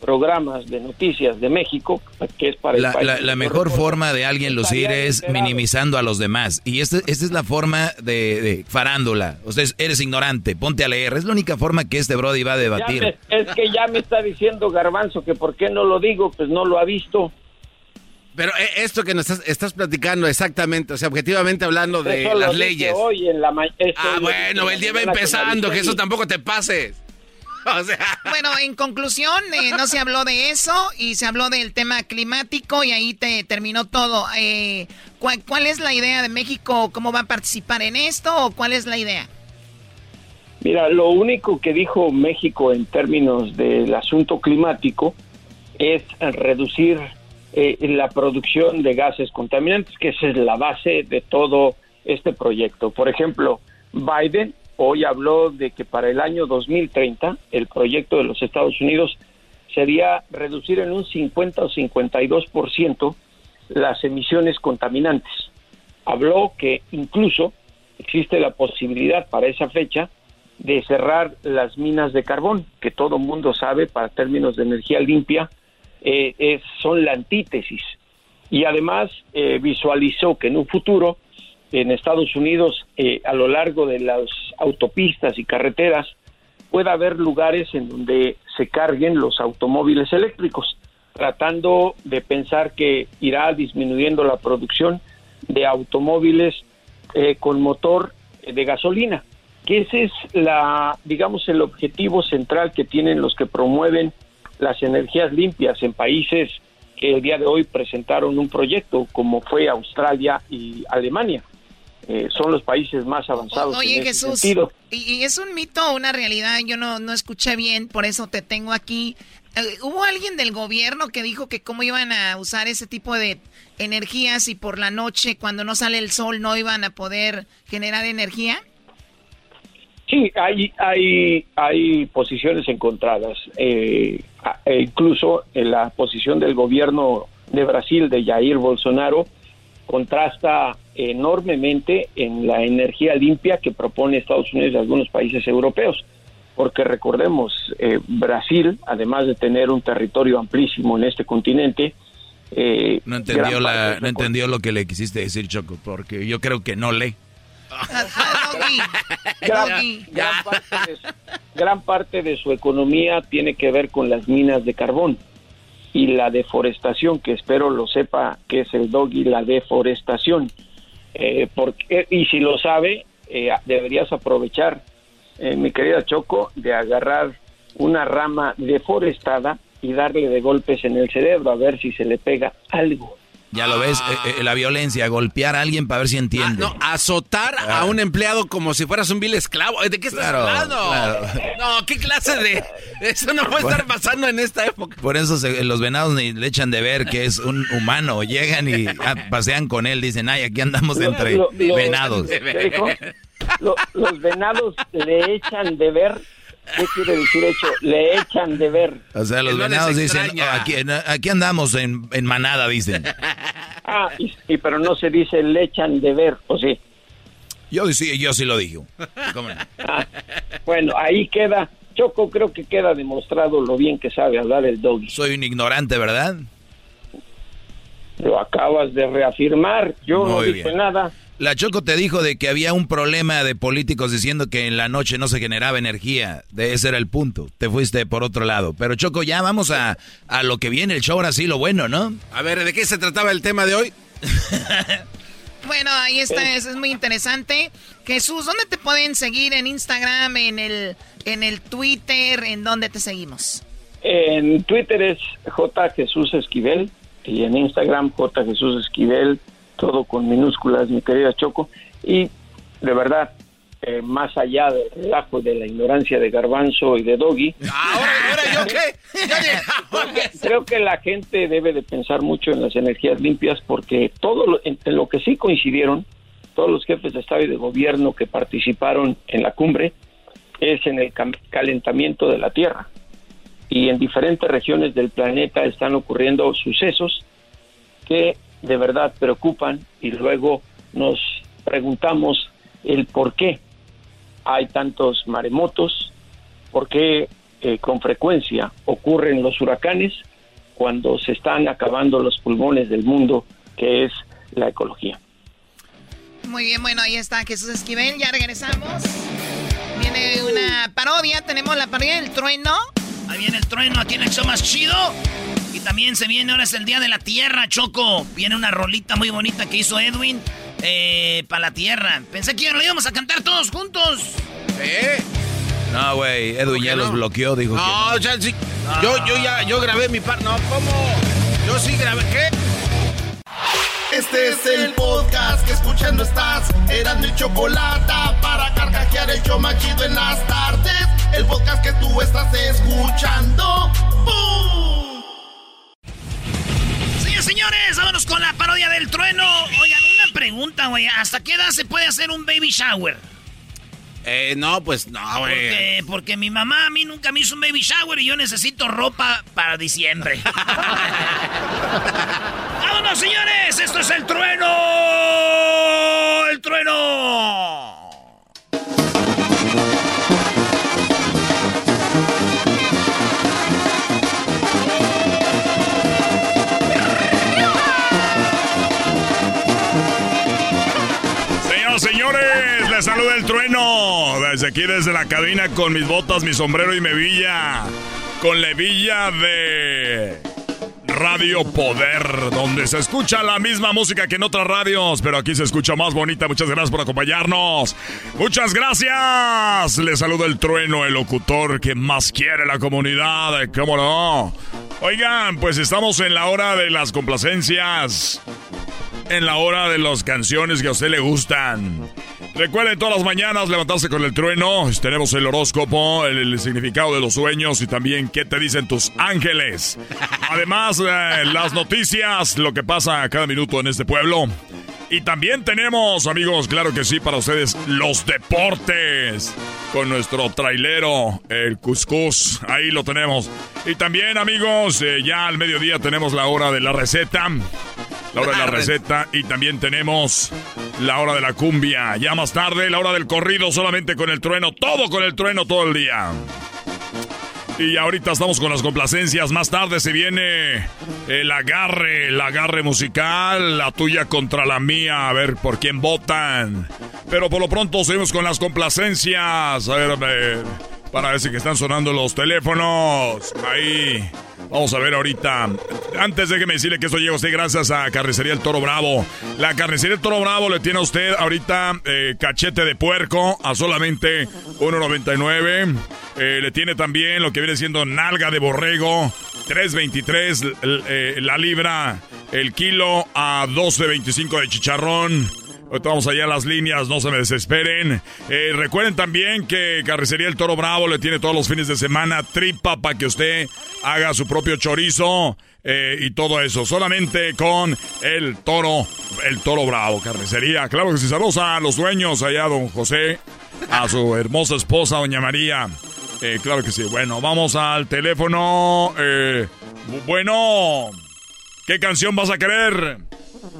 [SPEAKER 15] programas de noticias de México, que es para
[SPEAKER 4] la, la, mejor forma de alguien lucir es minimizando a los demás. Y esta, esta es la forma de, farándula. Usted eres ignorante, ponte a leer. Es la única forma que este Brody va a debatir.
[SPEAKER 15] es que ya me está diciendo Garbanzo que por qué no lo digo, pues no lo ha visto.
[SPEAKER 3] Pero eh, esto que nos estás, platicando exactamente, o sea, objetivamente hablando de las leyes.
[SPEAKER 15] Hoy en la
[SPEAKER 3] ah, bueno, el día va empezando, que eso tampoco te pase. <laughs> O sea.
[SPEAKER 9] Bueno, en conclusión, eh, no se habló de eso y se habló del tema climático y ahí te terminó todo. Eh, ¿cuál, ¿Cuál es la idea de México? ¿Cómo va a participar en esto o cuál es la idea?
[SPEAKER 15] Mira, lo único que dijo México en términos del asunto climático es reducir eh, la producción de gases contaminantes, que esa es la base de todo este proyecto. Por ejemplo, Biden hoy habló de que para el año 2030 el proyecto de los Estados Unidos sería reducir en un 50 o 52% las emisiones contaminantes. Habló que incluso existe la posibilidad para esa fecha de cerrar las minas de carbón, que todo mundo sabe para términos de energía limpia eh, son la antítesis. Y además eh, visualizó que en un futuro en Estados Unidos, eh, a lo largo de las autopistas y carreteras, pueda haber lugares en donde se carguen los automóviles eléctricos, tratando de pensar que irá disminuyendo la producción de automóviles con motor de gasolina, que ese es la, digamos, el objetivo central que tienen los que promueven las energías limpias en países que el día de hoy presentaron un proyecto, como fue Australia y Alemania. Eh, son los países más avanzados.
[SPEAKER 9] Oye,
[SPEAKER 15] en
[SPEAKER 9] Jesús,
[SPEAKER 15] sentido.
[SPEAKER 9] ¿y, es un mito o una realidad? Yo no, no escuché bien, por eso te tengo aquí. Eh, ¿Hubo alguien del gobierno que dijo que cómo iban a usar ese tipo de energías y por la noche, cuando no sale el sol, no iban a poder generar energía?
[SPEAKER 15] Sí, hay, hay, hay posiciones encontradas. Eh, incluso en la posición del gobierno de Brasil, de Jair Bolsonaro, contrasta enormemente en la energía limpia que propone Estados Unidos y algunos países europeos. Porque recordemos, eh, Brasil, además de tener un territorio amplísimo en este continente,
[SPEAKER 4] eh, no entendió la, no entendió lo que le quisiste decir Choco, porque yo creo que no lee
[SPEAKER 15] gran, parte de su, economía tiene que ver con las minas de carbón y la deforestación, que espero lo sepa que es el doggy, la deforestación. Eh, porque, y si lo sabe, eh, deberías aprovechar, eh, mi querida Choco, de agarrar una rama deforestada y darle de golpes en el cerebro a ver si se le pega algo.
[SPEAKER 4] Ya lo ves, eh, eh, la violencia, golpear a alguien para ver si entiende.
[SPEAKER 3] Ah, no, azotar a un empleado como si fueras un vil esclavo. ¿De qué estás hablando? No, ¿qué clase de...? Eso no puede estar pasando en esta época.
[SPEAKER 4] Por eso los venados ni le echan de ver que es un humano. Llegan y ah, pasean con él, dicen, ay, aquí andamos entre venados.
[SPEAKER 15] los venados le echan de ver ¿Qué quiere decir hecho? Le echan de ver.
[SPEAKER 4] O sea, los venados dicen, oh, aquí, andamos en, manada, dicen. <laughs>
[SPEAKER 15] Ah, y, pero no se dice le echan de ver, ¿o sí?
[SPEAKER 4] Yo sí, yo sí lo dije. <laughs>
[SPEAKER 15] Ah, bueno, ahí queda, Choco creo que queda demostrado lo bien que sabe hablar el doggy.
[SPEAKER 4] Soy un ignorante, ¿verdad?
[SPEAKER 15] Lo acabas de reafirmar, yo no dije nada.
[SPEAKER 4] La Choco te dijo de que había un problema de políticos diciendo que en la noche no se generaba energía. De ese era el punto. Te fuiste por otro lado. Pero Choco, ya vamos a, a lo que viene el show, ahora sí, lo bueno, ¿no?
[SPEAKER 3] A ver, ¿de qué se trataba el tema de hoy? <laughs>
[SPEAKER 9] bueno, ahí está, eso es muy interesante. Jesús, ¿dónde te pueden seguir? ¿En Instagram, en el, en el Twitter? ¿En dónde te seguimos?
[SPEAKER 15] En Twitter es J. Jesús Esquivel y en Instagram J. Jesús Esquivel todo con minúsculas, mi querida Choco, y de verdad, eh, más allá del relajo de la ignorancia de Garbanzo y de Doggy.
[SPEAKER 3] ¿Ahora, yo qué? <laughs>
[SPEAKER 15] creo que la gente debe de pensar mucho en las energías limpias porque todo lo, en, lo que sí coincidieron todos los jefes de Estado y de gobierno que participaron en la cumbre es en el calentamiento de la Tierra. Y en diferentes regiones del planeta están ocurriendo sucesos que de verdad preocupan y luego nos preguntamos el por qué hay tantos maremotos, por qué eh, con frecuencia ocurren los huracanes cuando se están acabando los pulmones del mundo, que es la ecología.
[SPEAKER 9] Muy bien, bueno, ahí está Jesús Esquivel, ya regresamos. Viene una parodia, tenemos la parodia del trueno. Ahí viene el trueno, aquí en el show más chido.
[SPEAKER 2] Y también se viene, ahora es el Día de la Tierra, Choco. Viene una rolita muy bonita que hizo Edwin eh, para la Tierra. Pensé que lo íbamos a cantar todos juntos.
[SPEAKER 3] ¿Eh?
[SPEAKER 4] No, güey, Edwin ya los bloqueó, dijo.
[SPEAKER 3] No, que no. ya sí. Yo, yo ya, yo grabé mi par. No, ¿cómo? Yo sí grabé. ¿Qué?
[SPEAKER 1] Este es el podcast que escuchando estás. Eran mi chocolate para carcajear el yo machido en las tardes. El podcast que tú estás escuchando. ¡Bum!
[SPEAKER 2] Señores, vámonos con la parodia del trueno. Oigan, una pregunta, güey. ¿Hasta qué edad se puede hacer un baby shower?
[SPEAKER 3] Eh, no, pues no, güey.
[SPEAKER 2] Porque, porque mi mamá a mí nunca me hizo un baby shower y yo necesito ropa para diciembre. <laughs> ¡Vámonos, señores! ¡Esto es el trueno! ¡El trueno!
[SPEAKER 14] Desde aquí, desde la cabina, con mis botas, mi sombrero y mi villa. Con la villa de Radio Poder, donde se escucha la misma música que en otras radios, pero aquí se escucha más bonita. Muchas gracias por acompañarnos. Muchas gracias. Les saluda el trueno, el locutor que más quiere la comunidad. ¿Cómo no? Oigan, pues estamos en la hora de las complacencias. En la hora de las canciones que a usted le gustan. Recuerden todas las mañanas levantarse con el trueno. Tenemos el horóscopo, el, significado de los sueños y también qué te dicen tus ángeles. Además, eh, las noticias, lo que pasa cada minuto en este pueblo. Y también tenemos, amigos, claro que sí, para ustedes, los deportes. Con nuestro trailero, el Cuscús. Ahí lo tenemos. Y también, amigos, eh, ya al mediodía tenemos la hora de la receta. La hora de la receta. Y también tenemos la hora de la cumbia. Ya más tarde, la hora del corrido, solamente con el trueno. Todo con el trueno todo el día. Y ahorita estamos con las complacencias. Más tarde se viene el agarre, el agarre musical, la tuya contra la mía, a ver por quién votan. Pero por lo pronto seguimos con las complacencias. A ver, a ver. Parece que están sonando los teléfonos. Ahí. Vamos a ver ahorita. Antes de que me decirle que esto llega a usted gracias a Carnicería El Toro Bravo. La Carnicería El Toro Bravo le tiene a usted ahorita eh, cachete de puerco a solamente 1.99. Eh, le tiene también lo que viene siendo nalga de borrego. 3.23 eh, la libra. El kilo a 12.25 de chicharrón. Ahorita vamos allá a las líneas, no se me desesperen. Eh, recuerden también que Carnicería El Toro Bravo le tiene todos los fines de semana tripa para que usted haga su propio chorizo eh, y todo eso. Solamente con el toro, el toro bravo, carnicería. Claro que sí, saludos a los dueños allá, don José, a su hermosa esposa, doña María. Eh, claro que sí. Bueno, vamos al teléfono. Bu- bueno, ¿qué canción vas a querer?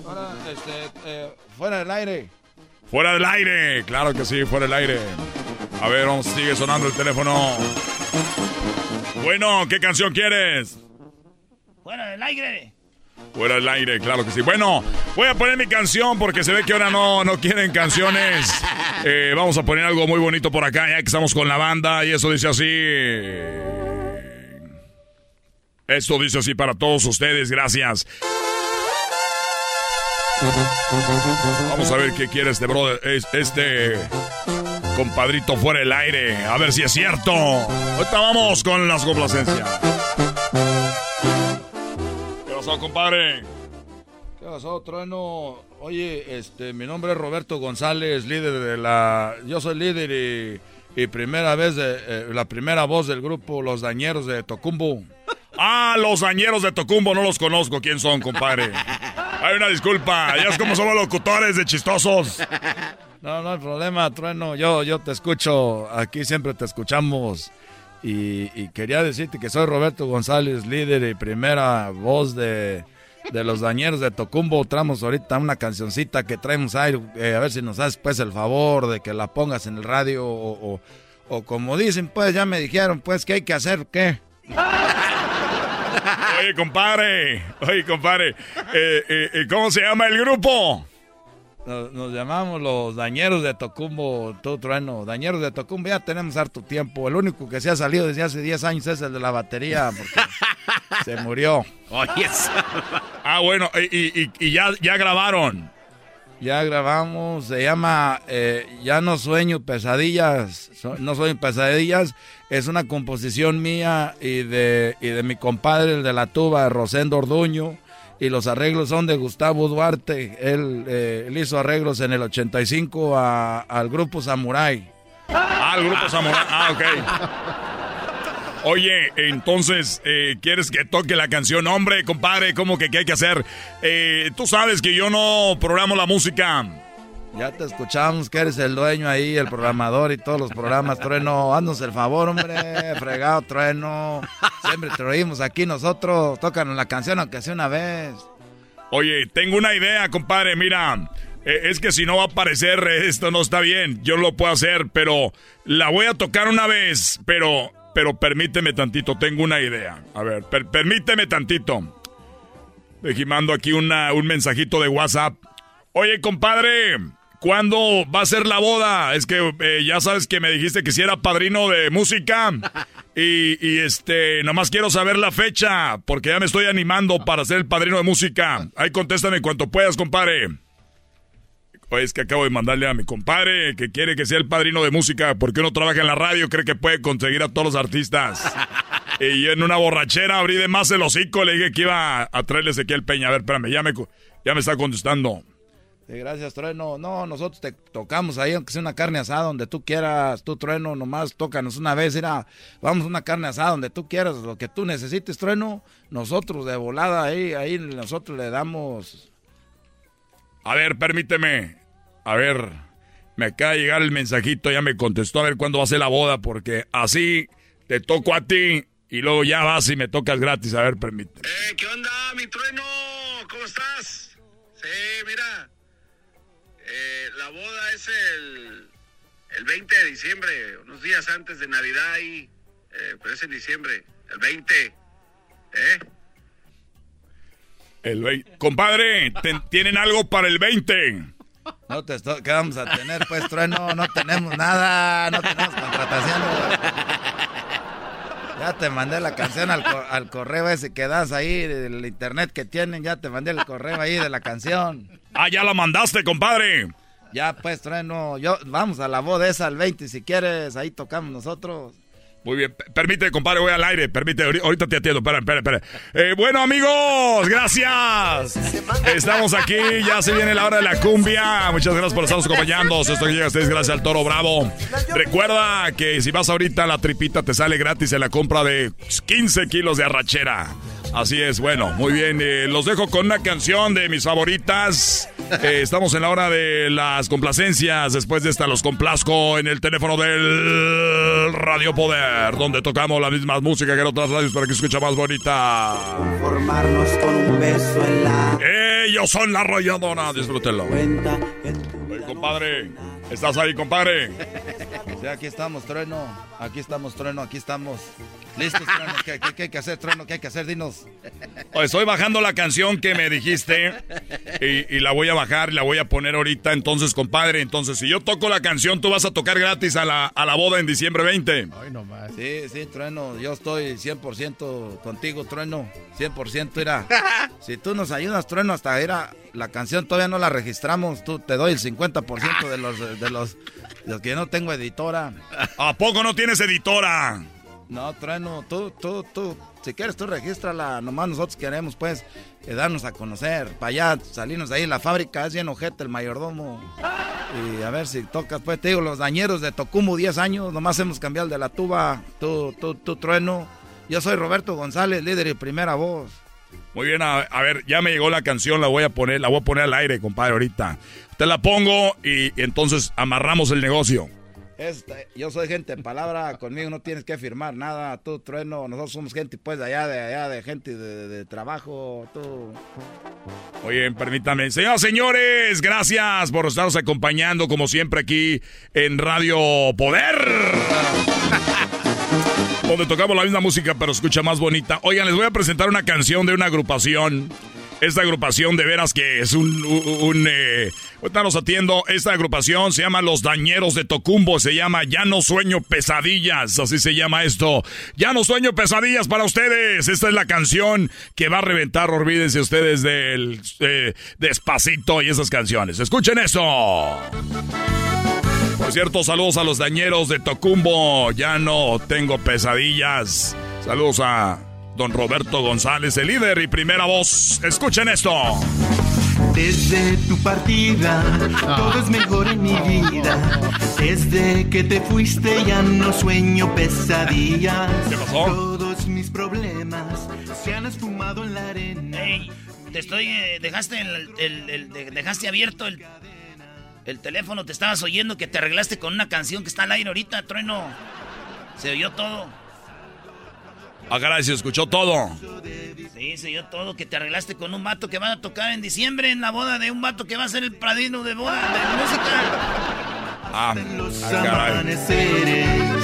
[SPEAKER 13] Ahora, este, fuera del aire.
[SPEAKER 14] Fuera del aire, claro que sí, fuera del aire. A ver, vamos, sigue sonando el teléfono. Bueno, ¿qué canción quieres?
[SPEAKER 2] ¡Fuera del aire!
[SPEAKER 14] Fuera del aire, claro que sí. Bueno, voy a poner mi canción porque se ve que ahora no, no quieren canciones. <laughs> Eh, vamos a poner algo muy bonito por acá, ya que estamos con la banda, y eso dice así. Esto dice así para todos ustedes, gracias. Vamos a ver qué quiere este brother, es- este compadrito fuera del aire. A ver si es cierto. Ahorita vamos con las complacencias. ¿Qué pasó, compadre?
[SPEAKER 13] ¿Qué pasó, Trueno? Oye, este, mi nombre es Roberto González, líder de la... Yo soy líder y, y primera vez, de, eh, la primera voz del grupo Los Dañeros de Tocumbo.
[SPEAKER 14] Ah, los dañeros de Tocumbo, no los conozco. ¿Quién son, compadre? <laughs> Hay una disculpa. Ya es como somos locutores de chistosos.
[SPEAKER 13] No, no hay problema, Trueno. Yo, yo te escucho, aquí siempre te escuchamos. Y, quería decirte que soy Roberto González, líder y primera voz de, de los dañeros de Tocumbo. Traemos ahorita una cancioncita que traemos ahí, eh, a ver si nos haces pues el favor de que la pongas en el radio o como dicen, pues ya me dijeron, pues, ¿qué hay que hacer? ¿Qué?
[SPEAKER 14] Oye, compadre. Oye, compadre. Eh, eh, eh, ¿Cómo se llama el grupo?
[SPEAKER 13] Nos, nos llamamos los dañeros de Tocumbo, tú trueno. Dañeros de Tocumbo, ya tenemos harto tiempo. El único que se ha salido desde hace 10 años es el de la batería. Porque <laughs>
[SPEAKER 4] Se murió.
[SPEAKER 3] Oye,
[SPEAKER 14] Ah, bueno, y, y- y ya, ya grabaron.
[SPEAKER 4] Ya grabamos, se llama eh, Ya no sueño pesadillas, so- no sueño pesadillas, es una composición mía y de, y de mi compadre, el de la tuba, Rosendo Orduño, y los arreglos son de Gustavo Duarte, él, eh, hizo arreglos en el 85 a- al grupo Samurai.
[SPEAKER 14] Ah, el grupo Samurai. Ah, ok. Oye, entonces, eh, ¿quieres que toque la canción? Hombre, compadre, ¿cómo que qué hay que hacer? Eh, Tú sabes que yo no programo la música.
[SPEAKER 4] Ya te escuchamos que eres el dueño ahí, el programador y todos los programas, Trueno. Haznos el favor, hombre, fregado, Trueno. Siempre te oímos aquí nosotros. Tócanos la canción aunque sea una vez.
[SPEAKER 14] Oye, tengo una idea, compadre. Mira, eh, es que si no va a aparecer, eh, esto no está bien. Yo lo puedo hacer, pero la voy a tocar una vez. Pero, pero permíteme tantito, tengo una idea. A ver, per- permíteme tantito. Deje, mando aquí una, un mensajito de WhatsApp. Oye, compadre, ¿cuándo va a ser la boda? Es que eh, ya sabes que me dijiste que si era padrino de música. <laughs> Y, y, este, nomás quiero saber la fecha, porque ya me estoy animando para ser el padrino de música. Ahí contéstame cuanto puedas, compadre. Oye, es que acabo de mandarle a mi compadre que quiere que sea el padrino de música porque uno trabaja en la radio, cree que puede conseguir a todos los artistas. <laughs> Y yo en una borrachera abrí de más el hocico, le dije que iba a traerles aquí el Peña. A ver, espérame, ya me, ya me está contestando.
[SPEAKER 4] Sí, gracias, Trueno. No, nosotros te tocamos ahí, aunque sea una carne asada, donde tú quieras. Tú, Trueno, nomás tócanos una vez. Mira, vamos a una carne asada donde tú quieras, lo que tú necesites, Trueno. Nosotros de volada ahí, ahí nosotros le damos.
[SPEAKER 14] A ver, permíteme. A ver, me acaba de llegar el mensajito, ya me contestó a ver cuándo va a ser la boda, porque así te toco a ti y luego ya vas y me tocas gratis. A ver, permíteme.
[SPEAKER 1] ¿Qué onda, mi trueno? ¿Cómo estás? Sí, mira. Eh, la boda es el, el 20 de diciembre, unos días antes de Navidad y... eh, pero es en diciembre, el 20. ¿Eh?
[SPEAKER 14] El vei- Compadre, ¿te- ¿tienen algo para el 20?
[SPEAKER 4] No te ¿Qué vamos a tener, pues, Trueno? No tenemos nada, no tenemos contratación. Ya te mandé la canción al, co- al correo ese que das ahí, del internet que tienen, ya te mandé el correo ahí de la canción.
[SPEAKER 14] Ah, ya la mandaste, compadre.
[SPEAKER 4] Ya, pues, Trueno, yo, vamos a la boda esa al 20, si quieres, ahí tocamos nosotros.
[SPEAKER 14] Muy bien, permite, compadre, voy al aire. Permite, ahori- ahorita te atiendo. Espera, espera, espera. Eh, bueno, amigos, gracias. Estamos aquí, ya se viene la hora de la cumbia. Muchas gracias por estarnos acompañando. Esto que llega ustedes gracias al Toro Bravo. Recuerda que si vas ahorita, la tripita te sale gratis en la compra de 15 kilos de arrachera. Así es, bueno, muy bien. eh, los dejo con una canción de mis favoritas. Eh, estamos en la hora de las complacencias. Después de esta los complazco en el teléfono del Radio Poder, donde tocamos la misma música que en otras radios para que escuche más bonita.
[SPEAKER 17] Formarnos con un beso en la
[SPEAKER 14] Ellos son la arrolladora, disfrútenlo. Oye, compadre, ¿estás ahí, compadre?
[SPEAKER 4] Sí, aquí estamos, Trueno. Aquí estamos, Trueno, aquí estamos. Listos, Trueno. ¿Qué, qué- qué hay que hacer, Trueno? ¿Qué hay que hacer? Dinos.
[SPEAKER 14] Pues estoy bajando la canción que me dijiste y, y la voy a bajar y la voy a poner ahorita. Entonces, compadre, entonces si yo toco la canción, tú vas a tocar gratis a la, a la boda en diciembre 20.
[SPEAKER 4] Ay, nomás. Sí, sí, Trueno. Yo estoy 100% contigo, Trueno. 100%, mira. <laughs> Si tú nos ayudas, Trueno, hasta era la canción todavía no la registramos. Tú te doy el 50% de los, de los, los que yo no tengo editora.
[SPEAKER 14] ¿A poco no tienes editora?
[SPEAKER 4] No, Trueno, tú, tú, tú, si quieres tú regístrala, nomás nosotros queremos pues eh, darnos a conocer, para allá salirnos de ahí, la fábrica es bien ojete el mayordomo, y a ver si tocas, pues te digo, los dañeros de Tocumo, 10 años, nomás hemos cambiado el de la tuba, tú, tú, tú, Trueno, yo soy Roberto González, líder y primera voz.
[SPEAKER 14] Muy bien, a, a ver, ya me llegó la canción, la voy a poner, la voy a poner al aire, compadre, ahorita. Te la pongo y, y entonces amarramos el negocio.
[SPEAKER 4] Este, yo soy gente en palabra, conmigo no tienes que firmar nada, tú, Trueno, nosotros somos gente pues de allá, de allá, de gente de, de trabajo, tú...
[SPEAKER 14] Oye, permítame. Señoras, señores, gracias por estarnos acompañando como siempre aquí en Radio Poder. Donde tocamos la misma música pero escucha más bonita. Oigan, les voy a presentar una canción de una agrupación Esta agrupación de veras que es un... un, eh, ahorita nos atiendo. Esta agrupación se llama Los Dañeros de Tocumbo. Se llama Ya no sueño pesadillas. Así se llama esto. Ya no sueño pesadillas para ustedes. Esta es la canción que va a reventar. Olvídense ustedes del eh, Despacito y esas canciones. Escuchen eso. Por cierto, saludos a los dañeros de Tocumbo. Ya no tengo pesadillas. Saludos a don Roberto González, el líder y primera voz. Escuchen esto.
[SPEAKER 17] Desde tu partida, todo es mejor en mi vida. Desde que te fuiste ya no sueño pesadillas.
[SPEAKER 14] ¿Qué pasó?
[SPEAKER 17] Todos mis problemas se han esfumado en la arena.
[SPEAKER 2] Te estoy. eh, dejaste, el, el- el- de- dejaste abierto el, el teléfono, te estabas oyendo que te arreglaste con una canción que está al aire ahorita, trueno. Se oyó todo.
[SPEAKER 14] Ah, caray, se escuchó todo.
[SPEAKER 2] Sí, se oyó todo, que te arreglaste con un vato que van a tocar en diciembre en la boda de un vato que va a ser el padrino de boda de música.
[SPEAKER 14] Ah, ah, caray.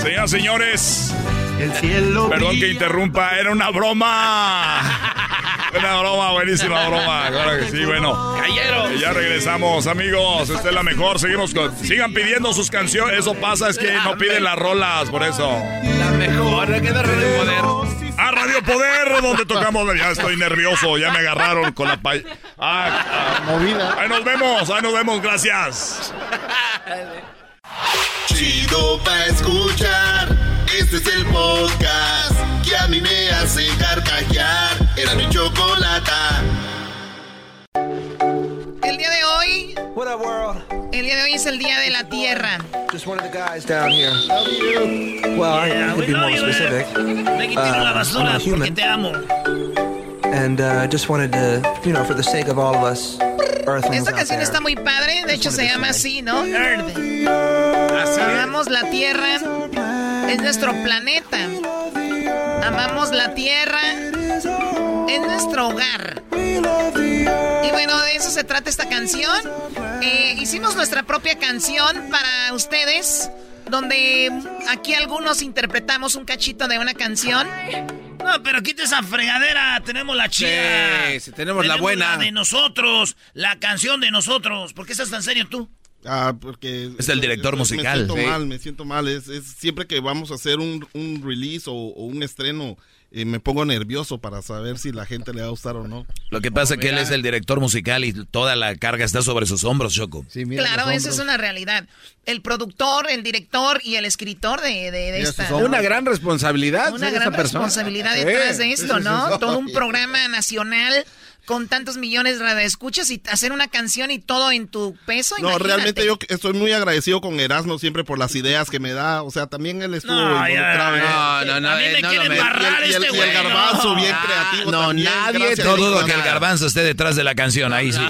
[SPEAKER 14] Señoras, señores.
[SPEAKER 17] El cielo
[SPEAKER 14] Perdón que interrumpa, era una broma. <laughs> Una broma, buenísima broma. Claro que sí, bueno.
[SPEAKER 2] Cayeron.
[SPEAKER 14] Ya regresamos, amigos. Esta es la mejor. Seguimos con. Sigan pidiendo sus canciones. Eso pasa, es que no piden las rolas, por eso.
[SPEAKER 3] La mejor, que de poder.
[SPEAKER 14] A Radio Poder, donde tocamos. Ya estoy nervioso, ya me agarraron con la pay. Ah, ah,
[SPEAKER 6] Movida.
[SPEAKER 14] Ahí nos vemos, ahí nos vemos, gracias.
[SPEAKER 1] Chido pa' escuchar. Este es el podcast que a mí me hace carcajear. Era mi chocolata.
[SPEAKER 9] El día de hoy. El día de hoy es el día de la tierra.
[SPEAKER 18] Just one of the guys down here. Well, I
[SPEAKER 2] Yeah,
[SPEAKER 18] could
[SPEAKER 2] we
[SPEAKER 18] be more
[SPEAKER 2] you,
[SPEAKER 18] specific.
[SPEAKER 2] Ve tiro la
[SPEAKER 18] Uh,
[SPEAKER 2] basura
[SPEAKER 18] I'm a
[SPEAKER 2] porque
[SPEAKER 18] human,
[SPEAKER 2] te amo.
[SPEAKER 18] and uh, just wanted to, you know, for the sake of all of us Earthlings
[SPEAKER 9] Esta canción está muy padre, de hecho se llama así, ¿no? Earth. Amamos la Tierra, es nuestro planeta. Amamos la Tierra, es nuestro hogar. Y bueno, de eso se trata esta canción. Eh, hicimos nuestra propia canción para ustedes, donde aquí algunos interpretamos un cachito de una canción.
[SPEAKER 2] No, pero quita esa fregadera. Tenemos la chida.
[SPEAKER 3] Sí, sí, tenemos la buena.
[SPEAKER 2] de nosotros, la canción de nosotros. ¿Por qué estás tan serio tú?
[SPEAKER 19] Ah, porque...
[SPEAKER 4] Es el director
[SPEAKER 19] me-
[SPEAKER 4] musical.
[SPEAKER 19] Me siento
[SPEAKER 4] Sí.
[SPEAKER 19] mal, me siento mal. Es, es siempre que vamos a hacer un, un release o, o un estreno, eh, me pongo nervioso para saber si la gente le va a gustar o no.
[SPEAKER 4] Lo que pasa es que él es el director musical y toda la carga está sobre sus hombros, Choco.
[SPEAKER 9] Claro, esa es una realidad. El productor, el director y el escritor de, de- de esta.
[SPEAKER 3] Una gran responsabilidad.
[SPEAKER 9] Una gran
[SPEAKER 3] esa persona.
[SPEAKER 9] responsabilidad
[SPEAKER 3] Sí,
[SPEAKER 9] detrás de esto,
[SPEAKER 3] sí,
[SPEAKER 9] ¿no?
[SPEAKER 3] sí, sí.
[SPEAKER 9] Todo un programa nacional con tantos millones de radioescuchas y hacer una canción y todo en tu peso.
[SPEAKER 19] No,
[SPEAKER 9] imagínate.
[SPEAKER 19] realmente yo estoy muy agradecido con Erasmo siempre por las ideas que me da. O sea, también él estuvo
[SPEAKER 3] No,
[SPEAKER 19] involucrado en
[SPEAKER 3] no, no, no,
[SPEAKER 2] A mí me
[SPEAKER 3] no lo me-
[SPEAKER 19] el, y el-
[SPEAKER 2] este
[SPEAKER 19] y el
[SPEAKER 2] güey,
[SPEAKER 19] garbanzo
[SPEAKER 2] no.
[SPEAKER 19] bien creativo
[SPEAKER 3] no,
[SPEAKER 19] también,
[SPEAKER 3] nadie
[SPEAKER 4] No dudo que el garbanzo esté detrás de la canción, ahí sí. <laughs>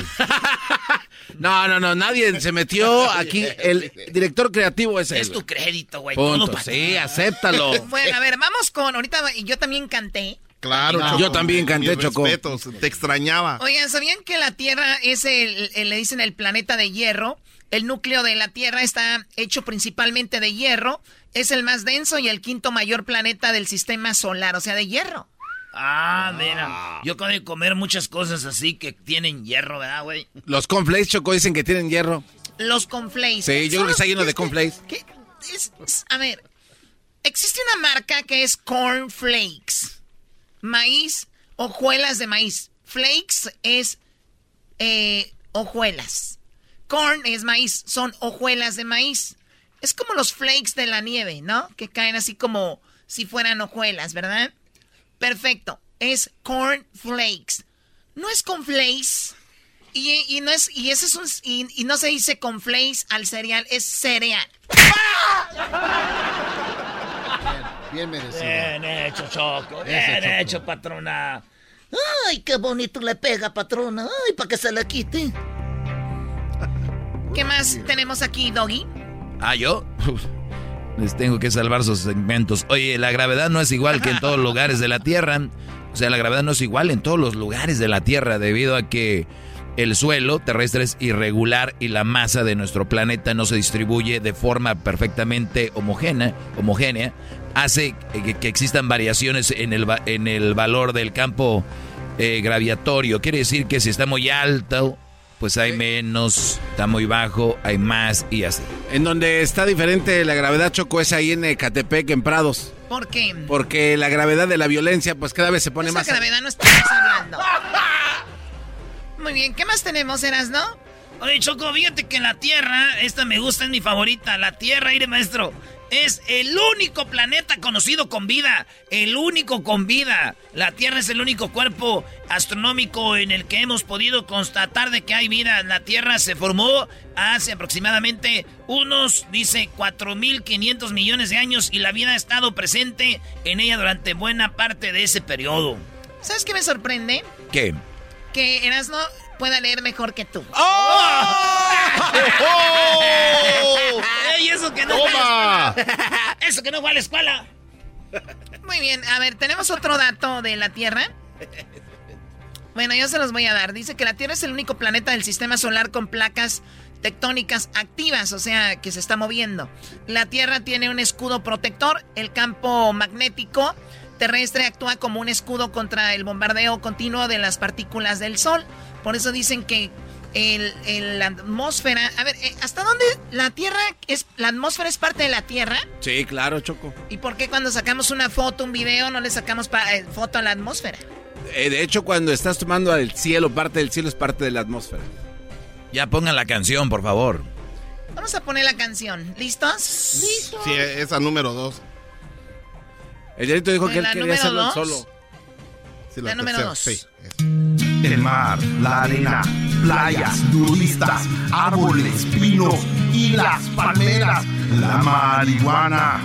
[SPEAKER 3] No, no, no, nadie se metió aquí. El director creativo es él.
[SPEAKER 2] Es tu crédito, güey.
[SPEAKER 3] Punto, sí, acéptalo.
[SPEAKER 9] Bueno, a ver, vamos con. Ahorita y yo también canté.
[SPEAKER 19] Claro,
[SPEAKER 3] No.
[SPEAKER 19] Choco,
[SPEAKER 3] Yo también canté, Choco.
[SPEAKER 19] respetos, Te extrañaba.
[SPEAKER 9] Oigan, ¿sabían que la Tierra es el, el- le dicen el planeta de hierro? El núcleo de la Tierra está hecho principalmente de hierro. Es el más denso y el quinto mayor planeta del sistema solar, o sea, de hierro.
[SPEAKER 2] Ah, mira. Yo acabo de comer muchas cosas así que tienen hierro, ¿verdad, güey?
[SPEAKER 3] Los cornflakes, Choco, dicen que tienen hierro.
[SPEAKER 9] Los conflays.
[SPEAKER 3] Sí, yo creo que está lleno de cornflakes.
[SPEAKER 9] ¿Qué? Es- es- a ver, existe una marca que es Corn Flakes. Maíz, hojuelas de maíz. Flakes es eh, hojuelas. Corn es maíz, son hojuelas de maíz. Es como los flakes de la nieve, ¿no? Que caen así como si fueran hojuelas, ¿verdad? Perfecto, es corn flakes. No es con flakes. Y, y no es y ese es un y, y no se dice con flakes al cereal, es cereal.
[SPEAKER 6] Bien merecido.
[SPEAKER 2] Bien hecho, Choco. Bien
[SPEAKER 6] Choco.
[SPEAKER 2] hecho, patrona.
[SPEAKER 5] Ay, qué bonito le pega, patrona. Ay, para que se le quite. <laughs>
[SPEAKER 9] ¿Qué más tenemos aquí, Doggy?
[SPEAKER 4] Ah, yo. <laughs> Les tengo que salvar sus segmentos. Oye, la gravedad no es igual que en todos los lugares de la Tierra. O sea, la gravedad no es igual en todos los lugares de la Tierra debido a que el suelo terrestre es irregular y la masa de nuestro planeta no se distribuye de forma perfectamente homogénea, homogénea hace que, que existan variaciones en el, en el valor del campo eh, graviatorio. Quiere decir que si está muy alto, pues hay menos, está muy bajo, hay más y así.
[SPEAKER 3] En donde está diferente la gravedad, Choco, es ahí en Ecatepec, en Prados.
[SPEAKER 9] ¿Por qué?
[SPEAKER 3] Porque la gravedad de la violencia, pues cada vez se pone
[SPEAKER 9] Esa
[SPEAKER 3] más...
[SPEAKER 9] gravedad no estamos hablando. Muy bien, ¿qué más tenemos, Eras, no?
[SPEAKER 2] Oye, Choco, fíjate que la Tierra, esta me gusta, es mi favorita. La Tierra, aire maestro, es el único planeta conocido con vida. El único con vida. La Tierra es el único cuerpo astronómico en el que hemos podido constatar de que hay vida. La Tierra se formó hace aproximadamente unos, dice, 4.500 millones de años y la vida ha estado presente en ella durante buena parte de ese periodo.
[SPEAKER 9] ¿Sabes qué me sorprende?
[SPEAKER 4] ¿Qué?
[SPEAKER 9] Que Erasno pueda leer mejor que tú. <laughs>
[SPEAKER 2] ¡Ey, eso que no
[SPEAKER 9] ¡Toma!
[SPEAKER 2] fue a la escuela! ¡Eso que no fue a la escuela!
[SPEAKER 9] Muy bien, a ver, tenemos otro dato de la Tierra. Bueno, yo se los voy a dar. Dice que la Tierra es el único planeta del sistema solar con placas tectónicas activas, o sea, que se está moviendo. La Tierra tiene un escudo protector, el campo magnético terrestre actúa como un escudo contra el bombardeo continuo de las partículas del Sol. Por eso dicen que el, el- la atmósfera... A ver, eh, ¿hasta dónde la Tierra es... La atmósfera es parte de la Tierra?
[SPEAKER 3] Sí, claro, Choco.
[SPEAKER 9] ¿Y por qué cuando sacamos una foto, un video, no le sacamos pa- eh, foto a la atmósfera?
[SPEAKER 3] Eh, de hecho, cuando estás tomando el cielo, parte del cielo es parte de la atmósfera.
[SPEAKER 4] Ya pongan la canción, por favor.
[SPEAKER 9] Vamos a poner la canción. ¿Listos? ¿Listos?
[SPEAKER 20] Sí, esa número dos.
[SPEAKER 3] El Yarito dijo que él
[SPEAKER 9] ¿La
[SPEAKER 3] quería hacerlo
[SPEAKER 9] dos?
[SPEAKER 3] solo.
[SPEAKER 20] Sí,
[SPEAKER 9] La número
[SPEAKER 20] tercera,
[SPEAKER 9] dos.
[SPEAKER 20] sí.
[SPEAKER 1] El mar, la arena, playas, nudistas, árboles, pinos y las palmeras, la marihuana.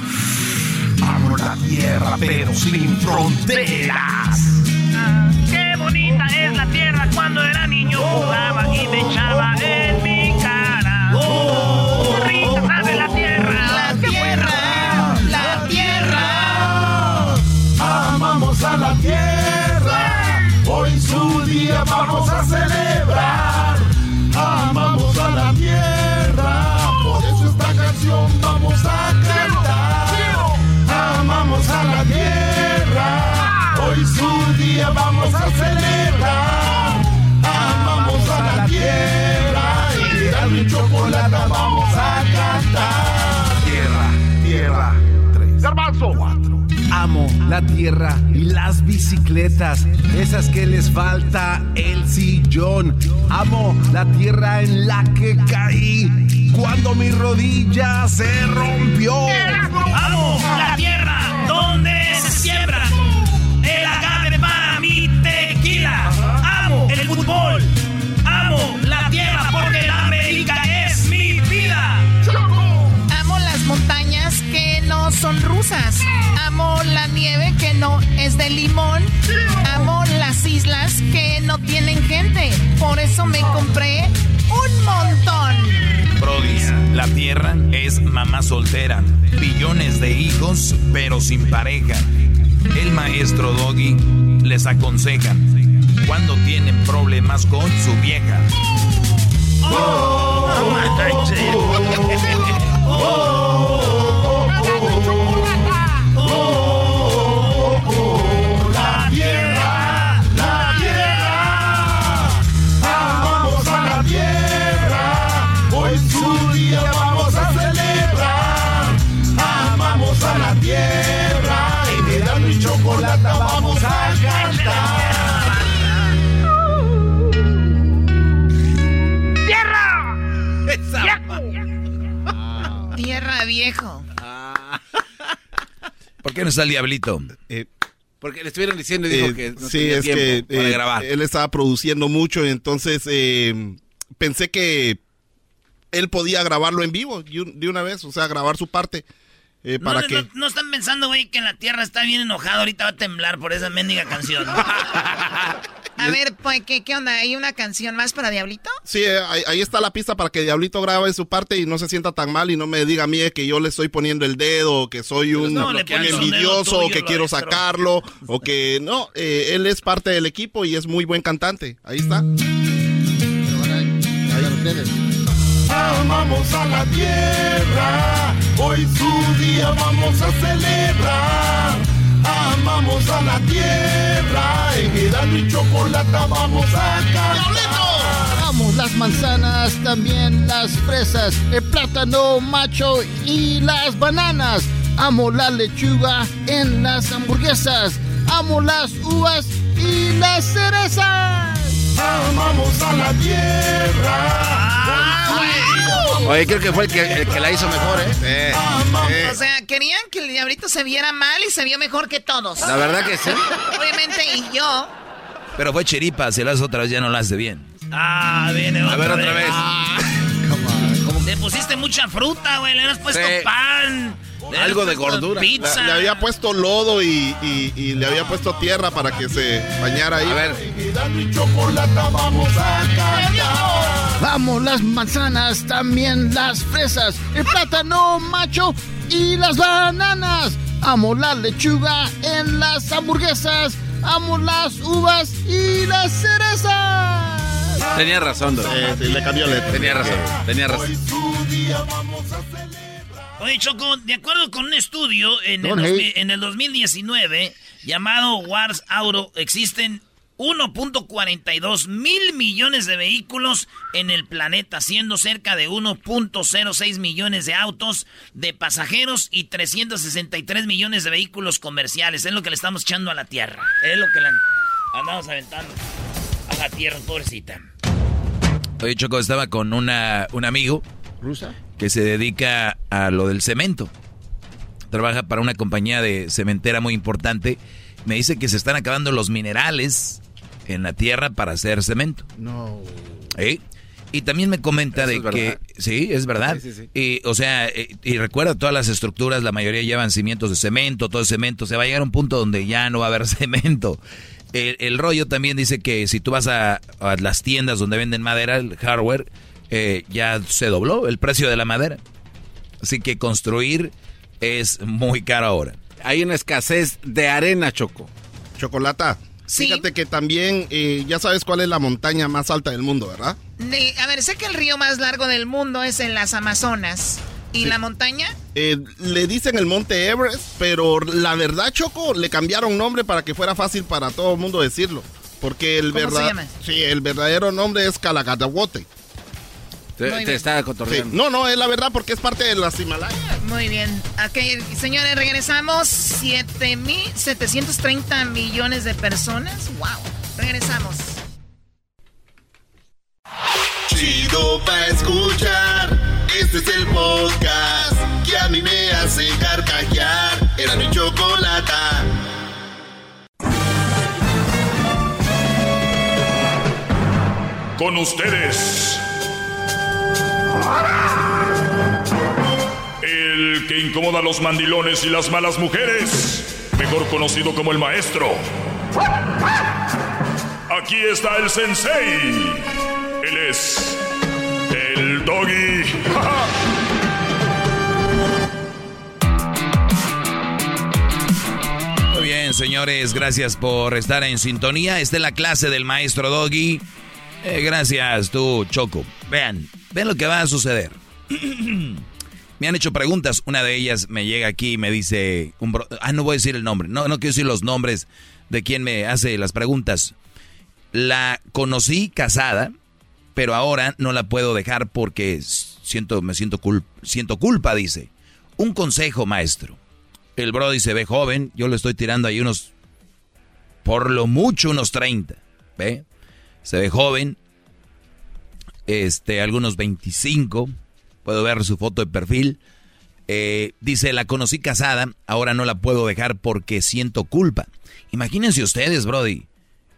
[SPEAKER 1] Amo la tierra, pero sin fronteras.
[SPEAKER 2] Qué bonita es la tierra cuando era niño jugaba y me echaba en mi cara. Qué
[SPEAKER 1] a la tierra, hoy su día vamos a celebrar. La tierra y
[SPEAKER 3] las bicicletas, esas que les falta el sillón. Amo la tierra en la que caí cuando mi rodilla se rompió.
[SPEAKER 2] Amo la tierra donde se siembra el agave para mi tequila. Amo el fútbol. Amo la tierra
[SPEAKER 9] son rusas. Amo la nieve que no es de limón. Amo las islas que no tienen gente. Por eso me compré un montón.
[SPEAKER 4] Brody, la tierra es mamá soltera. Billones de hijos, pero sin pareja. El maestro Doggy les aconseja cuando tienen problemas con su vieja.
[SPEAKER 1] La Tierra
[SPEAKER 9] viejo. <laughs>
[SPEAKER 4] ¿Por qué no está el diablito?
[SPEAKER 3] Porque le estuvieron diciendo y dijo
[SPEAKER 20] Eh,
[SPEAKER 3] que no
[SPEAKER 20] sí,
[SPEAKER 3] tenía
[SPEAKER 20] es
[SPEAKER 3] tiempo
[SPEAKER 20] que
[SPEAKER 3] para
[SPEAKER 20] eh,
[SPEAKER 3] grabar.
[SPEAKER 20] él estaba produciendo mucho, entonces eh, pensé que él podía grabarlo en vivo de un- de una vez, o sea, grabar su parte. eh, para
[SPEAKER 2] no,
[SPEAKER 20] que...
[SPEAKER 2] no- no están pensando, güey, que la tierra está bien enojada. Ahorita va a temblar por esa mendiga canción. <laughs>
[SPEAKER 9] A ver, pues, ¿qué, ¿qué onda? ¿Hay una canción más para Diablito?
[SPEAKER 20] Sí, eh, ahí, ahí está la pista para que Diablito grabe su parte y no se sienta tan mal y no me diga a mí eh, que yo le estoy poniendo el dedo, o que soy un,
[SPEAKER 2] no,
[SPEAKER 20] envidioso, o que quiero sacarlo, o que no, eh, él es parte del equipo y es muy buen cantante. Ahí está.
[SPEAKER 1] Amamos a la tierra, hoy su día vamos a celebrar. Amamos a la tierra, en
[SPEAKER 21] Erasmo y chocolate vamos a cantar.
[SPEAKER 6] Vamos las manzanas, también las fresas, el plátano macho y las bananas. Amo la lechuga en las hamburguesas. Amo las uvas y las cerezas.
[SPEAKER 21] Amamos a la tierra.
[SPEAKER 3] Oye, creo que fue el que, el que la hizo mejor, ¿eh?
[SPEAKER 9] O sea, querían que el diablito se viera mal y se vio mejor que todos.
[SPEAKER 3] La verdad que sí.
[SPEAKER 9] Obviamente, y yo.
[SPEAKER 4] Pero fue chiripa, si lo haces otra vez ya no lo hace bien.
[SPEAKER 2] Ah, viene otra
[SPEAKER 3] A ver, otra vez.
[SPEAKER 2] Le pusiste mucha fruta, güey. Le has puesto
[SPEAKER 19] Sí.
[SPEAKER 2] pan. Le
[SPEAKER 3] Algo de gordura.
[SPEAKER 2] Pizza.
[SPEAKER 19] Le, le había puesto lodo y, y- y le había puesto tierra para que se bañara ahí.
[SPEAKER 3] A ver.
[SPEAKER 21] Vamos a.
[SPEAKER 6] Vamos las manzanas, también las fresas, el plátano macho y las bananas. Amo la lechuga en las hamburguesas. Amo las uvas y las cerezas.
[SPEAKER 3] Tenía razón, Don.
[SPEAKER 19] Sí, sí, le cambió letra.
[SPEAKER 3] Tenía razón, tenía razón.
[SPEAKER 2] Oye, Choco, de acuerdo con un estudio en el,
[SPEAKER 6] Don't
[SPEAKER 2] 2000
[SPEAKER 6] hate.
[SPEAKER 2] en el 2019 llamado Wars Auro, existen 1.42 mil millones de vehículos en el planeta, siendo cerca de 1.06 millones de autos de pasajeros y 363 millones de vehículos comerciales. Es lo que le estamos echando a la Tierra. Es lo que le andamos aventando a la Tierra, pobrecita.
[SPEAKER 4] Oye, Choco, estaba con una, un amigo
[SPEAKER 6] ¿Rusa?
[SPEAKER 4] que se dedica a lo del cemento. Trabaja para una compañía de cementera muy importante. Me dice que se están acabando los minerales en la tierra para hacer cemento.
[SPEAKER 6] No.
[SPEAKER 4] ¿Eh? Y también me comenta
[SPEAKER 3] Eso
[SPEAKER 4] de
[SPEAKER 3] es
[SPEAKER 4] que... Sí, es verdad.
[SPEAKER 3] Sí, sí, sí.
[SPEAKER 4] Y, o sea, eh, y recuerda todas las estructuras, la mayoría llevan cimientos de cemento, todo es cemento. Se va a llegar a un punto donde ya no va a haber <laughs> cemento. El, el rollo también dice que si tú vas a, a las tiendas donde venden madera, el hardware, eh, ya se dobló el precio de la madera. Así que construir es muy caro ahora.
[SPEAKER 3] Hay una escasez de arena, Choco.
[SPEAKER 19] Chocolata.
[SPEAKER 9] Sí.
[SPEAKER 19] Fíjate que también eh, ya sabes cuál es la montaña más alta del mundo, ¿verdad?
[SPEAKER 9] De- a ver, sé que el río más largo del mundo es en las Amazonas. ¿Y la montaña?
[SPEAKER 19] Eh, le dicen el monte Everest, pero la verdad, Choco, le cambiaron nombre para que fuera fácil para todo el mundo decirlo. Porque el
[SPEAKER 9] ¿Cómo se
[SPEAKER 19] verdad,
[SPEAKER 9] llama?
[SPEAKER 19] sí, el verdadero nombre es Calacatahuote.
[SPEAKER 3] Te, está
[SPEAKER 19] Sí,
[SPEAKER 3] cotorreando.
[SPEAKER 19] No, no, es la verdad porque es parte de las Himalayas.
[SPEAKER 9] Muy bien. Ok, señores, regresamos. 7.730 millones de personas. ¡Wow! Regresamos.
[SPEAKER 1] Chido pa' escuchar. Este es el podcast que a mí me hace carcajear. Era mi chocolata.
[SPEAKER 14] Con ustedes. El que incomoda a los mandilones y las malas mujeres. Mejor conocido como el maestro. Aquí está el sensei. Él es el doggy.
[SPEAKER 4] Muy bien, señores, gracias por estar en sintonía. Esta es la clase del maestro Doggy. Eh, gracias, tú, Choco. Vean, vean lo que va a suceder. <clears throat> me han hecho preguntas. Una de ellas me llega aquí y me dice... Un ah, no voy a decir el nombre. No, no quiero decir los nombres de quien me hace las preguntas. La conocí casada, pero ahora no la puedo dejar porque siento, me siento, siento culpa, dice. Un consejo, maestro. El Brody se ve joven, yo le estoy tirando ahí unos, por lo mucho unos 30, ¿ve? Se ve joven, este, algunos 25, puedo ver su foto de perfil. Eh, dice, la conocí casada, ahora no la puedo dejar porque siento culpa. Imagínense ustedes, Brody,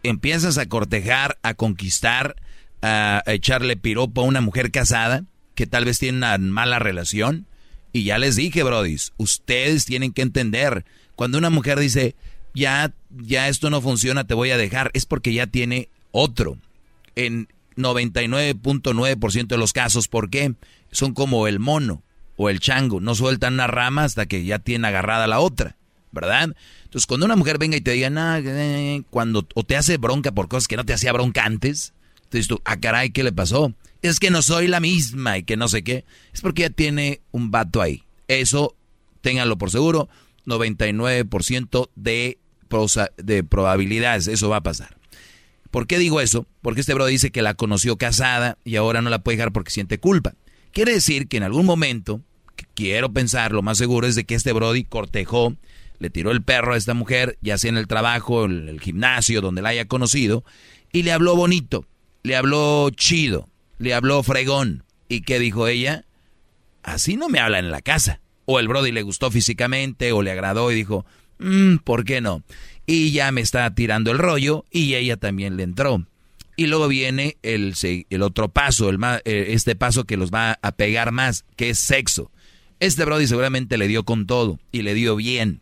[SPEAKER 4] empiezas a cortejar, a conquistar, a, a echarle piropo a una mujer casada que tal vez tiene una mala relación. Y ya les dije, brodis, ustedes tienen que entender, cuando una mujer dice, ya, ya esto no funciona, te voy a dejar, es porque ya tiene otro. En 99.9% de los casos, ¿por qué? Son como el mono o el chango, no sueltan una rama hasta que ya tiene agarrada la otra, ¿verdad? Entonces, cuando una mujer venga y te diga, nah, eh", cuando o te hace bronca por cosas que no te hacía bronca antes, te dices tú, ah, caray, ¿qué le pasó? Es que no soy la misma y que no sé qué. Es porque ya tiene un vato ahí. Eso, ténganlo por seguro, 99% de, prosa- de probabilidades, eso va a pasar. ¿Por qué digo eso? Porque este Brody dice que la conoció casada y ahora no la puede dejar porque siente culpa. Quiere decir que en algún momento, quiero pensar, lo más seguro es de que este Brody cortejó, le tiró el perro a esta mujer, ya sea en el trabajo, en el gimnasio, donde la haya conocido, y le habló bonito, le habló chido, le habló fregón. ¿Y qué dijo ella? Así no me hablan en la casa. O el Brody le gustó físicamente, o le agradó y dijo, mmm, ¿por qué no? Y ya me está tirando el rollo, y ella también le entró. Y luego viene el, el otro paso, el, eh, este paso que los va a pegar más, que es sexo. Este Brody seguramente le dio con todo, y le dio bien,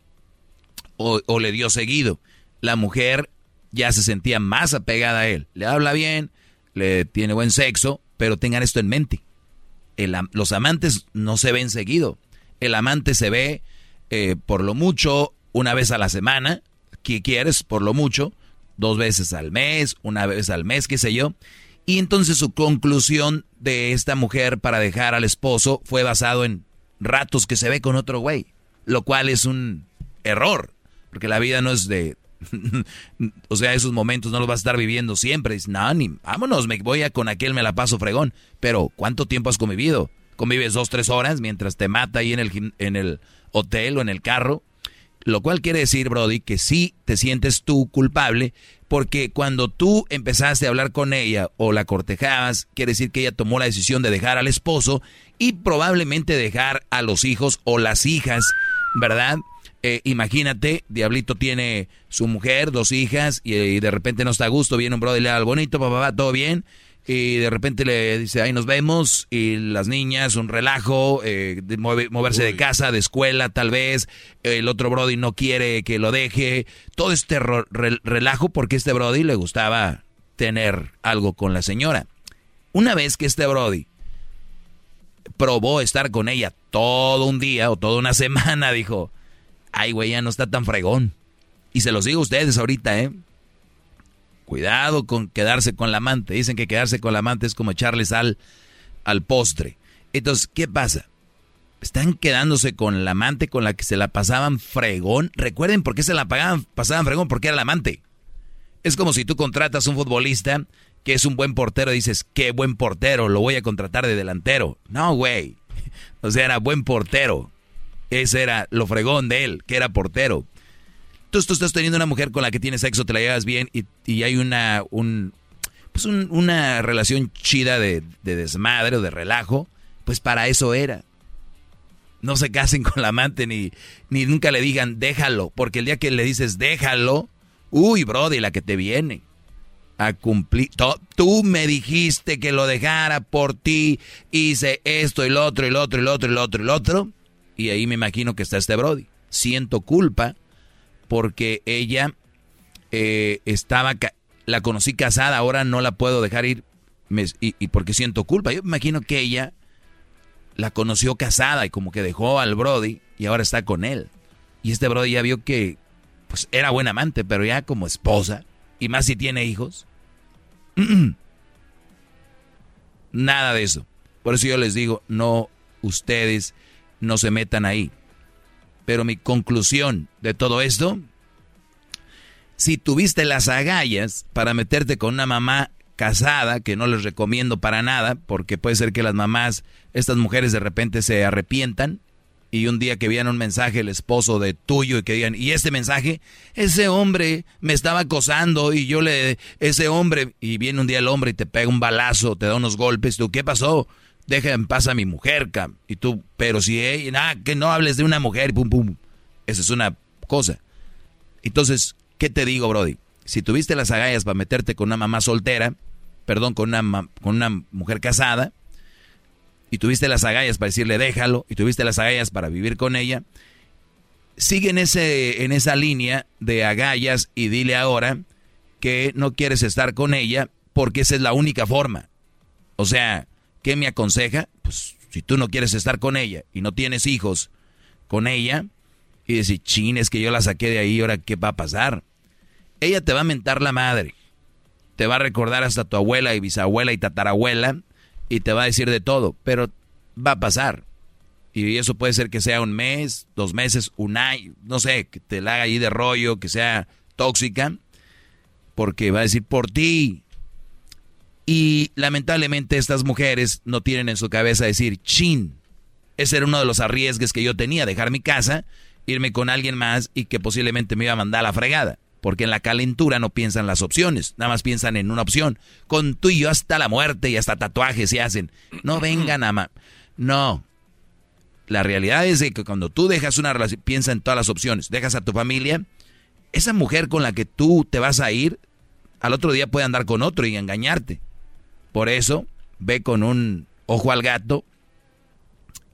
[SPEAKER 4] o, le dio seguido. La mujer ya se sentía más apegada a él. Le habla bien, le tiene buen sexo, pero tengan esto en mente. los amantes no se ven seguido. El amante se ve eh, por lo mucho una vez a la semana, que quieres por lo mucho, dos veces al mes, una vez al mes, qué sé yo. Y entonces su conclusión de esta mujer para dejar al esposo fue basado en ratos que se ve con otro güey, lo cual es un error, porque la vida no es de <laughs> o sea, esos momentos no los vas a estar viviendo siempre. Dices, no, ni, vámonos, me voy a con aquel, me la paso fregón. Pero, ¿cuánto tiempo has convivido? ¿Convives dos, tres horas mientras te mata ahí en el, en el hotel o en el carro? Lo cual quiere decir, Brody, que sí te sientes tú culpable, porque cuando tú empezaste a hablar con ella o la cortejabas, quiere decir que ella tomó la decisión de dejar al esposo y probablemente dejar a los hijos o las hijas, ¿verdad? Eh, imagínate, Diablito tiene su mujer, dos hijas, y, de repente no está a gusto, viene un brother y le da al bonito, papá, todo bien, y de repente le dice, ahí nos vemos, y las niñas, un relajo, eh, moverse de casa, de escuela, tal vez, el otro Brody no quiere que lo deje, todo este relajo porque este Brody le gustaba tener algo con la señora. Una vez que este Brody probó estar con ella todo un día o toda una <laughs> semana, dijo, ay, güey, ya no está tan fregón. Y se los digo a ustedes ahorita, ¿eh? Cuidado con quedarse con la amante. Dicen que quedarse con la amante es como echarle sal al postre. Entonces, ¿qué pasa? Están quedándose con la amante con la que se la pasaban fregón. Recuerden por qué se la pagaban, pasaban fregón, porque era la amante. Es como si tú contratas a un futbolista que es un buen portero y dices, qué buen portero, lo voy a contratar de delantero. No, güey. <laughs> O sea, era buen portero. Ese era lo fregón de él, que era portero. Tú estás teniendo una mujer con la que tienes sexo, te la llevas bien y, hay una, un, pues una relación chida de, desmadre o de relajo. Pues para eso era. No se casen con la amante ni, ni nunca le digan déjalo, porque el día que le dices déjalo, uy, brody, la que te viene a cumplir. Tú me dijiste que lo dejara por ti, hice esto y otro y otro y otro y otro y otro. Y ahí me imagino que está este Brody. Siento culpa porque ella eh, estaba, la conocí casada, ahora no la puedo dejar ir y, y, porque siento culpa. Yo me imagino que ella la conoció casada y como que dejó al Brody y ahora está con él. Y este Brody ya vio que pues era buen amante, pero ya como esposa, y más si tiene hijos. <clears throat> Nada de eso. Por eso yo les digo, no ustedes no se metan ahí. Pero mi conclusión de todo esto, si tuviste las agallas para meterte con una mamá casada, que no les recomiendo para nada, porque puede ser que las mamás, estas mujeres de repente se arrepientan y un día que vean un mensaje el esposo de tuyo y que digan, y este mensaje, ese hombre me estaba acosando y yo le, ese hombre, y viene un día el hombre y te pega un balazo, te da unos golpes, tú, ¿qué pasó? Deja en paz a mi mujer, cam. Y tú, pero si ella, nada, que no hables de una mujer, pum, pum. Esa es una cosa. Entonces, ¿qué te digo, Brody? Si tuviste las agallas para meterte con una mamá soltera, perdón, con una, con una mujer casada, y tuviste las agallas para decirle déjalo, y tuviste las agallas para vivir con ella, sigue en, ese, en esa línea de agallas y dile ahora que no quieres estar con ella porque esa es la única forma. O sea, ¿Qué me aconseja? Pues si tú no quieres estar con ella y no tienes hijos con ella, y decir, chin, es que yo la saqué de ahí, ahora qué va a pasar. Ella te va a mentar la madre, te va a recordar hasta tu abuela y bisabuela y tatarabuela, y te va a decir de todo, pero va a pasar. Y eso puede ser que sea un mes, dos meses, un año, no sé, que te la haga ahí de rollo, que sea tóxica. porque va a decir por ti. Y lamentablemente estas mujeres no tienen en su cabeza decir, chin, ese era uno de los arriesgues que yo tenía, dejar mi casa, irme con alguien más y que posiblemente me iba a mandar a la fregada. Porque en la calentura no piensan las opciones, nada más piensan en una opción. Con tú y yo hasta la muerte y hasta tatuajes se hacen. No <clears throat> vengan a... Ma no. La realidad es que cuando tú dejas una relación, piensa en todas las opciones. Dejas a tu familia, esa mujer con la que tú te vas a ir, al otro día puede andar con otro y engañarte. Por eso, ve con un ojo al gato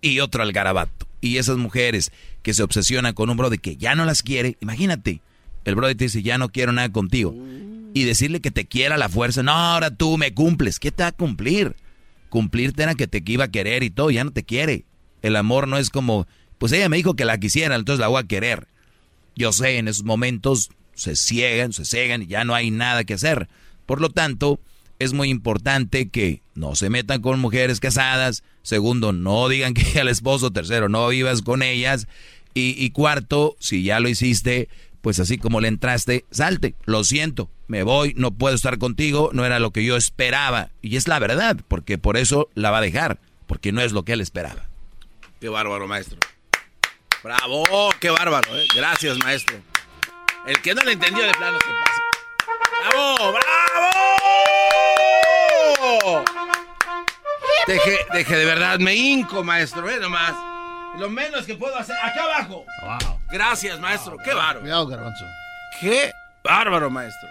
[SPEAKER 4] y otro al garabato. Y esas mujeres que se obsesionan con un brother que ya no las quiere, imagínate, el brother te dice, ya no quiero nada contigo. Y decirle que te quiera la fuerza, no, ahora tú me cumples. ¿Qué te va a cumplir? Cumplirte era que te iba a querer y todo, ya no te quiere. El amor no es como, pues ella me dijo que la quisiera, entonces la voy a querer. Yo sé, en esos momentos se ciegan, se cegan y ya no hay nada que hacer. Por lo tanto, es muy importante que no se metan con mujeres casadas. Segundo, no digan que <laughs> al esposo. Tercero, no vivas con ellas. Y, cuarto, si ya lo hiciste, pues así como le entraste, salte. Lo siento, me voy, no puedo estar contigo, no era lo que yo esperaba. Y es la verdad, porque por eso la va a dejar, porque no es lo que él esperaba.
[SPEAKER 3] Qué bárbaro, maestro. Bravo, qué bárbaro, ¿eh? Gracias, maestro. El que no le entendió de plano se pasa. ¡Bravo, bravo! Deje, deje de verdad, me hinco, maestro, ve nomás. Lo menos que puedo hacer, acá abajo. Wow. Gracias, maestro, qué bárbaro.
[SPEAKER 6] Cuidado, garbanzo.
[SPEAKER 3] Qué bárbaro, maestro.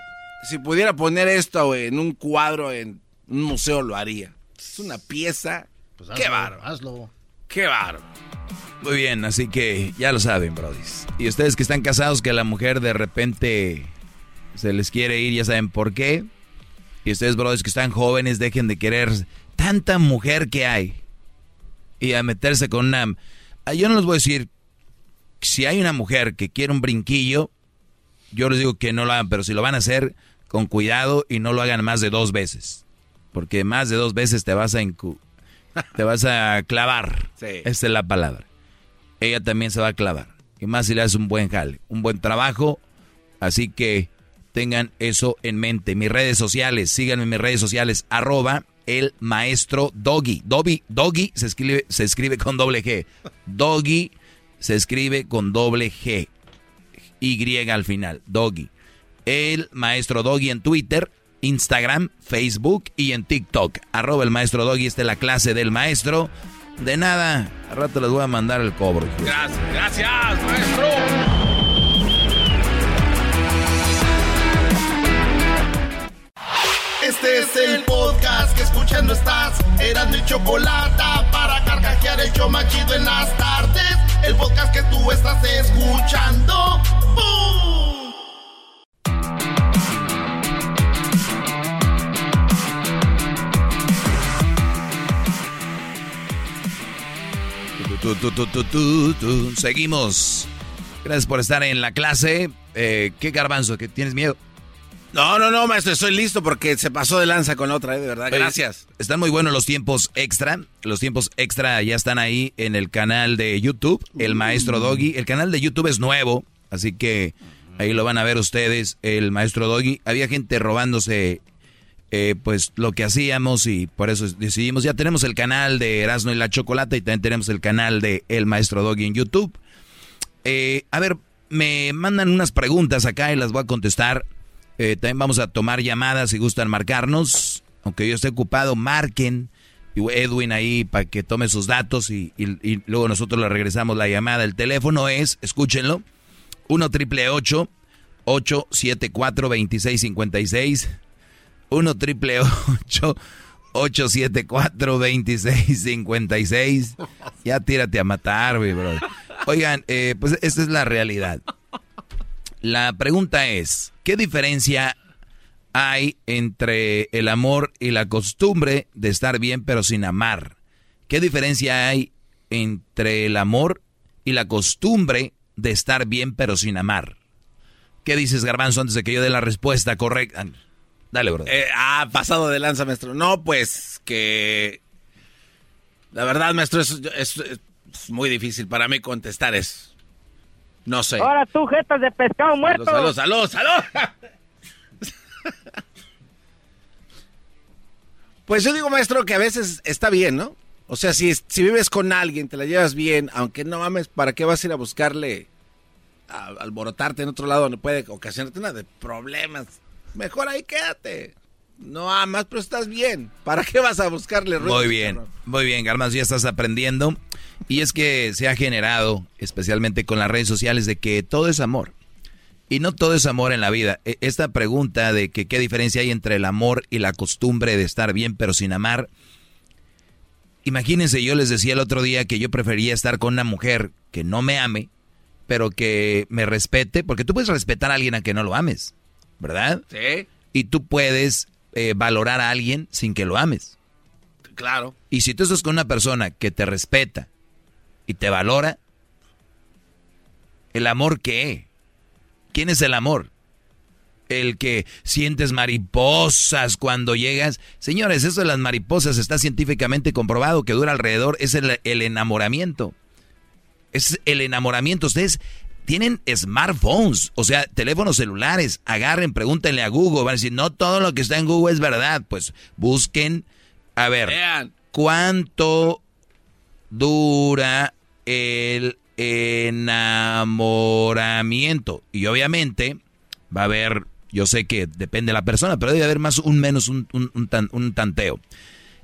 [SPEAKER 3] Si pudiera poner esto en un cuadro en un museo, lo haría. Es una pieza.
[SPEAKER 6] Pues
[SPEAKER 3] qué
[SPEAKER 6] hazlo,
[SPEAKER 3] bárbaro.
[SPEAKER 6] Hazlo.
[SPEAKER 3] Qué bárbaro.
[SPEAKER 4] Muy bien, así que ya lo saben, brodis. Y ustedes que están casados, que la mujer de repente se les quiere ir, ya saben por qué. Y ustedes, brodis, que están jóvenes, dejen de querer tanta mujer que hay. Y a meterse con una... Ah, Yo no les voy a decir, si hay una mujer que quiere un brinquillo, yo les digo que no lo hagan, pero si lo van a hacer, con cuidado y no lo hagan más de dos veces. Porque más de dos veces te vas a incu <laughs> te vas a clavar.
[SPEAKER 3] Sí.
[SPEAKER 4] Esa es la palabra. Ella también se va a clavar. Y más si le haces un buen jale, un buen trabajo. Así que tengan eso en mente. Mis redes sociales, síganme en mis redes sociales, arroba el maestro Doggy. Doggy, Doggy se escribe, se escribe con doble G. Doggy se escribe con doble G. Y al final. Doggy. El maestro Doggy en Twitter, Instagram, Facebook y en TikTok. Arroba el maestro Doggy. Esta es la clase del maestro. De nada, al rato les voy a mandar el cobro.
[SPEAKER 3] Gracias, gracias, maestro.
[SPEAKER 1] Este es el podcast que escuchando estás. Eran mi chocolate para carcajear el show más chido en las tardes. El podcast que tú estás escuchando. ¡Bum!
[SPEAKER 4] Seguimos. Gracias por estar en la clase. Eh, ¿Qué garbanzo? ¿Que tienes miedo?
[SPEAKER 3] No, no, no, maestro, estoy listo porque se pasó de lanza con la otra, eh, de verdad.
[SPEAKER 4] Oye,
[SPEAKER 3] Gracias.
[SPEAKER 4] Están muy buenos los tiempos extra. Los tiempos extra ya están ahí en el canal de YouTube, El Maestro Doggy. El canal de YouTube es nuevo, así que ahí lo van a ver ustedes, El Maestro Doggy. Había gente robándose eh, pues lo que hacíamos y por eso decidimos. Ya tenemos el canal de Erasmo y la Chocolata y también tenemos el canal de El Maestro Doggy en YouTube. Eh, a ver, me mandan unas preguntas acá y las voy a contestar. Eh, también vamos a tomar llamadas si gustan marcarnos. Aunque yo esté ocupado, marquen. Edwin ahí para que tome sus datos y, y- y luego nosotros le regresamos la llamada. El teléfono es, escúchenlo, 1 triple 874 2656 1 triple 874 2656 Ya tírate a matar, güey, bro. Oigan, eh, pues esta es la realidad. La pregunta es, ¿qué diferencia hay entre el amor y la costumbre de estar bien pero sin amar? ¿Qué diferencia hay entre el amor y la costumbre de estar bien pero sin amar? ¿Qué dices, Garbanzo, antes de que yo dé la respuesta correcta? Dale, bro.
[SPEAKER 3] Eh, ah, pasado de lanza, maestro. No, pues que... La verdad, maestro, es, es- muy difícil para mí contestar eso. No sé.
[SPEAKER 22] Ahora tú, jetas de pescado muerto.
[SPEAKER 3] Salud, salud, salud. <laughs> pues yo digo, maestro, que a veces está bien, ¿no? O sea, si, si vives con alguien, te la llevas bien, aunque no mames, ¿para qué vas a ir a buscarle a, alborotarte en otro lado donde puede ocasionarte nada de problemas? Mejor ahí quédate. No amas, pero estás bien. ¿Para qué vas a buscarle ruido?
[SPEAKER 4] Muy bien, muy bien, Garmas, ya estás aprendiendo. Y es que se ha generado, especialmente con las redes sociales, de que todo es amor. Y no todo es amor en la vida. E, esta pregunta de que qué diferencia hay entre el amor y la costumbre de estar bien pero sin amar. Imagínense, yo les decía el otro día que yo prefería estar con una mujer que no me ame, pero que me respete, porque tú puedes respetar a alguien a que no lo ames, ¿verdad?
[SPEAKER 3] Sí.
[SPEAKER 4] Y tú puedes eh, valorar a alguien sin que lo ames.
[SPEAKER 3] Claro.
[SPEAKER 4] Y si tú estás con una persona que te respeta y te valora, ¿el amor qué? ¿Quién es el amor? El que sientes mariposas cuando llegas. Señores, eso de las mariposas está científicamente comprobado que dura alrededor, es el, enamoramiento. Es el enamoramiento. Ustedes tienen smartphones, o sea, teléfonos celulares. Agarren, pregúntenle a Google. Van a decir, no todo lo que está en Google es verdad. Pues busquen, a ver, ¿cuánto dura el enamoramiento. Y obviamente va a haber, yo sé que depende de la persona, pero debe haber más un menos un, un, tanteo.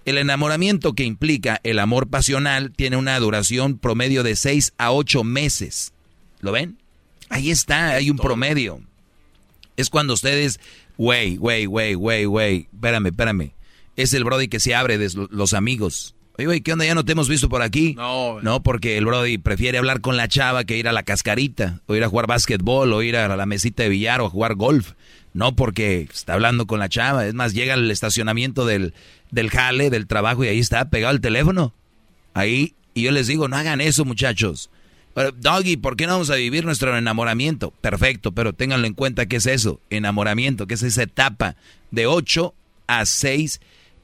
[SPEAKER 4] El enamoramiento que implica el amor pasional tiene una duración promedio de 6 a 8 meses. ¿Lo ven? Ahí está, hay un promedio. Es cuando ustedes, wey, wey, wey, wey, wey, espérame, espérame. Es el Brody que se abre de los amigos. Oye, ¿qué onda? Ya no te hemos visto por aquí.
[SPEAKER 3] No.
[SPEAKER 4] No, porque el Brody prefiere hablar con la chava que ir a la cascarita, o ir a jugar básquetbol, o ir a la mesita de billar, o a jugar golf. No porque está hablando con la chava. Es más, llega al estacionamiento del, del jale, del trabajo, y ahí está, pegado el teléfono. Ahí, y yo les digo, no hagan eso, muchachos. Doggy, ¿por qué no vamos a vivir nuestro enamoramiento? Perfecto, pero ténganlo en cuenta que es eso, enamoramiento, que es esa etapa de 8 a 6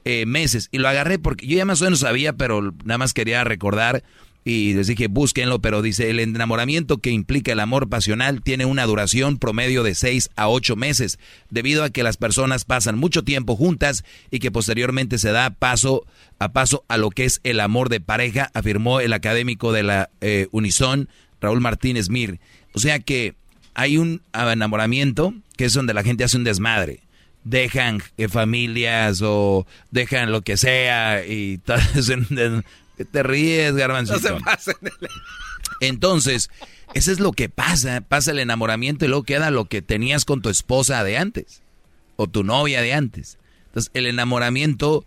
[SPEAKER 4] eh, meses. Y lo agarré porque yo ya más o menos sabía, pero nada más quería recordar y les dije búsquenlo, pero dice el enamoramiento que implica el amor pasional tiene una duración promedio de 6 a 8 meses, debido a que las personas pasan mucho tiempo juntas y que posteriormente se da paso a paso a lo que es el amor de pareja, afirmó el académico de la eh, Unison, Raúl Martínez Mir. O sea que hay un enamoramiento que es donde la gente hace un desmadre dejan familias o dejan lo que sea y te ríes, garbancito. Entonces, eso es lo que pasa, pasa el enamoramiento y luego queda lo que tenías con tu esposa de antes o tu novia de antes. Entonces, el enamoramiento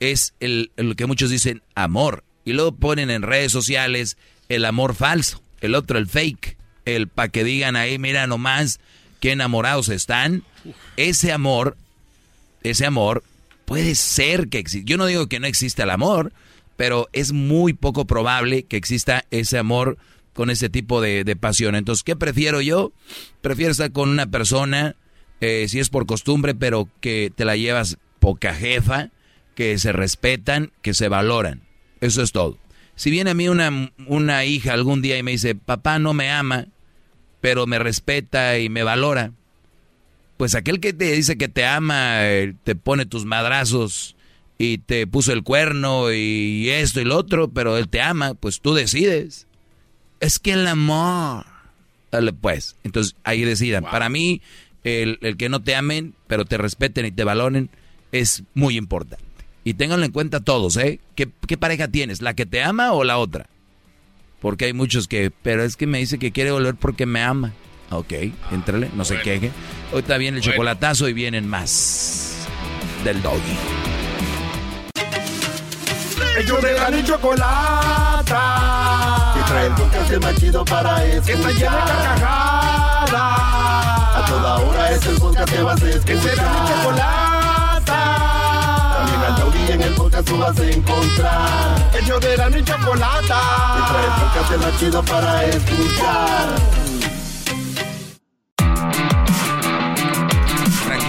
[SPEAKER 4] es el, lo que muchos dicen amor y luego ponen en redes sociales el amor falso, el otro el fake, el para que digan ahí, mira nomás qué enamorados están ese amor, ese amor puede ser que exista. Yo no digo que no exista el amor, pero es muy poco probable que exista ese amor con ese tipo de, pasión. Entonces, ¿qué prefiero yo? Prefiero estar con una persona, eh, si es por costumbre, pero que te la llevas poca jefa, que se respetan, que se valoran. Eso es todo. Si viene a mí una, una hija algún día y me dice, papá no me ama, pero me respeta y me valora, pues aquel que te dice que te ama, eh, te pone tus madrazos y te puso el cuerno y esto y lo otro, pero él te ama, pues tú decides. Es que el amor. Dale pues, entonces ahí decidan. Para mí, el, que no te amen, pero te respeten y te valoren, es muy importante. Y ténganlo en cuenta todos, ¿eh? ¿Qué, ¿Qué pareja tienes? ¿La que te ama o la otra? Porque hay muchos que, pero es que me dice que quiere volver porque me ama. Ok, entrale, no se queje. Ahorita viene el chocolatazo y vienen más del doggy.
[SPEAKER 21] Ellos de la chocolata. Y trae el podcast más chido para escuchar. Que está llena de carcajadas. A toda hora es el podcast que vas a escuchar. Que será mi chocolata. También al taurí en el podcast tú vas a encontrar. Ellos de la chocolata. Y trae el podcast más chido para escuchar.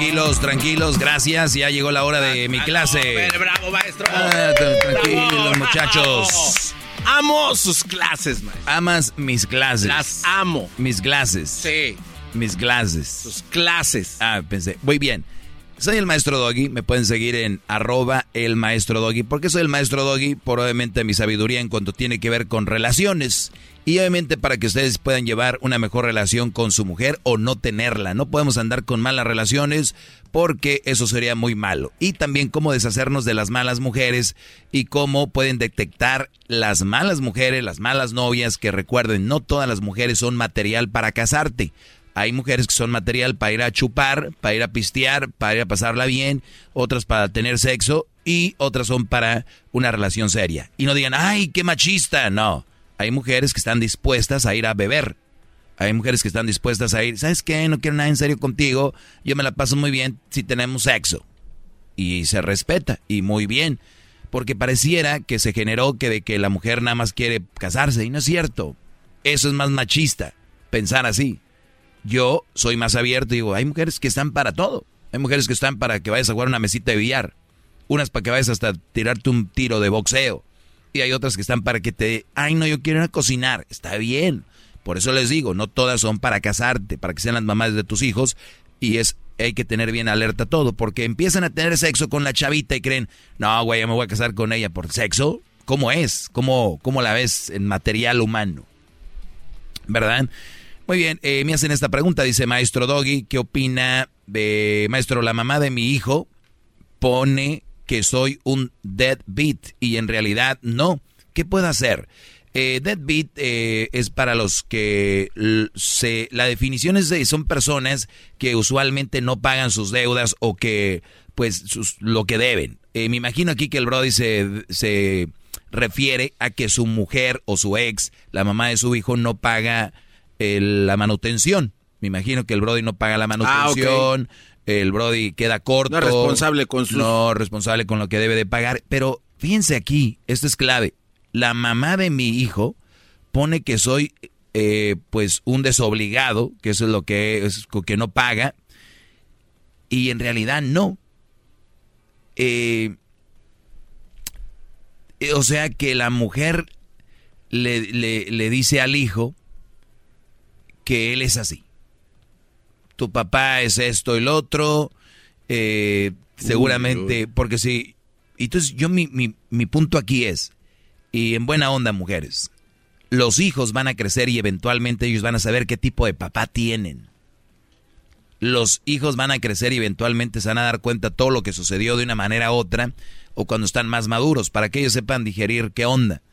[SPEAKER 4] Tranquilos, tranquilos, gracias. Ya llegó la hora de mi clase.
[SPEAKER 3] bravo, maestro.
[SPEAKER 4] Ah, tranquilos, muchachos.
[SPEAKER 3] Amo sus clases, maestro.
[SPEAKER 4] Amas mis clases.
[SPEAKER 3] Las amo.
[SPEAKER 4] Mis clases.
[SPEAKER 3] Sí.
[SPEAKER 4] Mis clases.
[SPEAKER 3] Sus clases.
[SPEAKER 4] Ah, pensé. Muy bien. Soy el maestro Doggy, me pueden seguir en arroba el maestro Doggy. ¿Por qué soy el maestro Doggy? Por obviamente mi sabiduría en cuanto tiene que ver con relaciones. Y obviamente para que ustedes puedan llevar una mejor relación con su mujer o no tenerla. No podemos andar con malas relaciones porque eso sería muy malo. Y también cómo deshacernos de las malas mujeres y cómo pueden detectar las malas mujeres, las malas novias, que recuerden, no todas las mujeres son material para casarte. Hay mujeres que son material para ir a chupar, para ir a pistear, para ir a pasarla bien, otras para tener sexo y otras son para una relación seria. Y no digan, ay, qué machista. No, hay mujeres que están dispuestas a ir a beber. Hay mujeres que están dispuestas a ir, ¿sabes qué? No quiero nada en serio contigo. Yo me la paso muy bien si tenemos sexo. Y se respeta, y muy bien. Porque pareciera que se generó que de que la mujer nada más quiere casarse, y no es cierto. Eso es más machista, pensar así. Yo soy más abierto y digo, hay mujeres que están para todo. Hay mujeres que están para que vayas a jugar una mesita de billar. Unas para que vayas hasta tirarte un tiro de boxeo. Y hay otras que están para que te... Ay, no, yo quiero ir a cocinar. Está bien. Por eso les digo, no todas son para casarte, para que sean las mamás de tus hijos. Y es hay que tener bien alerta todo, porque empiezan a tener sexo con la chavita y creen, no, güey, ya me voy a casar con ella por sexo. ¿Cómo es? ¿Cómo, cómo la ves en material humano? ¿Verdad? Muy bien, eh, me hacen esta pregunta, dice Maestro Doggy, ¿qué opina de, Maestro, la mamá de mi hijo pone que soy un deadbeat y en realidad no. ¿Qué puedo hacer? Eh, deadbeat eh, es para los que se, la definición es de, son personas que usualmente no pagan sus deudas o que pues lo que deben. Eh, me imagino aquí que el Brody se, se refiere a que su mujer o su ex, la mamá de su hijo, no paga la manutención. Me imagino que el Brody no paga la ah, manutención, el Brody queda corto.
[SPEAKER 3] No responsable con su...
[SPEAKER 4] No responsable con lo que debe de pagar. Pero fíjense aquí, esto es clave. La mamá de mi hijo pone que soy eh, pues un desobligado, que eso es lo que es, que no paga. Y en realidad no. Eh, o sea que la mujer le, le dice al hijo, que él es así. Tu papá es esto y lo otro, eh, seguramente, porque si... Entonces yo mi, mi, mi punto aquí es, y en buena onda mujeres, los hijos van a crecer y eventualmente ellos van a saber qué tipo de papá tienen. Los hijos van a crecer y eventualmente se van a dar cuenta todo lo que sucedió de una manera u otra o cuando están más maduros para que ellos sepan digerir qué onda.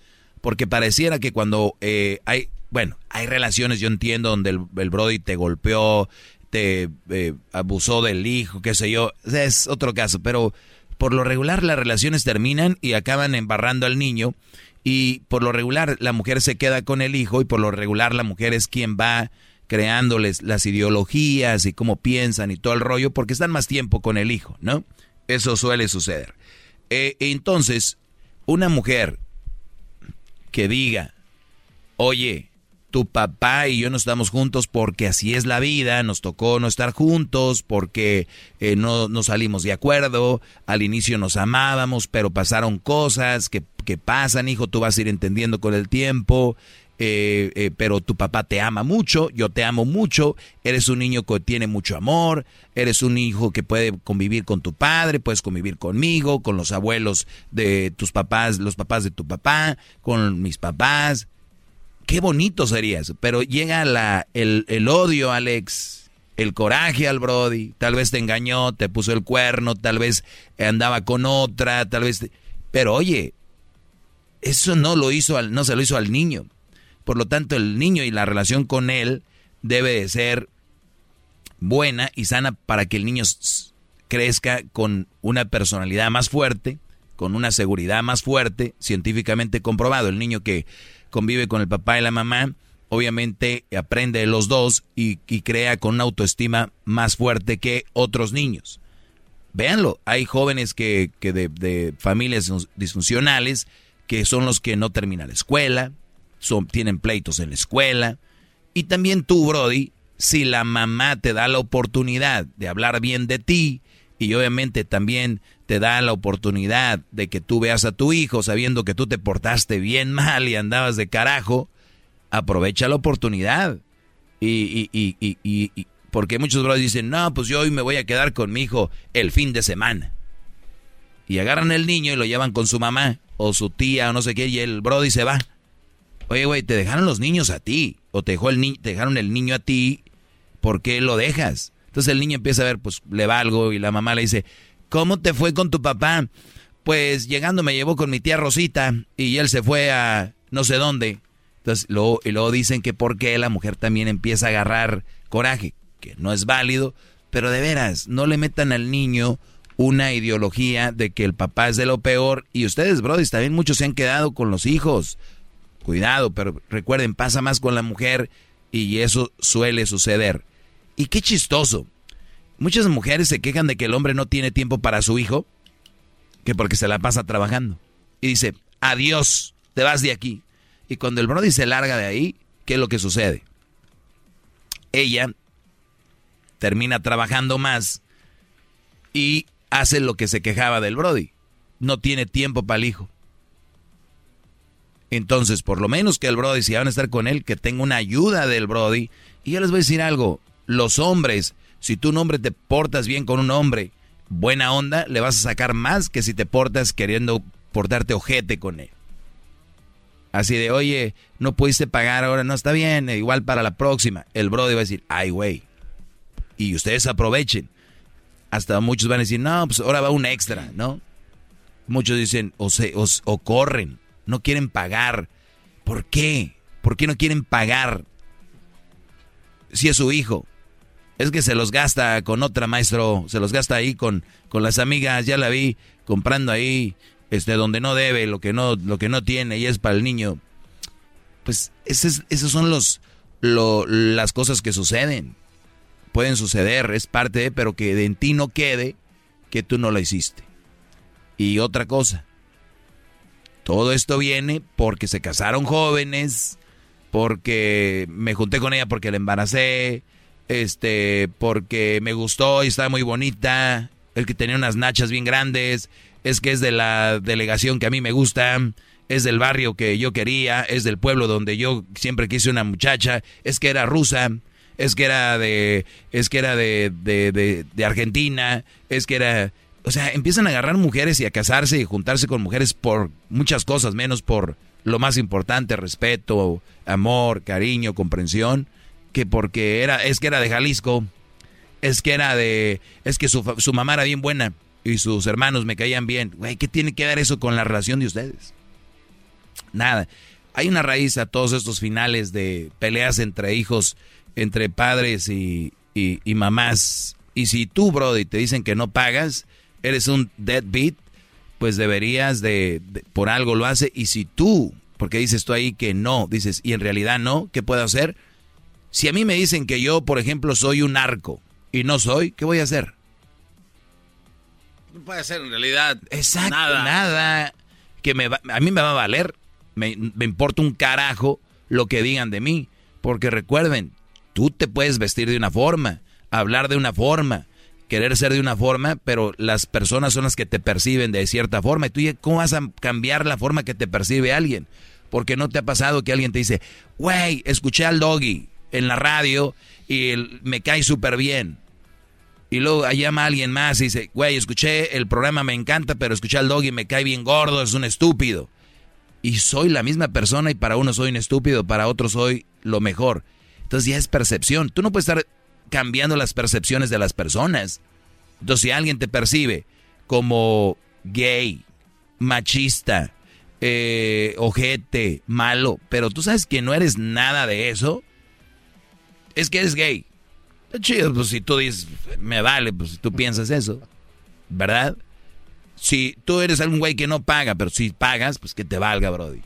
[SPEAKER 4] Porque pareciera que cuando eh, hay bueno, hay relaciones, yo entiendo, donde el, Brody te golpeó, te eh, abusó del hijo, qué sé yo, es otro caso, pero por lo regular las relaciones terminan y acaban embarrando al niño y por lo regular la mujer se queda con el hijo y por lo regular la mujer es quien va creándoles las ideologías y cómo piensan y todo el rollo porque están más tiempo con el hijo, ¿no? Eso suele suceder. Eh, entonces, una mujer que diga, oye, tu papá y yo no estamos juntos porque así es la vida, nos tocó no estar juntos, porque eh, no, no, salimos de acuerdo, al inicio nos amábamos, pero pasaron cosas que, que pasan, hijo, tú vas a ir entendiendo con el tiempo, eh, eh, pero tu papá te ama mucho, yo te amo mucho, eres un niño que tiene mucho amor, eres un hijo que puede convivir con tu padre, puedes convivir conmigo, con los abuelos de tus papás, los papás de tu papá, con mis papás, Qué bonito sería eso. Pero llega el odio, Alex, el coraje al Brody. Tal vez te engañó, te puso el cuerno, tal vez andaba con otra, tal vez... Pero oye, eso no lo hizo al, no se lo hizo al niño. Por lo tanto, el niño y la relación con él debe de ser buena y sana para que el niño crezca con una personalidad más fuerte, con una seguridad más fuerte, científicamente comprobado. El niño que convive con el papá y la mamá, obviamente aprende de los dos y, crea con una autoestima más fuerte que otros niños. Véanlo, hay jóvenes que, de, familias disfuncionales que son los que no terminan la escuela, son, tienen pleitos en la escuela. Y también tú, Brody, si la mamá te da la oportunidad de hablar bien de ti y obviamente también te da la oportunidad de que tú veas a tu hijo sabiendo que tú te portaste bien mal y andabas de carajo, aprovecha la oportunidad. Y, y, y, y Porque muchos brothers dicen, no, pues yo hoy me voy a quedar con mi hijo el fin de semana. Y agarran el niño y lo llevan con su mamá o su tía o no sé qué y el brody se va. Oye, güey, te dejaron los niños a ti o te, dejó el te dejaron el niño a ti, ¿por qué lo dejas? Entonces el niño empieza a ver, pues le valgo y la mamá le dice, ¿cómo te fue con tu papá? Pues llegando me llevó con mi tía Rosita y él se fue a no sé dónde. Entonces, luego, y luego dicen que porque la mujer también empieza a agarrar coraje, que no es válido, pero de veras, no le metan al niño una ideología de que el papá es de lo peor. Y ustedes, brothers, también muchos se han quedado con los hijos. Cuidado, pero recuerden, pasa más con la mujer y eso suele suceder. Y qué chistoso. Muchas mujeres se quejan de que el hombre no tiene tiempo para su hijo, que porque se la pasa trabajando. Y dice, adiós, te vas de aquí. Y cuando el Brody se larga de ahí, ¿qué es lo que sucede? Ella termina trabajando más y hace lo que se quejaba del Brody. No tiene tiempo para el hijo. Entonces, por lo menos que el Brody, si van a estar con él, que tenga una ayuda del Brody. Y yo les voy a decir algo, los hombres, si tú un hombre te portas bien con un hombre, buena onda, le vas a sacar más que si te portas queriendo portarte ojete con él. Así de, oye, no pudiste pagar ahora, no está bien, igual para la próxima. El Brody va a decir, ay, güey. Y ustedes aprovechen. Hasta muchos van a decir, no, pues ahora va un extra, ¿no? Muchos dicen, o, se, o, corren, no quieren pagar. ¿Por qué? ¿Por qué no quieren pagar? Si es su hijo. Es que se los gasta con otra maestro, se los gasta ahí con, con las amigas, ya la vi comprando ahí, este, donde no debe, lo que no, lo que no tiene y es para el niño. Pues esas, son los, las cosas que suceden pueden suceder, es parte de, pero que en ti no quede que tú no la hiciste. Y otra cosa, todo esto viene porque se casaron jóvenes, porque me junté con ella porque la embaracé, este, porque me gustó y estaba muy bonita, el que tenía unas nachas bien grandes, es que es de la delegación que a mí me gusta, es del barrio que yo quería, es del pueblo donde yo siempre quise una muchacha, es que era rusa, es que era de, es que era de, de, de, Argentina, es que era, o sea, empiezan a agarrar mujeres y a casarse y juntarse con mujeres por muchas cosas, menos por lo más importante, respeto, amor, cariño, comprensión, que porque era, es que era de Jalisco, es que era de, es que su, su mamá era bien buena y sus hermanos me caían bien. Güey, ¿qué tiene que ver eso con la relación de ustedes? Nada. Hay una raíz a todos estos finales de peleas entre hijos entre padres y, mamás. Y si tú, Brody, te dicen que no pagas, eres un deadbeat, pues deberías de, por algo lo hace. Y si tú, porque dices tú ahí que no, dices, y en realidad no, ¿qué puedo hacer? Si a mí me dicen que yo, por ejemplo, soy un narco y no soy, ¿qué voy a hacer?
[SPEAKER 3] No puede hacer en realidad
[SPEAKER 4] Exacto, nada. nada que me a mí me va a valer. Me, me importa un carajo lo que digan de mí. Porque recuerden, Tú te puedes vestir de una forma, hablar de una forma, querer ser de una forma, pero las personas son las que te perciben de cierta forma. ¿Y tú cómo vas a cambiar la forma que te percibe alguien? Porque no te ha pasado que alguien te dice, güey, escuché al doggy en la radio y me cae súper bien. Y luego llama alguien más y dice, güey, escuché el programa, me encanta, pero escuché al doggy, me cae bien gordo, es un estúpido. Y soy la misma persona y para uno soy un estúpido, para otro soy lo mejor. Entonces ya es percepción. Tú no puedes estar cambiando las percepciones de las personas. Entonces si alguien te percibe como gay, machista, eh, ojete, malo, pero tú sabes que no eres nada de eso, es que eres gay. Está chido, pues si tú dices, me vale, pues si tú piensas eso, ¿verdad? Si tú eres algún güey que no paga, pero si pagas, pues que te valga, Brody.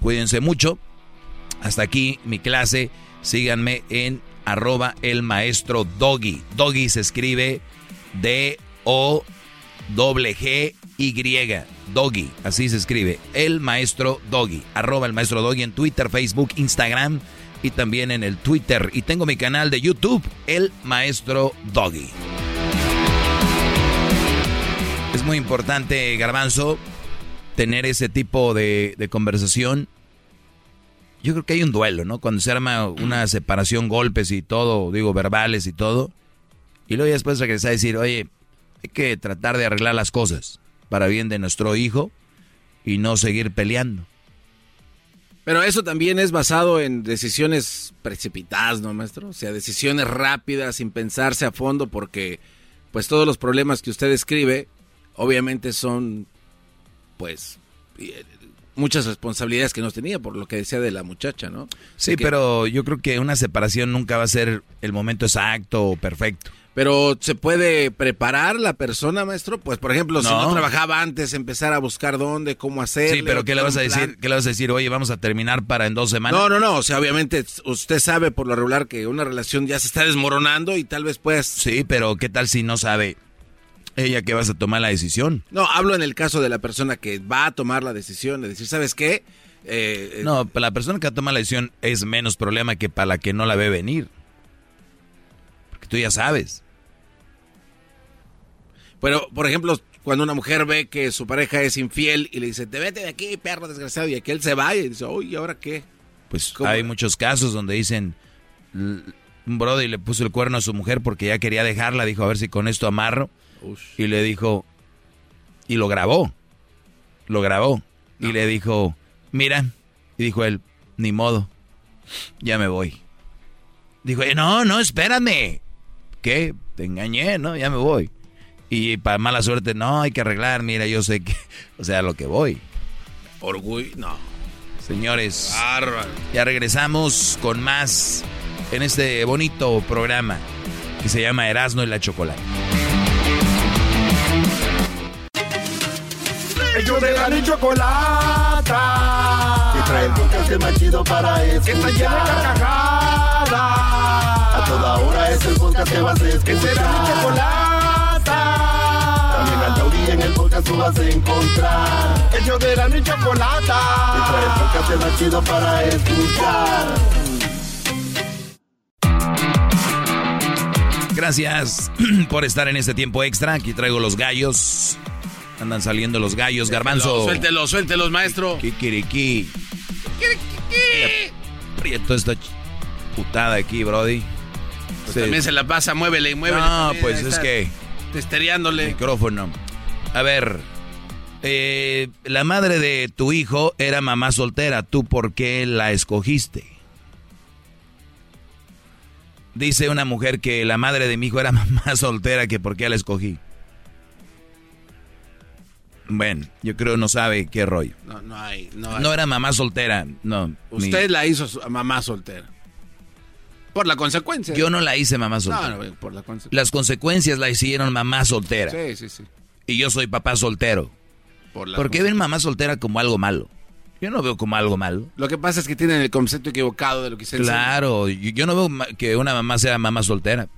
[SPEAKER 4] Cuídense mucho. Hasta aquí mi clase. Síganme en arroba el maestro Doggy. Doggy se escribe D-O-G-Y. Doggy, así se escribe. El maestro Doggy. Arroba el maestro Doggy en Twitter, Facebook, Instagram y también en el Twitter. Y tengo mi canal de YouTube, El Maestro Doggy. Es muy importante, Garbanzo, tener ese tipo de, conversación yo creo que hay un duelo, ¿no? Cuando se arma una separación, golpes y todo, digo, verbales y todo, y luego ya después regresa a decir, oye, hay que tratar de arreglar las cosas para bien de nuestro hijo y no seguir peleando.
[SPEAKER 3] Pero eso también es basado en decisiones precipitadas, ¿no, maestro? O sea, decisiones rápidas, sin pensarse a fondo, porque pues todos los problemas que usted escribe, obviamente son, pues, muchas responsabilidades que no tenía, por lo que decía de la muchacha, ¿no?
[SPEAKER 4] Sí, pero yo creo que una separación nunca va a ser el momento exacto o perfecto.
[SPEAKER 3] Pero se puede preparar la persona, maestro, pues por ejemplo, si no trabajaba antes, empezar a buscar dónde, cómo hacer.
[SPEAKER 4] Sí, pero ¿qué le vas a decir? ¿Qué le vas a decir? Oye, vamos a terminar para en dos semanas.
[SPEAKER 3] No, no, no. O sea, obviamente usted sabe por lo regular que una relación ya se está desmoronando y tal vez pues.
[SPEAKER 4] Sí, pero ¿qué tal si no sabe ella que vas a tomar la decisión?
[SPEAKER 3] No, hablo en el caso de la persona que va a tomar la decisión de decir, ¿sabes qué?
[SPEAKER 4] Eh, eh no, para la persona que toma la decisión es menos problema que para la que no la ve venir tú ya sabes.
[SPEAKER 3] Pero, por ejemplo, cuando una mujer ve que su pareja es infiel y le dice, te vete de aquí, perro desgraciado, y que él se va y dice, uy, ¿y ahora qué?
[SPEAKER 4] Pues hay muchos casos donde dicen, un brody le puso el cuerno a su mujer porque ya quería dejarla, dijo, a ver si con esto amarro. Y le dijo, y lo grabó, lo grabó. Y le dijo, mira, y dijo él, ni modo, ya me voy. Dijo, no, no, espérame. ¿Qué? Te engañé, ¿no? Ya me voy. Y para mala suerte, no, hay que arreglar, mira, yo sé que, <laughs> o sea, lo que voy.
[SPEAKER 3] Orgullo, no.
[SPEAKER 4] Señores, ya regresamos con más en este bonito programa que se llama Erasmo y la Chocolate.
[SPEAKER 21] Ellos de la chocolata. Que trae el podcast más chido para escuchar. Que está llena de carcajadas toda hora es el podcast que vas a escuchar. Que será mi chocolata. También al taurí en el podcast tú vas a encontrar. El yo de la mi chocolata. Y trae el podcast más chido para escuchar.
[SPEAKER 4] Gracias <clears throat> por estar en este tiempo extra. Aquí traigo los gallos. Andan saliendo los gallos, garbanzo.
[SPEAKER 3] Suéltelos, suéltelos, maestro.
[SPEAKER 4] Kikiriki. Kikiriki. Prieto esta putada aquí, Brody.
[SPEAKER 3] Pues también se la pasa, muévele y muévele.
[SPEAKER 4] No, pues es que.
[SPEAKER 3] Testereándole.
[SPEAKER 4] Micrófono. A ver. Eh, la madre de tu hijo era mamá soltera. ¿Tú por qué la escogiste? Dice una mujer que la madre de mi hijo era <laughs> mamá soltera, que por qué la escogí. Bueno, yo creo no sabe qué rollo.
[SPEAKER 3] No, no hay. No,
[SPEAKER 4] no era mamá soltera, no.
[SPEAKER 3] Usted la hizo mamá soltera. Por la consecuencia.
[SPEAKER 4] Yo no la hice mamá soltera.
[SPEAKER 3] No, no, por la consecuencia.
[SPEAKER 4] Las consecuencias la hicieron mamá soltera.
[SPEAKER 3] Sí, sí, sí.
[SPEAKER 4] Y yo soy papá soltero. Por, qué ven mamá soltera como algo malo? Yo no veo como algo malo.
[SPEAKER 3] Lo que pasa es que tienen el concepto equivocado de lo que se
[SPEAKER 4] Claro, yo no veo que una mamá sea mamá soltera.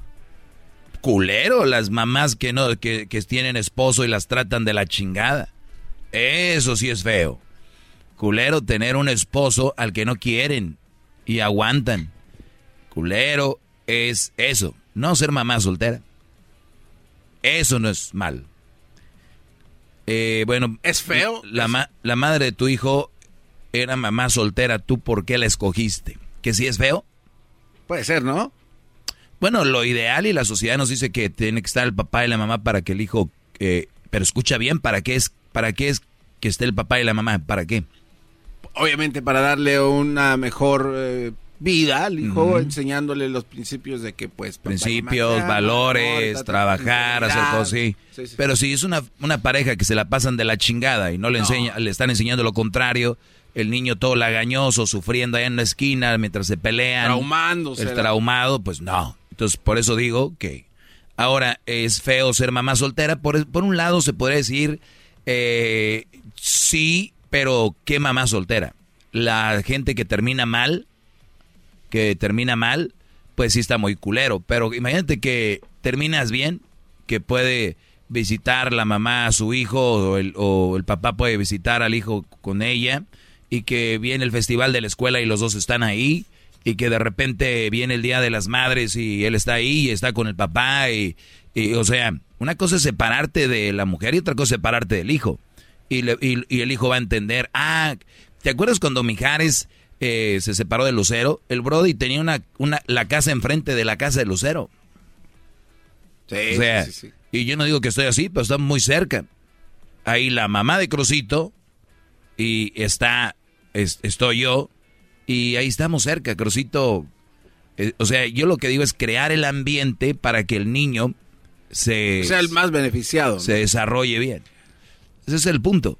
[SPEAKER 4] Culero las mamás que no que, que tienen esposo y las tratan de la chingada. Eso sí es feo. Culero tener un esposo al que no quieren y aguantan culero es eso, no ser mamá soltera. Eso no es mal. Eh, bueno,
[SPEAKER 3] es feo.
[SPEAKER 4] La, la madre de tu hijo era mamá soltera, ¿tú por qué la escogiste? ¿Que sí es feo?
[SPEAKER 3] Puede ser, ¿no?
[SPEAKER 4] Bueno, lo ideal y la sociedad nos dice que tiene que estar el papá y la mamá para que el hijo... Eh, pero escucha bien, ¿para qué, es, ¿para qué es que esté el papá y la mamá? ¿Para qué?
[SPEAKER 3] Obviamente para darle una mejor eh, vida al hijo, enseñándole los principios de que, pues,
[SPEAKER 4] principios, valores, trabajar, hacer cosas así. Pero si es una, una pareja que se la pasan de la chingada y no le enseña, le están enseñando lo contrario, el niño todo lagañoso, sufriendo allá en la esquina mientras se pelean,
[SPEAKER 3] traumándose,
[SPEAKER 4] el traumado, pues no. Entonces, por eso digo que ahora es feo ser mamá soltera. Por, por un lado, se podría decir eh, sí, pero ¿qué mamá soltera? La gente que termina mal que termina mal, pues sí está muy culero. Pero imagínate que terminas bien, que puede visitar la mamá a su hijo o el, papá puede visitar al hijo con ella y que viene el festival de la escuela y los dos están ahí y que de repente viene el Día de las Madres y él está ahí y está con el papá y, o sea, una cosa es separarte de la mujer y otra cosa es separarte del hijo. Y, y el hijo va a entender, ah, ¿te acuerdas cuando Mijares eh, se separó de Lucero, el Brody tenía una, una, la casa enfrente de la casa de Lucero. Sí, o sea, sí, sí, y yo no digo que estoy así, pero está muy cerca. Ahí la mamá de Crucito y está, estoy yo y ahí estamos cerca, Crucito. Eh, o sea, yo lo que digo es crear el ambiente para que el niño se...
[SPEAKER 3] Sea el más beneficiado.
[SPEAKER 4] Se desarrolle bien. Ese es el punto.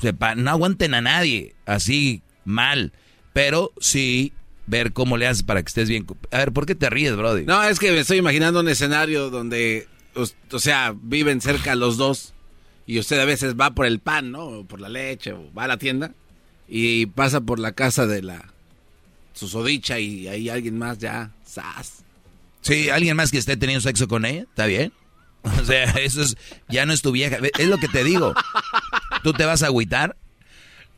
[SPEAKER 4] Sepa, no aguanten a nadie así mal, pero sí ver cómo le haces para que estés bien. A ver, ¿por qué te ríes, Brody?
[SPEAKER 3] No, es que me estoy imaginando un escenario donde, o sea, viven cerca los dos y usted a veces va por el pan, ¿no? O por la leche, o va a la tienda y pasa por la casa de la susodicha y hay alguien más ya, ¡zas!
[SPEAKER 4] Sí, alguien más que esté teniendo sexo con ella, ¿está bien? O sea, eso es, ya no es tu vieja. Es lo que te digo. ¿Tú te vas a agüitar?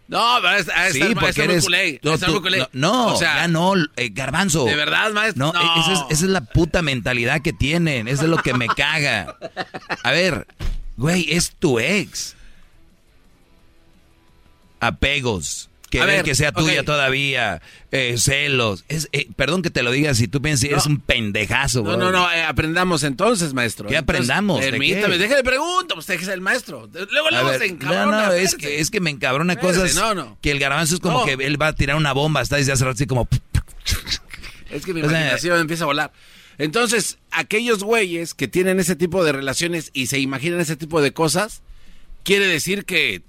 [SPEAKER 3] No, a
[SPEAKER 4] sí, porque eres, culé, no, tú, no, no, o sea, ya no, eh, garbanzo.
[SPEAKER 3] De verdad, maestro.
[SPEAKER 4] No, Esa, es, esa, es, la puta mentalidad que tienen. Eso es lo que me caga. A ver, güey, es tu ex. Apegos que ver, que sea tuya todavía, eh, celos. Es, eh, perdón que te lo diga si tú piensas que eres un pendejazo,
[SPEAKER 3] No, no, no, eh, aprendamos entonces, maestro.
[SPEAKER 4] ¿Qué aprendamos?
[SPEAKER 3] Permítame, déjale pregunto, usted es el maestro. Luego, luego se encabrona.
[SPEAKER 4] No, no, es que, es que me encabrona cosas no, no. que el garbanzo es como que él va a tirar una bomba, está desde hace rato así como... <laughs>
[SPEAKER 3] Es que mi imaginación empieza a volar. Entonces, aquellos güeyes que tienen ese tipo de relaciones y se imaginan ese tipo de cosas, quiere decir que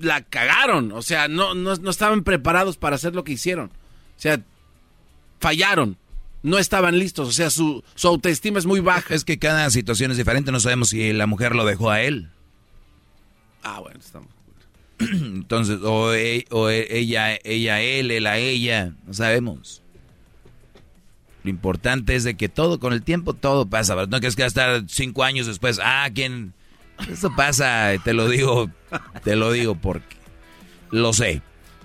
[SPEAKER 3] la cagaron. O sea, no, no, no, estaban preparados para hacer lo que hicieron. O sea, fallaron. No estaban listos. O sea, su, su autoestima es muy baja.
[SPEAKER 4] Es que cada situación es diferente. No sabemos si la mujer lo dejó a él.
[SPEAKER 3] Ah, bueno, estamos. <clears throat>
[SPEAKER 4] Entonces, o, e, o e, ella, ella, él, él a ella. No sabemos. Lo importante es de que todo, con el tiempo, todo pasa. No que es que estar cinco años después, ah, ¿quién? Eso pasa, te lo digo, te lo digo porque lo sé.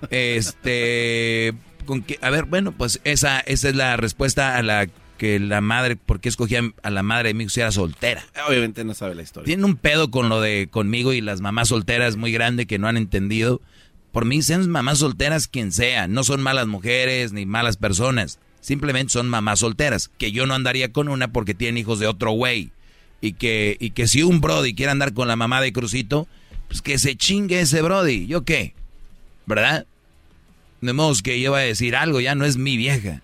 [SPEAKER 4] Este, con que, a ver, bueno, pues esa, esa es la respuesta a la que la madre, ¿por qué escogían a la madre de mi hijo si era soltera?
[SPEAKER 3] Obviamente no sabe la historia.
[SPEAKER 4] Tiene un pedo con lo de conmigo y las mamás solteras muy grande que no han entendido. Por mí, sean mamás solteras quien sea, no son malas mujeres ni malas personas. Simplemente son mamás solteras, que yo no andaría con una porque tienen hijos de otro güey y que, y que si un Brody quiere andar con la mamá de Crucito, pues que se chingue ese Brody. ¿Yo qué? ¿Verdad? De modo que yo voy a decir algo, ya no es mi vieja.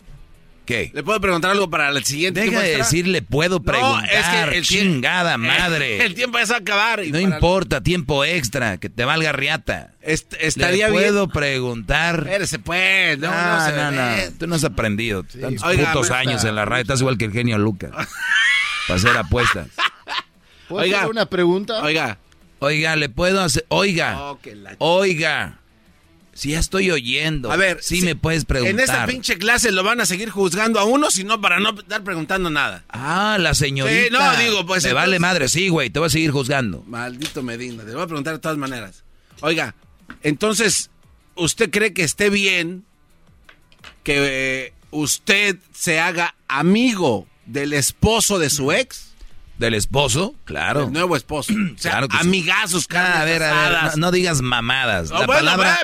[SPEAKER 4] ¿Qué?
[SPEAKER 3] ¿Le puedo preguntar algo para el siguiente?
[SPEAKER 4] Deja de decir, le puedo preguntar. No, es que chingada madre. <laughs>
[SPEAKER 3] El, tiempo va a acabar.
[SPEAKER 4] no importa, tiempo extra, que te valga riata.
[SPEAKER 3] estaría
[SPEAKER 4] le puedo preguntar.
[SPEAKER 3] Espérese, pues. No,
[SPEAKER 4] no, no, no, Tú no has aprendido. Tantos putos años en la radio. Estás igual que el genio Lucas. <laughs> para hacer apuestas.
[SPEAKER 6] ¿Puedo hacer una pregunta?
[SPEAKER 3] Oiga.
[SPEAKER 4] Oiga, le puedo hacer. Oiga.
[SPEAKER 3] Oh,
[SPEAKER 4] oiga. Si ya estoy oyendo.
[SPEAKER 3] A ver,
[SPEAKER 4] sí me puedes preguntar.
[SPEAKER 3] En esta pinche clase lo van a seguir juzgando a uno, sino para no estar preguntando nada.
[SPEAKER 4] Ah, la señorita.
[SPEAKER 3] Sí, no, digo, pues.
[SPEAKER 4] Me vale madre, sí, güey, te voy a seguir juzgando.
[SPEAKER 3] Maldito Medina, te voy a preguntar de todas maneras. Oiga, entonces, ¿usted cree que esté bien que eh, usted se haga amigo del esposo de su ex?
[SPEAKER 4] ¿Del esposo? Claro.
[SPEAKER 3] El nuevo esposo. claro que amigazos,
[SPEAKER 4] sí. a ver, a ver, no, digas mamadas. la, palabra,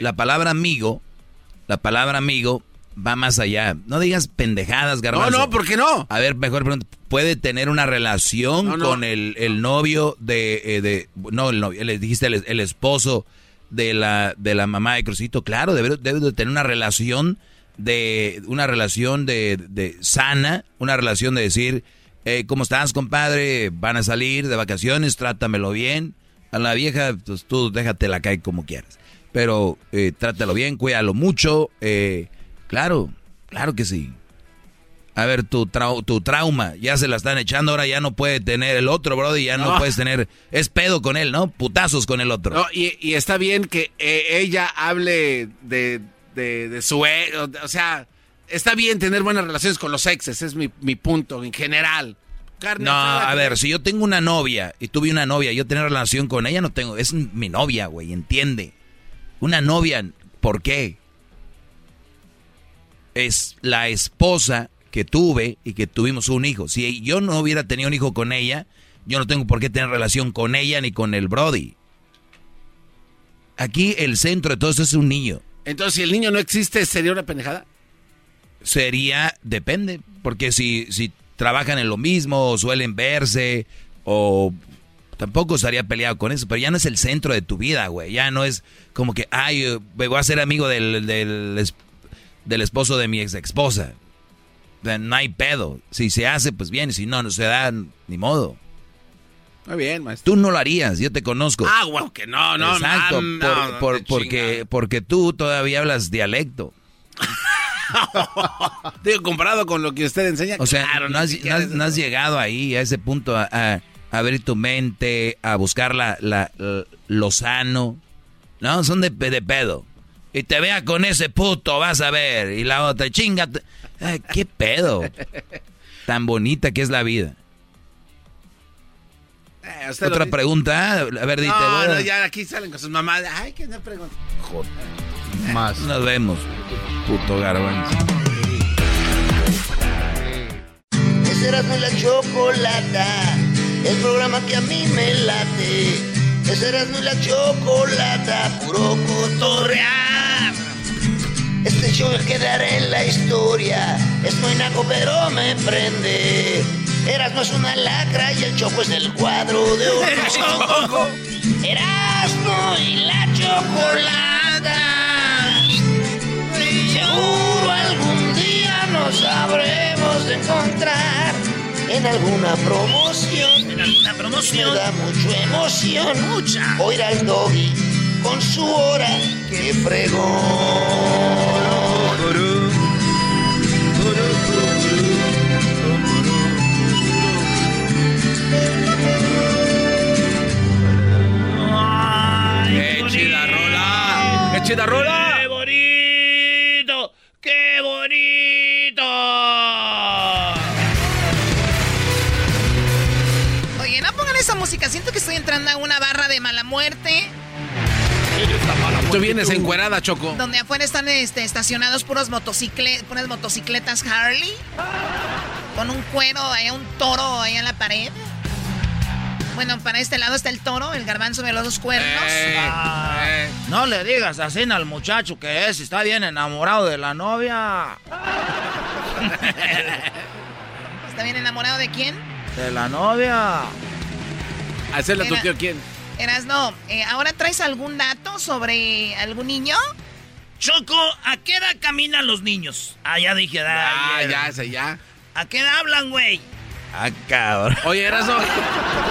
[SPEAKER 4] la, palabra amigo, la palabra amigo va más allá. No digas pendejadas, garbanzo.
[SPEAKER 3] No, no, ¿por qué no?
[SPEAKER 4] A ver, mejor pregunta. ¿Puede tener una relación con el, el, novio de, eh, de, No, el novio, le dijiste el, esposo de la, de la mamá de Crucito. Claro, debe, debe de tener una relación de... Una relación de, de sana, una relación de decir ¿cómo estás, compadre? Van a salir de vacaciones, trátamelo bien. A la vieja, pues tú déjatela caer como quieras. Pero eh, trátalo bien, cuídalo mucho. Eh, claro, claro que sí. A ver, tu, tu trauma, ya se la están echando, ahora ya no puede tener el otro, bro, y ya no, puedes tener, es pedo con él, ¿no? Putazos con el otro.
[SPEAKER 3] No, y, está bien que eh, ella hable de, de, su, e, o sea, está bien tener buenas relaciones con los exes, es mi, punto en general.
[SPEAKER 4] no, a ver, si yo tengo una novia y tuve una novia y yo tengo relación con ella, no tengo, es mi novia, güey, entiende. Una novia, ¿por qué? Es la esposa que tuve y que tuvimos un hijo. Si yo no hubiera tenido un hijo con ella, yo no tengo por qué tener relación con ella ni con el Brody. Aquí el centro de todo esto es un niño.
[SPEAKER 3] Entonces, si el niño no existe, ¿sería una pendejada?
[SPEAKER 4] Sería, depende, porque si, si trabajan en lo mismo, o suelen verse, o tampoco estaría peleado con eso, pero ya no es el centro de tu vida, güey. Ya no es como que, ay, me voy a ser amigo del, del, del esposo de mi ex esposa. No hay pedo. Si se hace, pues bien. Si no, no se da, ni modo.
[SPEAKER 3] Muy bien, maestro.
[SPEAKER 4] Tú no lo harías, yo te conozco.
[SPEAKER 3] Ah, güey, que no, no,
[SPEAKER 4] Exacto, porque, porque tú todavía hablas dialecto. <laughs> <laughs>
[SPEAKER 3] Digo, comparado con lo que usted enseña.
[SPEAKER 4] O sea, no, has, llegado ahí, a ese punto, a, abrir tu mente, a buscar la, la, lo sano. No, son de, de, pedo. Y te vea con ese puto, vas a ver. Y la otra, chinga. ¿Qué pedo? <laughs> Tan bonita que es la vida. Eh, Otra pregunta, a ver, dite.
[SPEAKER 3] No, no, ya aquí salen con sus mamás. Ay, que no pregunta.
[SPEAKER 4] Joder. Más. Nos vemos, puto garbanzo.
[SPEAKER 22] Esa era la chocolata, el programa que a mí me late. Esa era la chocolata, puro cotorrear. Este show quedará en la historia, es muy naco pero me prende. Eras no es una lacra y el choco es el cuadro de oro. <laughs> Erasmo y la chocolata. En alguna promoción.
[SPEAKER 2] En alguna promoción.
[SPEAKER 22] Me da mucha emoción. Mucha. Oír al doggy con su hora que fregó.
[SPEAKER 3] chida rola!
[SPEAKER 2] ¡Qué bonito!
[SPEAKER 9] Entrando a una barra de mala muerte.
[SPEAKER 3] Tú vienes encuerada, Choco.
[SPEAKER 9] Donde afuera están este, estacionados puros motocicletas, puras motocicletas Harley. Con un cuero, hay un toro ahí en la pared. Bueno, para este lado está el toro, el garbanzo de los dos cuernos. Eh,
[SPEAKER 5] ah, eh. No le digas así al muchacho que es, está bien enamorado de la novia. <laughs>
[SPEAKER 9] ¿Está bien enamorado de quién?
[SPEAKER 5] De la novia.
[SPEAKER 3] Hacerle a tu tío quién.
[SPEAKER 9] Eras no. Eh, ¿Ahora traes algún dato sobre algún niño?
[SPEAKER 2] Choco, ¿a qué edad caminan los niños? Ah, ya dije,
[SPEAKER 3] ah, ya, ya, ya.
[SPEAKER 2] ¿A qué edad hablan, güey?
[SPEAKER 4] Ah, cabrón. <laughs>
[SPEAKER 3] Oye, Eraso,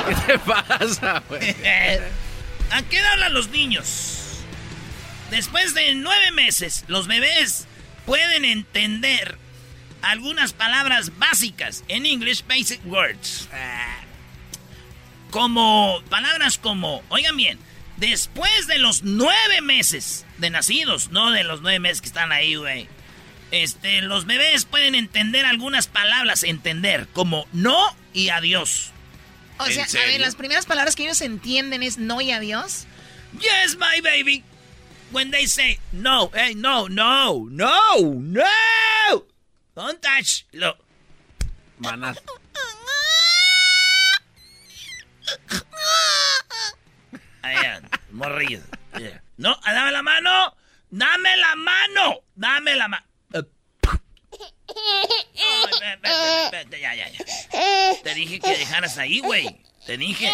[SPEAKER 3] ¿qué te pasa, güey? <laughs>
[SPEAKER 2] ¿A qué edad hablan los niños? Después de nueve meses, los bebés pueden entender algunas palabras básicas en English Basic Words. Como palabras como, oigan bien, después de los nueve meses de nacidos, no de los nueve meses que están ahí, güey este, los bebés pueden entender algunas palabras, entender, como no y adiós.
[SPEAKER 9] O sea, a ver, las primeras palabras que ellos entienden es no y adiós.
[SPEAKER 2] Yes, my baby. When they say no, hey, no, no, no, no. Don't touch. Lo.
[SPEAKER 3] Manas.
[SPEAKER 2] Ahí, morrido. No, dame la mano. Dame la mano. Dame la mano. ya, ya, ya. Te dije que dejaras ahí, güey. Te dije.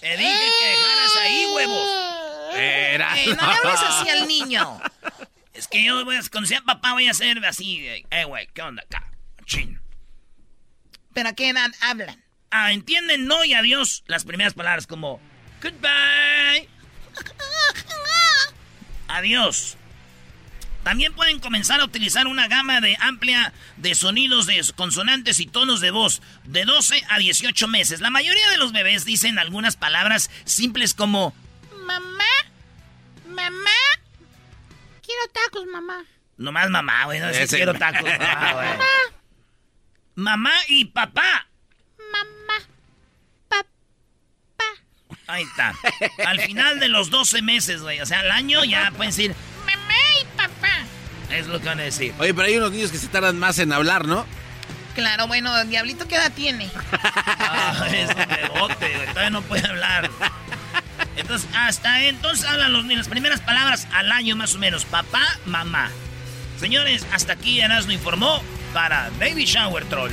[SPEAKER 2] Te dije que dejaras ahí, huevos.
[SPEAKER 9] Era. Eh, no le hables así al niño.
[SPEAKER 2] Es que yo, voy a, cuando sea papá, voy a ser así. Eh, güey, ¿qué onda acá? Chin.
[SPEAKER 9] ¿Pero a qué edad hablan?
[SPEAKER 2] Ah, entienden no y adiós las primeras palabras como goodbye. Adiós. También pueden comenzar a utilizar una gama de amplia de sonidos de consonantes y tonos de voz de 12 a 18 meses. La mayoría de los bebés dicen algunas palabras simples como
[SPEAKER 5] mamá, mamá, quiero tacos, mamá.
[SPEAKER 2] Nomás mamá, güey, no quiero tacos. <laughs> mamá. mamá y papá.
[SPEAKER 5] Mamá, papá.
[SPEAKER 2] Ahí está. Al final de los 12 meses, güey, o sea, al año ya pueden decir es lo que van a decir.
[SPEAKER 3] Oye, pero hay unos niños que se tardan más en hablar, ¿no?
[SPEAKER 9] Claro, bueno, Diablito, ¿qué edad tiene?
[SPEAKER 2] ah, es un bebote, todavía no puede hablar. Entonces Entonces, hasta entonces hablan los, las primeras palabras al año más o menos. Papá, mamá. Señores, hasta aquí Erasmo informó para Baby Shower Troll.